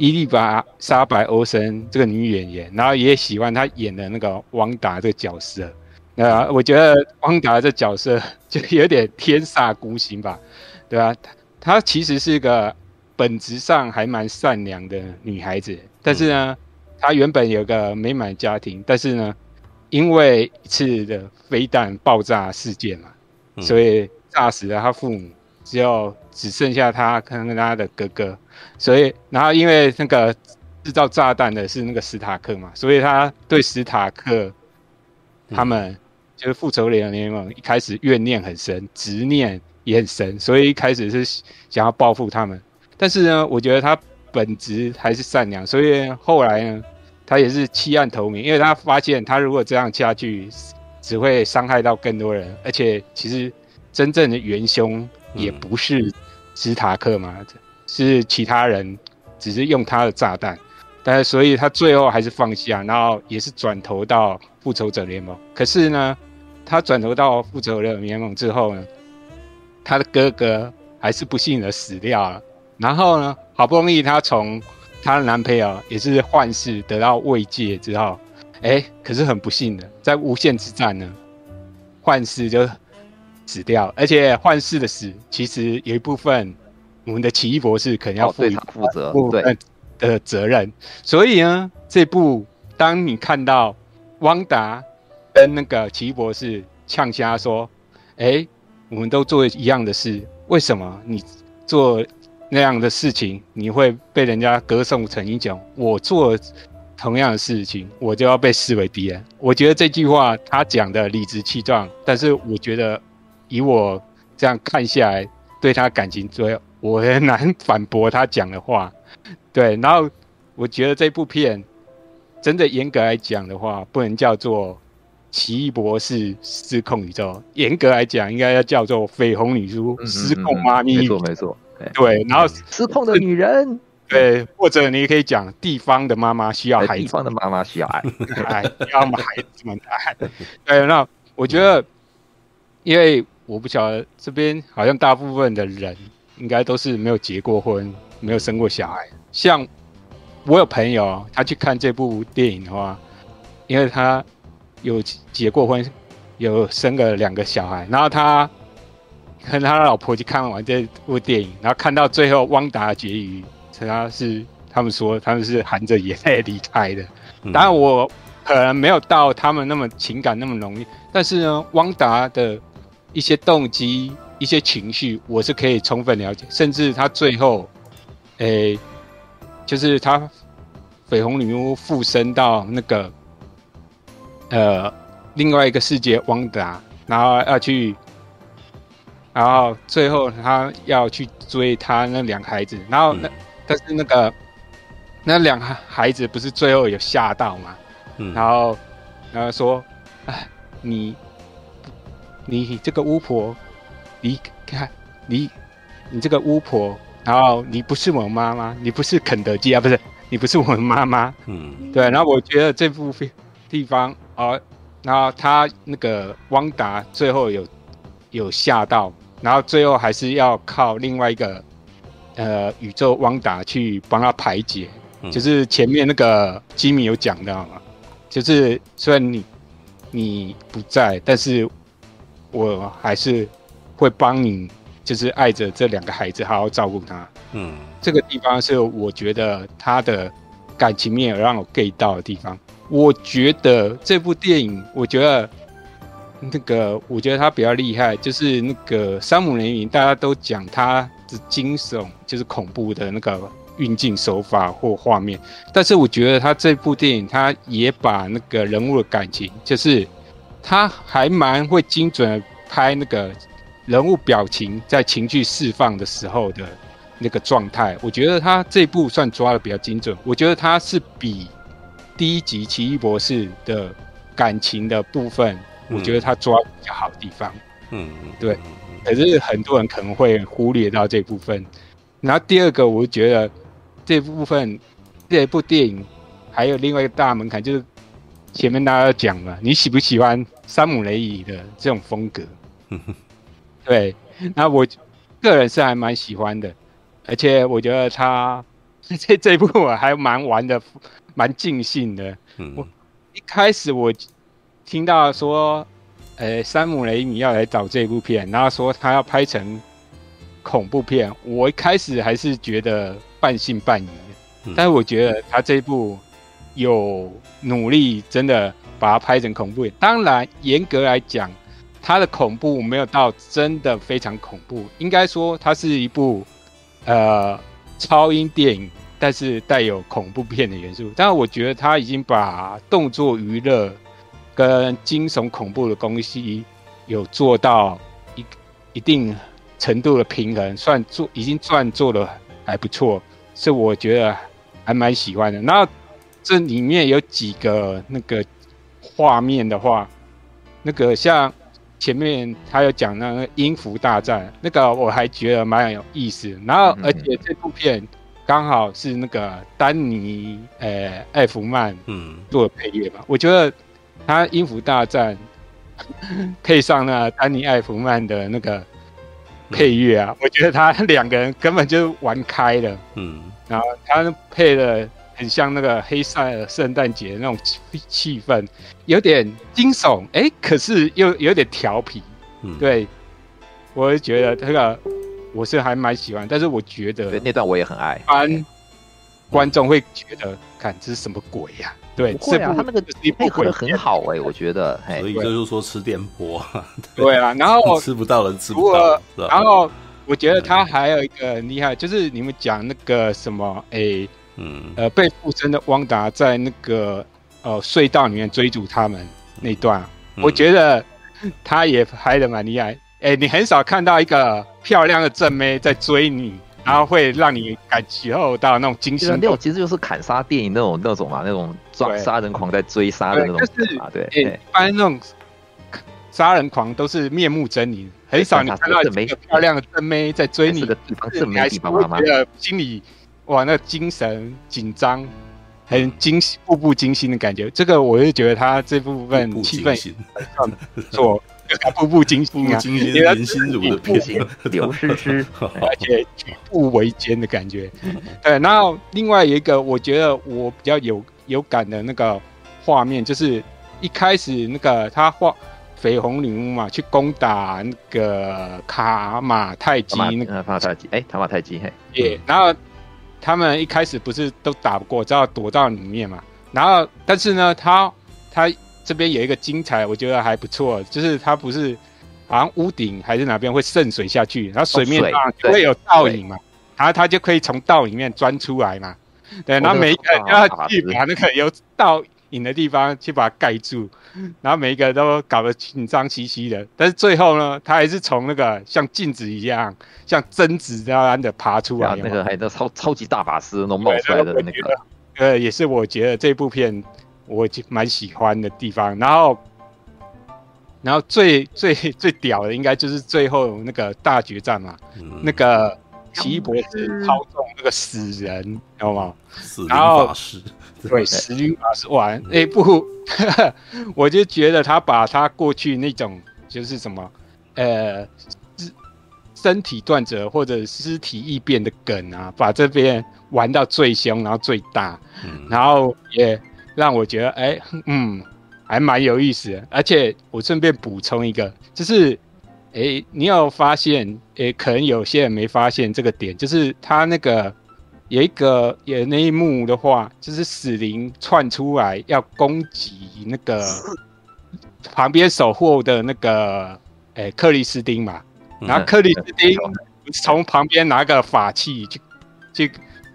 Speaker 2: 伊丽莎莎白·欧森这个女演员，然后也喜欢她演的那个汪达这个角色。那我觉得汪达这角色就有点天煞孤星吧，对吧？她 她其实是一个本质上还蛮善良的女孩子，但是呢。嗯他原本有个美满家庭，但是呢，因为一次的飞弹爆炸事件嘛，嗯、所以炸死了她父母，只有只剩下他跟他的哥哥。所以，然后因为那个制造炸弹的是那个史塔克嘛，所以他对史塔克他们、嗯、就是复仇者联盟一开始怨念很深，执念也很深，所以一开始是想要报复他们。但是呢，我觉得他。本质还是善良，所以后来呢，他也是弃暗投明，因为他发现他如果这样下去，只会伤害到更多人，而且其实真正的元凶也不是斯塔克嘛，嗯、是其他人只是用他的炸弹，但是所以他最后还是放下，然后也是转投到复仇者联盟。可是呢，他转投到复仇者联盟之后呢，他的哥哥还是不幸的死掉了。然后呢，好不容易他从她的男朋友也是幻视得到慰藉之后，哎，可是很不幸的，在无限之战呢，幻视就死掉，而且幻视的死其实有一部分我们的奇异博士可能要负
Speaker 6: 负责对
Speaker 2: 的责任。所以呢，这部当你看到汪达跟那个奇异博士呛瞎说：“哎，我们都做一样的事，为什么你做？”那样的事情，你会被人家歌颂成英雄。我做同样的事情，我就要被视为敌人。我觉得这句话他讲的理直气壮，但是我觉得以我这样看下来，对他感情最，我很难反驳他讲的话。对，然后我觉得这部片真的严格来讲的话，不能叫做奇异博士失控宇宙，严格来讲应该要叫做绯红女巫失控妈咪。
Speaker 6: 没错，没错。
Speaker 2: 对，然后
Speaker 6: 失控的女人，
Speaker 2: 对，或者你可以讲地方的妈妈需要孩子，
Speaker 6: 地方的妈妈需要爱，
Speaker 2: 爱要么孩子们爱。对，那我觉得，因为我不晓得这边好像大部分的人应该都是没有结过婚，没有生过小孩。像我有朋友，他去看这部电影的话，因为他有结过婚，有生个两个小孩，然后他。跟他老婆去看完这部电影，然后看到最后汪达的结局，他是他们说他们是含着眼泪离开的。当然我可能没有到他们那么情感那么浓郁，但是呢，汪达的一些动机、一些情绪，我是可以充分了解。甚至他最后，诶、欸，就是他绯红女巫附身到那个呃另外一个世界，汪达，然后要去。然后最后他要去追他那两个孩子，然后那、嗯、但是那个那两个孩子不是最后有吓到吗？嗯，然后然后说，哎，你你这个巫婆，离开你你这个巫婆，然后你不是我妈妈，你不是肯德基啊，不是你不是我妈妈，嗯，对。然后我觉得这部地方啊，然后他那个汪达最后有有吓到。然后最后还是要靠另外一个呃宇宙汪达去帮他排解，嗯、就是前面那个吉米有讲到嘛，就是虽然你你不在，但是我还是会帮你，就是爱着这两个孩子，好好照顾他。嗯，这个地方是我觉得他的感情面有让我 get 到的地方。我觉得这部电影，我觉得。那个我觉得他比较厉害，就是那个山姆雷米，大家都讲他的惊悚，就是恐怖的那个运镜手法或画面。但是我觉得他这部电影，他也把那个人物的感情，就是他还蛮会精准的拍那个人物表情在情绪释放的时候的那个状态。我觉得他这部算抓的比较精准。我觉得他是比第一集奇异博士的感情的部分。我觉得他抓比较好的地方，嗯，对。可是很多人可能会忽略到这部分。然后第二个，我觉得这部分这部电影还有另外一个大门槛，就是前面大家讲了，你喜不喜欢山姆雷米的这种风格？对。那我个人是还蛮喜欢的，而且我觉得他 这这一部还蛮玩的，蛮尽兴的。我一开始我。听到说，呃、欸，山姆雷米要来找这部片，然后说他要拍成恐怖片，我一开始还是觉得半信半疑，但是我觉得他这部有努力，真的把它拍成恐怖片。当然，严格来讲，它的恐怖没有到真的非常恐怖，应该说它是一部呃超英电影，但是带有恐怖片的元素。但是我觉得他已经把动作娱乐。跟惊悚恐怖的东西有做到一一定程度的平衡，算做已经算做的还不错，是我觉得还蛮喜欢的。那这里面有几个那个画面的话，那个像前面他有讲那个音符大战，那个我还觉得蛮有意思。然后而且这部片刚好是那个丹尼呃艾弗曼嗯做的配乐吧，我觉得他音符大战配上那丹尼艾弗曼的那个配乐啊，我觉得他两个人根本就玩开了。嗯，然后他配的。很像那个黑塞尔圣诞节那种气氛，有点惊悚，哎、欸，可是又有点调皮。嗯，对，我是觉得这个我是还蛮喜欢，但是我觉得
Speaker 6: 那段我也很爱。
Speaker 2: 一般观众会觉得，看这是什么鬼呀、啊？对，
Speaker 6: 不会啊，他那个配合的很好哎、欸，我觉得。
Speaker 1: 所以就是说吃电波。
Speaker 2: 对啊，然后
Speaker 1: 吃不到人吃不到。
Speaker 2: 然后我觉得他还有一个很厉害，就是你们讲那个什么，哎、欸。嗯，呃，被附身的汪达在那个呃隧道里面追逐他们那段，嗯、我觉得他也拍的蛮厉害。哎、欸，你很少看到一个漂亮的正妹在追你，然后会让你感受到那种惊喜。
Speaker 6: 那种其实就是砍杀电影那种那种嘛，那种抓杀人狂在追杀的那种嘛，对。一
Speaker 2: 般那种杀人狂都是面目狰狞，很少你看到一个漂亮的正妹在追你，
Speaker 6: 地方正妹地方妈妈
Speaker 2: 觉得心里。哇，那精神紧张，很惊喜，步步惊心的感觉。这个我就觉得他这部分气氛做步步惊心啊，
Speaker 1: 林心如的片，
Speaker 6: 刘诗诗，
Speaker 2: 而且举步维艰的感觉。对，然后另外一个我觉得我比较有有感的那个画面，就是一开始那个他画绯红女巫嘛，去攻打那个卡马泰基，那个
Speaker 6: 卡马泰基，哎，卡马泰基，嘿，
Speaker 2: 耶，然后。他们一开始不是都打不过，只好躲到里面嘛。然后，但是呢，他他这边有一个精彩，我觉得还不错，就是他不是好像屋顶还是哪边会渗水下去，然后水面会有倒影嘛，然后他就可以从倒里面钻出来嘛。对，然后每一个人都要去把那个有倒影的地方去把它盖住，然后每一个都搞得紧张兮兮的，但是最后呢，他还是从那个像镜子一样，像贞子这样的爬出来。
Speaker 6: 那个还有超超级大法师那种冒出来的那个，
Speaker 2: 呃，也是我觉得这部片我蛮喜欢的地方。然后，然后最最最屌的应该就是最后那个大决战嘛，嗯、那个奇异博士操纵那个死人，知道吗？
Speaker 1: 死灵法师。
Speaker 2: 对，死灵法师玩那部，我就觉得他把他过去那种就是什么，呃，身体断折或者尸体异变的梗啊，把这边玩到最凶，然后最大，嗯、然后也让我觉得，哎、欸，嗯，还蛮有意思的。而且我顺便补充一个，就是，哎、欸，你有发现，诶、欸，可能有些人没发现这个点，就是他那个。有一个有那一幕的话，就是死灵窜出来要攻击那个旁边守护的那个诶、欸、克里斯汀嘛，然后克里斯汀从旁边拿个法器去去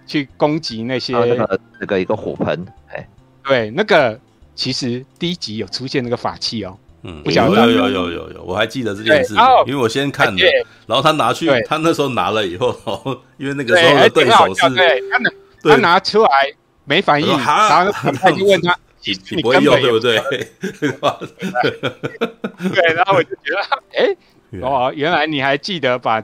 Speaker 2: 去攻击那些
Speaker 6: 那个那个一个火盆，哎，
Speaker 2: 对，那个其实第一集有出现那个法器哦。
Speaker 1: 嗯，有有有有有有，我还记得这件事情，因为我先看的，然后他拿去，他那时候拿了以后，因为那个时候的对手是，
Speaker 2: 对，他他拿出来没反应，然后他就问他，
Speaker 1: 你不会用对不对？对，
Speaker 2: 然后我就觉得，哎，哦，原来你还记得把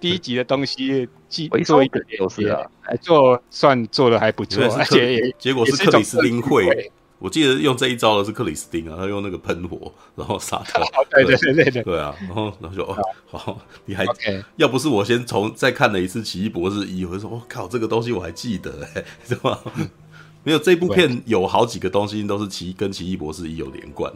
Speaker 2: 第一集的东西记做一个连接，还做算做的还不错，而且
Speaker 1: 结果是克里斯汀会。我记得用这一招的是克里斯汀啊，他用那个喷火，然后杀他。
Speaker 2: 对对对对对。
Speaker 1: 对啊，然后然后就哦，好，你还要不是我先从再看了一次《奇异博士一》，我就说我靠，这个东西我还记得哎，是吧？没有这部片有好几个东西都是奇跟《奇异博士一》有连贯，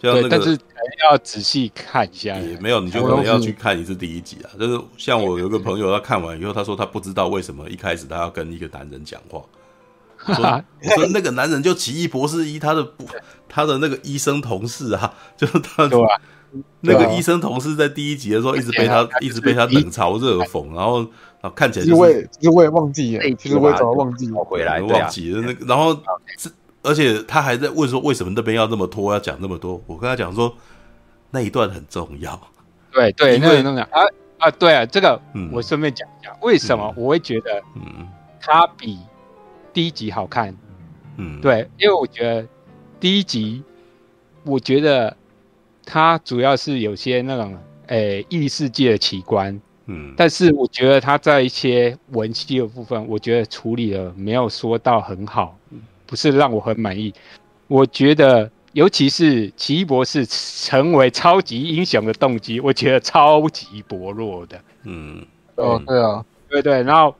Speaker 2: 像那个，但是要仔细看一下。
Speaker 1: 也没有，你就可能要去看一次第一集啊。就是像我有个朋友，他看完以后，他说他不知道为什么一开始他要跟一个男人讲话。我说，我说那个男人就奇异博士一，他的他的那个医生同事啊，就是他那个医生同事在第一集的时候一直被他一直被他冷嘲热讽，然后啊看起来就是
Speaker 3: 其实我也忘记了，其实我也早忘记了，
Speaker 1: 回来忘记了那个，然后而且他还在问说为什么那边要那么拖，要讲那么多。我跟他讲说那一段很重要，
Speaker 2: 对对，那个那个啊啊，对啊，这个我顺便讲一下为什么我会觉得嗯，他比。第一集好看，嗯，对，因为我觉得第一集，我觉得它主要是有些那种诶异世界的奇观，
Speaker 1: 嗯，
Speaker 2: 但是我觉得它在一些文戏的部分，我觉得处理的没有说到很好，不是让我很满意。我觉得，尤其是奇异博士成为超级英雄的动机，我觉得超级薄弱的。
Speaker 1: 嗯，
Speaker 3: 哦，对啊，
Speaker 2: 对对。然后，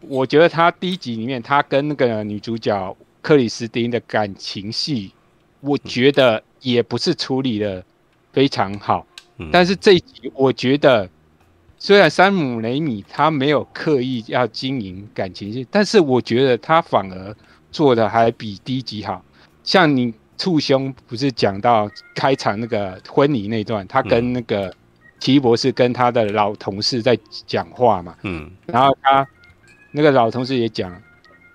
Speaker 2: 我觉得他第一集里面，他跟那个女主角克里斯汀的感情戏，我觉得也不是处理的非常好。
Speaker 1: 嗯，
Speaker 2: 但是这一集，我觉得虽然山姆雷米他没有刻意要经营感情戏，但是我觉得他反而做的还比第一集好。像你促兄不是讲到开场那个婚礼那段，他跟那个奇异博士跟他的老同事在讲话嘛，
Speaker 1: 嗯，
Speaker 2: 然后他那个老同事也讲，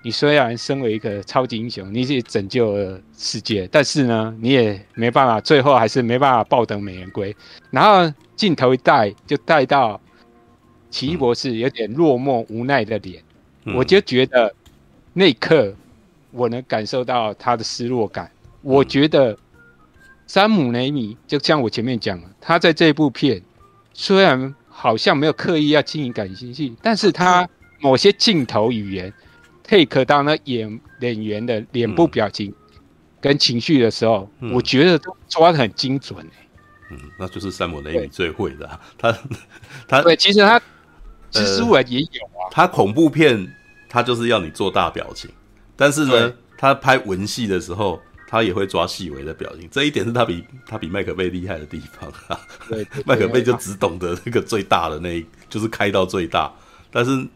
Speaker 2: 你虽然身为一个超级英雄，你也拯救了世界，但是呢，你也没办法，最后还是没办法抱得美人归。然后镜头一带就带到奇异博士有点落寞无奈的脸，我就觉得那一刻。我能感受到他的失落感。我觉得山姆雷米就像我前面讲的，他在这部片虽然好像没有刻意要经营感情戏，但是他某些镜头语言 take 到那演演员的脸部表情跟情绪的时候，我觉得都抓得很精准。
Speaker 1: 嗯，那就是山姆雷米最会的，他 他
Speaker 2: 对，其实他蜘蛛人也有啊，
Speaker 1: 他恐怖片他就是要你做大表情。但是呢，他拍文戏的时候，他也会抓细微的表情，这一点是他比他比麦克贝厉害的地方啊。
Speaker 2: 对，
Speaker 1: 麦克贝就只懂得那个最大的那一，就是开到最大。但是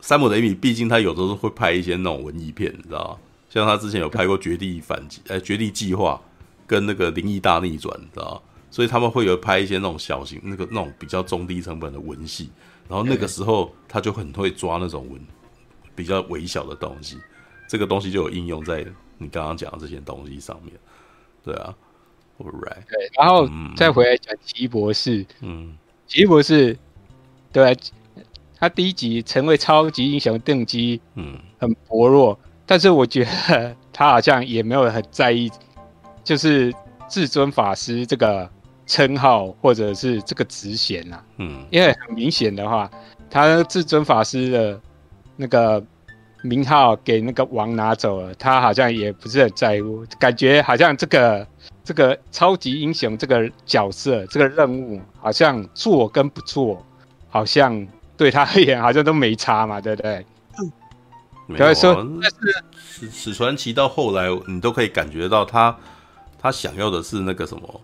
Speaker 1: 山姆雷米毕竟他有的时候会拍一些那种文艺片，你知道吗？像他之前有拍过《绝地反击》呃，《绝地计划》跟那个《灵异大逆转》，你知道吗？所以他们会有拍一些那种小型、那个那种比较中低成本的文戏，然后那个时候他就很会抓那种文比较微小的东西。这个东西就有应用在你刚刚讲的这些东西上面，对啊，Right，
Speaker 2: 对，然后再回来讲奇异博士，
Speaker 1: 嗯，
Speaker 2: 奇异博士，对，他第一集成为超级英雄的动机，
Speaker 1: 嗯，很
Speaker 2: 薄弱，但是我觉得他好像也没有很在意，就是至尊法师这个称号或者是这个职衔啊，
Speaker 1: 嗯，
Speaker 2: 因为很明显的话，他至尊法师的那个。名号给那个王拿走了，他好像也不是很在乎，感觉好像这个这个超级英雄这个角色这个任务，好像做跟不做，好像对他而言好像都没差嘛，对不对？
Speaker 1: 嗯，没有说，但是史史传奇到后来，你都可以感觉到他他想要的是那个什么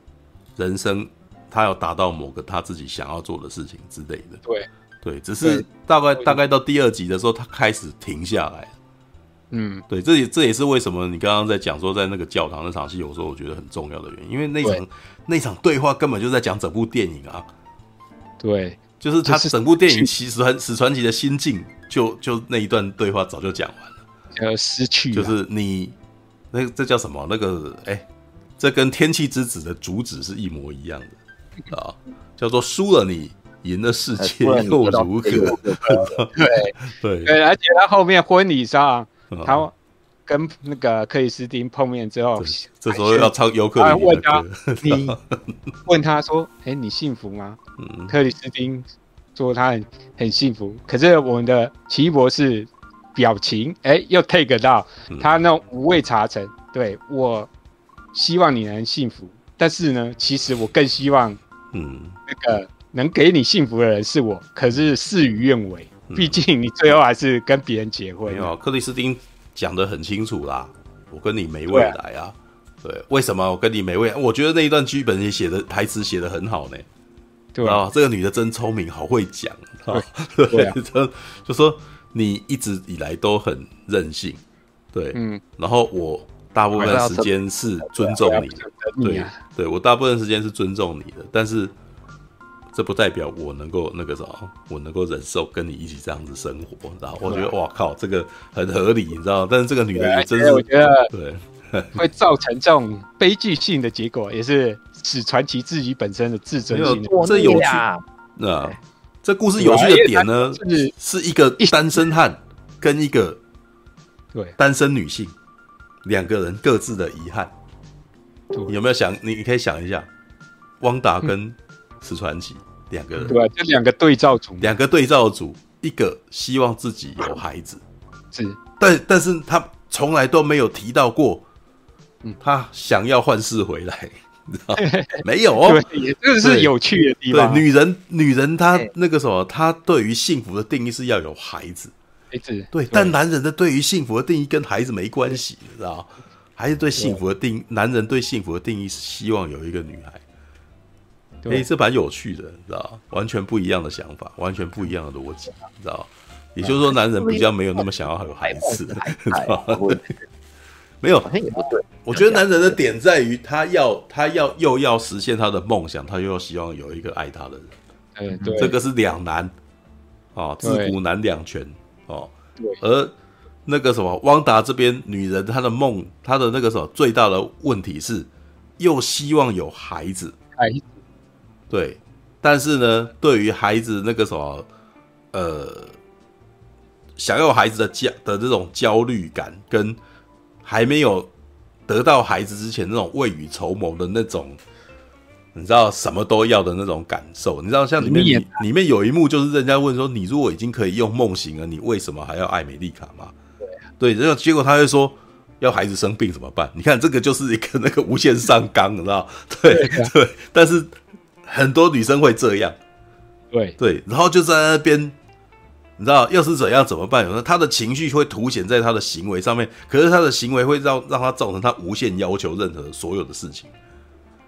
Speaker 1: 人生，他要达到某个他自己想要做的事情之类的。
Speaker 2: 对。
Speaker 1: 对，只是大概大概到第二集的时候，他开始停下来。
Speaker 2: 嗯，
Speaker 1: 对，这也这也是为什么你刚刚在讲说，在那个教堂那场戏，有时候我觉得很重要的原因，因为那场那场对话根本就在讲整部电影啊。
Speaker 2: 对，
Speaker 1: 就是他整部电影其实很史传奇的心境，就就那一段对话早就讲完了。
Speaker 2: 呃，失去
Speaker 1: 就是你那这叫什么？那个哎，这跟天气之子的主旨是一模一样的啊，叫做输了你。赢了世界又如何？
Speaker 2: 对对对，而且他后面婚礼上，他跟那个克里斯汀碰面之后，
Speaker 1: 这时候要唱尤克里里的歌。
Speaker 2: 你问他说：“哎，你幸福吗？”克里斯汀说他很很幸福。可是我们的奇异博士表情，哎，又 take 到他那种五味杂陈。对，我希望你能幸福，但是呢，其实我更希望，嗯，那个。能给你幸福的人是我，可是事与愿违。毕竟你最后还是跟别人结婚。
Speaker 1: 没有，克里斯汀讲得很清楚啦，我跟你没未来啊。对，为什么我跟你没未来？我觉得那一段剧本也写的台词写得很好呢。
Speaker 2: 对啊，
Speaker 1: 这个女的真聪明，好会讲。对，对，就就说你一直以来都很任性。对，嗯。然后我大部分时间是尊重你的。对，对我大部分时间是尊重你的，但是。这不代表我能够那个什么，我能够忍受跟你一起这样子生活，然后我觉得哇靠，这个很合理，你知道？但是这个女的也真是，我觉得对，
Speaker 2: 会造成这种悲剧性的结果，也是使传奇自己本身的自尊心的。
Speaker 1: 这有趣那这故事有趣的点呢，是是一个单身汉跟一个对单身女性两个人各自的遗憾。你有没有想？你你可以想一下。汪达跟石传奇两个人，
Speaker 2: 对啊，这两个对照组，
Speaker 1: 两个对照组，一个希望自己有孩子，
Speaker 2: 是，
Speaker 1: 但但是他从来都没有提到过，他想要幻视回来，你知道 没有
Speaker 2: 这是有趣的地方。
Speaker 1: 对，女人，女人她那个什么，她对于幸福的定义是要有孩子，
Speaker 2: 孩子，
Speaker 1: 对，但男人的对于幸福的定义跟孩子没关系，你知道。还是对幸福的定，男人对幸福的定义是希望有一个女孩。哎，这蛮有趣的，你知道？完全不一样的想法，完全不一样的逻辑，你知道？也就是说，男人比较没有那么想要有孩子，知道 没有，我觉得男人的点在于，他要他要又要实现他的梦想，他又要希望有一个爱他的人。
Speaker 2: 嗯，对，
Speaker 1: 这个是两难啊，自古难两全哦。而那个什么，汪达这边女人她的梦，她的那个什么最大的问题是，又希望有孩子，
Speaker 2: 孩子，
Speaker 1: 对，但是呢，对于孩子那个什么，呃，想要孩子的焦的这种焦虑感，跟还没有得到孩子之前那种未雨绸缪的那种，你知道什么都要的那种感受，你知道像里面里，里面有一幕就是人家问说，你如果已经可以用梦醒了，你为什么还要爱美丽卡吗？对，然后结果他会说，要孩子生病怎么办？你看这个就是一个那个无限上纲，你知道？对对，对，但是很多女生会这样，
Speaker 2: 对
Speaker 1: 对，然后就在那边，你知道，要是怎样怎么办？有时候他的情绪会凸显在他的行为上面，可是他的行为会让让他造成他无限要求任何所有的事情，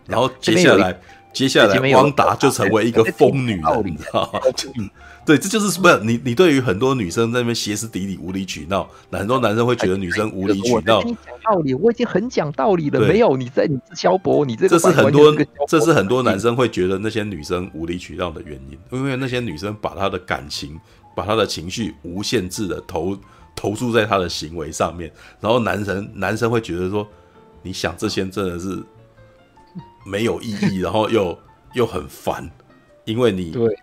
Speaker 1: 然后接下来接下来汪达就成为一个疯女人，你知道吗？对，这就是不是？你你对于很多女生在那边歇斯底里、无理取闹，很多男生会觉得女生无理取闹。
Speaker 6: 你讲道理，我已经很讲道理了，没有你在你消薄，你这个
Speaker 1: 这是很多这是很多男生会觉得那些女生无理取闹的原因，因为那些女生把她的感情、把她的情绪无限制的投投注在她的行为上面，然后男生男生会觉得说，你想这些真的是没有意义，然后又又很烦，因为你
Speaker 2: 对，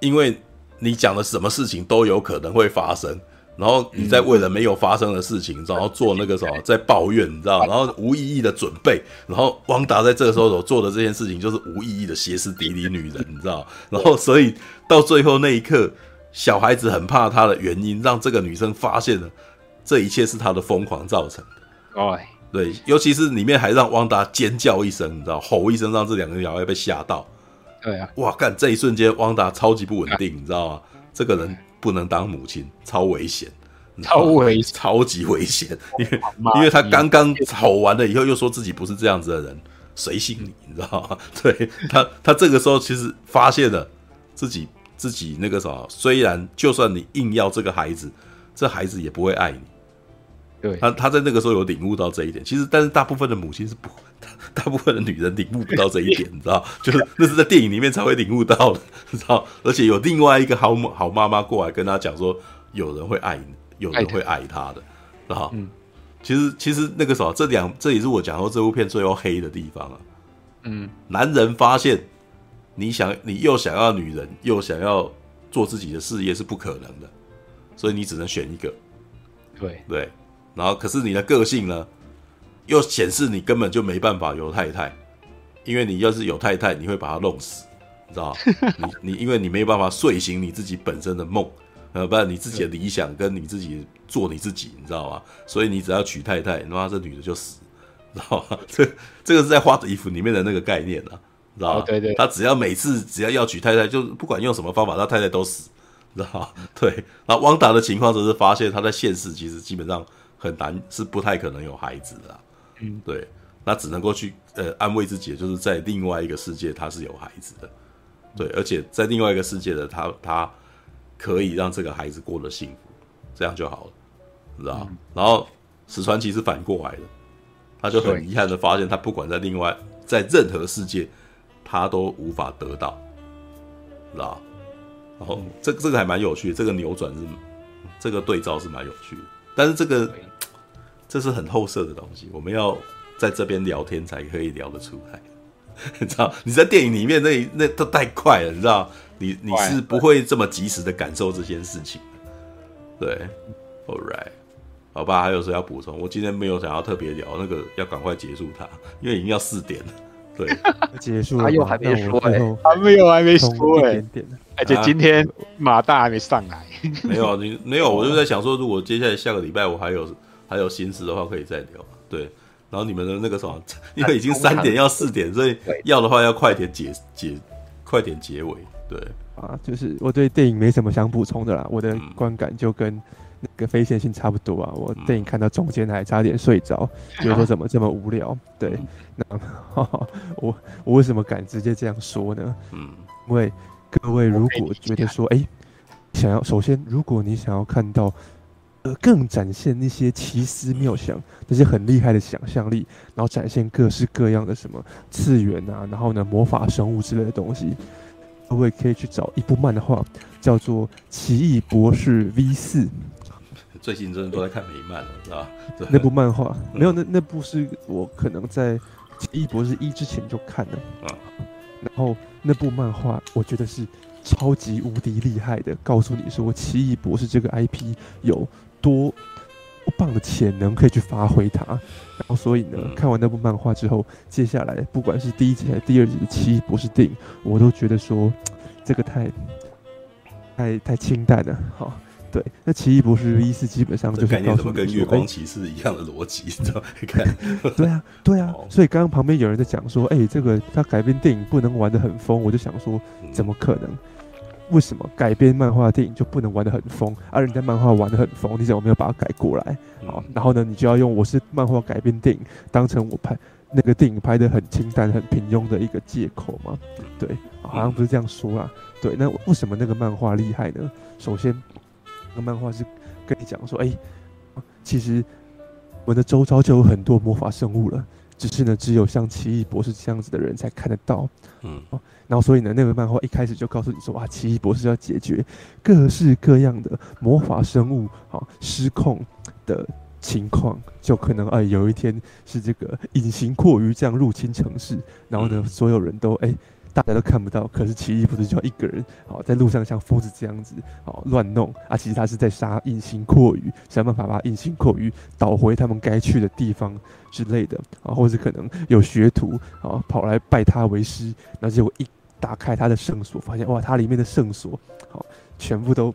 Speaker 1: 因为。你讲的什么事情都有可能会发生，然后你在为了没有发生的事情，然后做那个什么，在抱怨，你知道？然后无意义的准备，然后汪达在这个时候所做的这件事情就是无意义的歇斯底里女人，你知道？然后所以到最后那一刻，小孩子很怕他的原因，让这个女生发现了这一切是他的疯狂造成的。
Speaker 2: 哎，
Speaker 1: 对，尤其是里面还让汪达尖叫一声，你知道？吼一声，让这两个小孩被吓到。
Speaker 2: 对啊，
Speaker 1: 哇！干这一瞬间，汪达超级不稳定，你知道吗？这个人不能当母亲，超危险，
Speaker 2: 超危，
Speaker 1: 超级危险。因为因为他刚刚吵完了以后，又说自己不是这样子的人，谁信你？你知道吗？对他，他这个时候其实发现了自己自己那个什么，虽然就算你硬要这个孩子，这孩子也不会爱你。
Speaker 2: 对，
Speaker 1: 他他在那个时候有领悟到这一点。其实，但是大部分的母亲是不。大部分的女人领悟不到这一点，你知道，就是那是在电影里面才会领悟到的，你知道。而且有另外一个好母好妈妈过来跟他讲说，有人会爱你，有人会爱他的，知道。嗯，其实其实那个时候，这两这也是我讲说这部片最后黑的地方啊。
Speaker 2: 嗯，
Speaker 1: 男人发现你想你又想要女人，又想要做自己的事业是不可能的，所以你只能选一个。
Speaker 2: 对对，
Speaker 1: 然后可是你的个性呢？又显示你根本就没办法有太太，因为你要是有太太，你会把她弄死，你知道吗？你你因为你没有办法睡醒你自己本身的梦，呃，不然你自己的理想跟你自己做你自己，你知道吗？所以你只要娶太太，那这女的就死，知道吗？这这个是在《花的衣服》里面的那个概念啊，知道吗？
Speaker 2: 对对，
Speaker 1: 他只要每次只要要娶太太，就不管用什么方法，他太太都死，知道吧？对。那汪达的情况则是发现他在现实其实基本上很难，是不太可能有孩子的。嗯，对，那只能够去呃安慰自己，就是在另外一个世界他是有孩子的，对，而且在另外一个世界的他，他可以让这个孩子过得幸福，这样就好了，知道？嗯、然后史传奇是反过来的，他就很遗憾的发现，他不管在另外在任何世界，他都无法得到，知道？然后这个这个还蛮有趣的，这个扭转是这个对照是蛮有趣的，但是这个。这是很后设的东西，我们要在这边聊天才可以聊得出来。你知道，你在电影里面那那都太快了，你知道，你你是不会这么及时的感受这件事情。对，All right，好吧，还有谁要补充？我今天没有想要特别聊那个，要赶快结束它，因为已经要四点了。对，
Speaker 5: 结束了。
Speaker 6: 还有还没说哎，
Speaker 2: 还没有还没说哎，而且今天马大还没上来。
Speaker 1: 没有 你没有，我就在想说，如果接下来下个礼拜我还有还有心思的话，可以再聊。对。然后你们的那个什么，因为已经三点要四点，所以要的话要快点结结，快点结尾。对
Speaker 5: 啊，就是我对电影没什么想补充的啦，我的观感就跟那个非线性差不多啊。我电影看到中间还差点睡着，觉得说怎么这么无聊。对，那我我为什么敢直接这样说呢？嗯，因为各位如果觉得说，哎，想要首先如果你想要看到。呃更展现那些奇思妙想，那些很厉害的想象力，然后展现各式各样的什么次元啊，然后呢魔法生物之类的东西，各位可以去找一部漫画，叫做《奇异博士 V 四》。
Speaker 1: 最近真的都在看美漫了，是吧？
Speaker 5: 那部漫画没有，那那部是我可能在《奇异博士一》之前就看了啊。然后那部漫画，我觉得是超级无敌厉害的，告诉你说奇异博士这个 IP 有。多多棒的潜能可以去发挥它，然后所以呢，看完那部漫画之后，接下来不管是第一集还是第二集的奇异博士电影，我都觉得说这个太太太清淡了。好，对，那奇异博士一四基本上就是告诉
Speaker 1: 跟月光骑士一样的逻辑，你知道？看，
Speaker 5: 对啊，对啊，所以刚刚旁边有人在讲说，哎，这个他改编电影不能玩的很疯，我就想说，怎么可能？为什么改编漫画电影就不能玩的很疯？而、啊、人家漫画玩的很疯，你怎么没有把它改过来？好，然后呢，你就要用我是漫画改编电影当成我拍那个电影拍的很清淡、很平庸的一个借口吗？对，好像不是这样说啦。对，那为什么那个漫画厉害呢？首先，那个漫画是跟你讲说，哎，其实我们的周遭就有很多魔法生物了，只是呢，只有像奇异博士这样子的人才看得到。嗯。然后，所以呢，那个漫画一开始就告诉你说，哇，奇异博士要解决各式各样的魔法生物啊失控的情况，就可能哎，有一天是这个隐形蛞蝓这样入侵城市，然后呢，所有人都哎。大家都看不到，可是奇异博士就一个人，好在路上像疯子这样子，好乱弄啊！其实他是在杀隐形蛞蝓，想办法把隐形蛞蝓导回他们该去的地方之类的啊，或者可能有学徒啊跑来拜他为师，然后结果一打开他的圣所，发现哇，他里面的圣所好全部都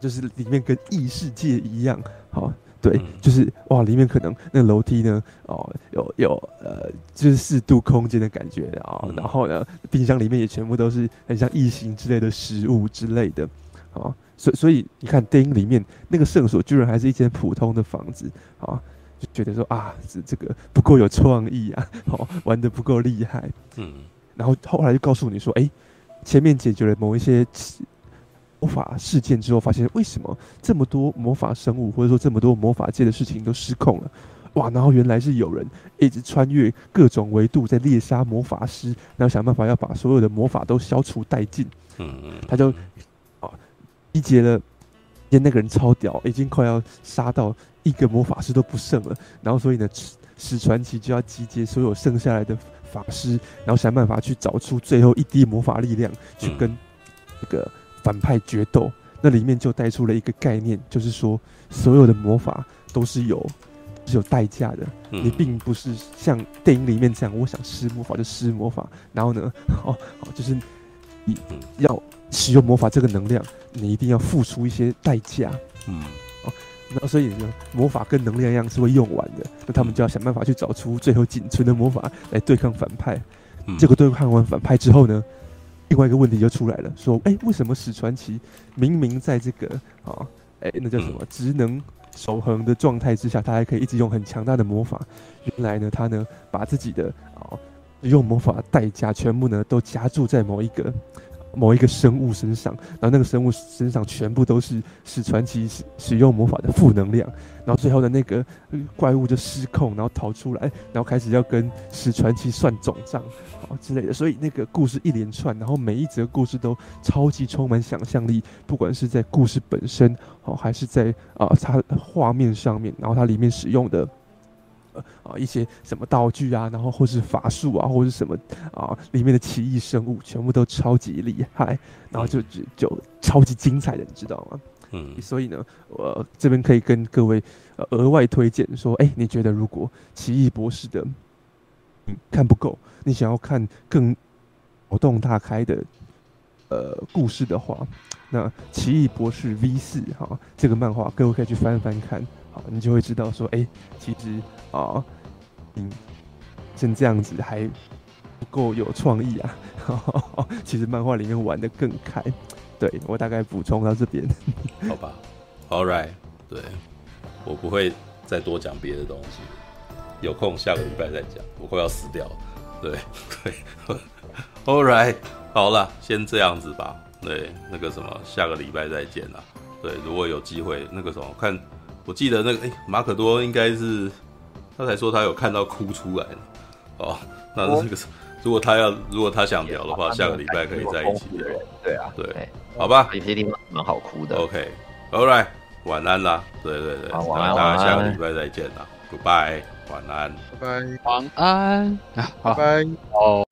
Speaker 5: 就是里面跟异世界一样好。对，就是哇，里面可能那个楼梯呢，哦，有有呃，就是四度空间的感觉啊、哦，然后呢，冰箱里面也全部都是很像异形之类的食物之类的，啊、哦，所以所以你看电影里面那个圣所居然还是一间普通的房子啊、哦，就觉得说啊，这这个不够有创意啊，哦，玩的不够厉害，嗯，然后后来就告诉你说，哎，前面解决了某一些。魔法事件之后，发现为什么这么多魔法生物，或者说这么多魔法界的事情都失控了？哇！然后原来是有人一直穿越各种维度，在猎杀魔法师，然后想办法要把所有的魔法都消除殆尽。嗯嗯，他就啊，集结了，因为那个人超屌，已经快要杀到一个魔法师都不剩了。然后所以呢，史传奇就要集结所有剩下来的法师，然后想办法去找出最后一滴魔法力量，去跟那个。反派决斗，那里面就带出了一个概念，就是说所有的魔法都是有是有代价的，嗯、你并不是像电影里面这样，我想施魔法就施魔法，然后呢，哦哦，就是你要使用魔法这个能量，你一定要付出一些代价，嗯，哦，那所以呢，魔法跟能量一样是会用完的，那他们就要想办法去找出最后仅存的魔法来对抗反派，嗯、结果对抗完反派之后呢？另外一个问题就出来了，说，哎，为什么史传奇明明在这个啊，哎，那叫什么职能守恒的状态之下，他还可以一直用很强大的魔法？原来呢，他呢把自己的啊用魔法的代价全部呢都加注在某一个。某一个生物身上，然后那个生物身上全部都是史传奇使使用魔法的负能量，然后最后的那个怪物就失控，然后逃出来，然后开始要跟史传奇算总账好之类的。所以那个故事一连串，然后每一则故事都超级充满想象力，不管是在故事本身哦，还是在啊它画面上面，然后它里面使用的。啊，一些什么道具啊，然后或是法术啊，或是什么啊，里面的奇异生物全部都超级厉害，然后就就就超级精彩的，你知道吗？嗯，所以呢，我这边可以跟各位呃额外推荐说，哎，你觉得如果奇异博士的你看不够，你想要看更脑洞大开的呃故事的话，那《奇异博士 V 四》哈，这个漫画各位可以去翻翻看，你就会知道说，哎、其实啊，嗯，像这样子还不够有创意啊，其实漫画里面玩得更开。对，我大概补充到这边，
Speaker 1: 好吧，All right，对，我不会再多讲别的东西，有空下个礼拜再讲，我快要死掉了，对对，All right，好了，先这样子吧，对，那个什么，下个礼拜再见啦，对，如果有机会，那个什么，看，我记得那个，哎，马可多应该是，他才说他有看到哭出来的，哦，那是那个。如果他要，如果他想聊的话，下个礼拜可以在一起聊。
Speaker 6: 对啊，
Speaker 1: 对，好吧。
Speaker 6: 有些地方蛮好哭的。
Speaker 1: OK，All right，晚安啦。对对对，
Speaker 6: 晚安，
Speaker 1: 大家下个礼拜再见啦。Goodbye，晚安，
Speaker 3: 拜拜，
Speaker 2: 晚安，
Speaker 3: 拜拜，
Speaker 2: 哦。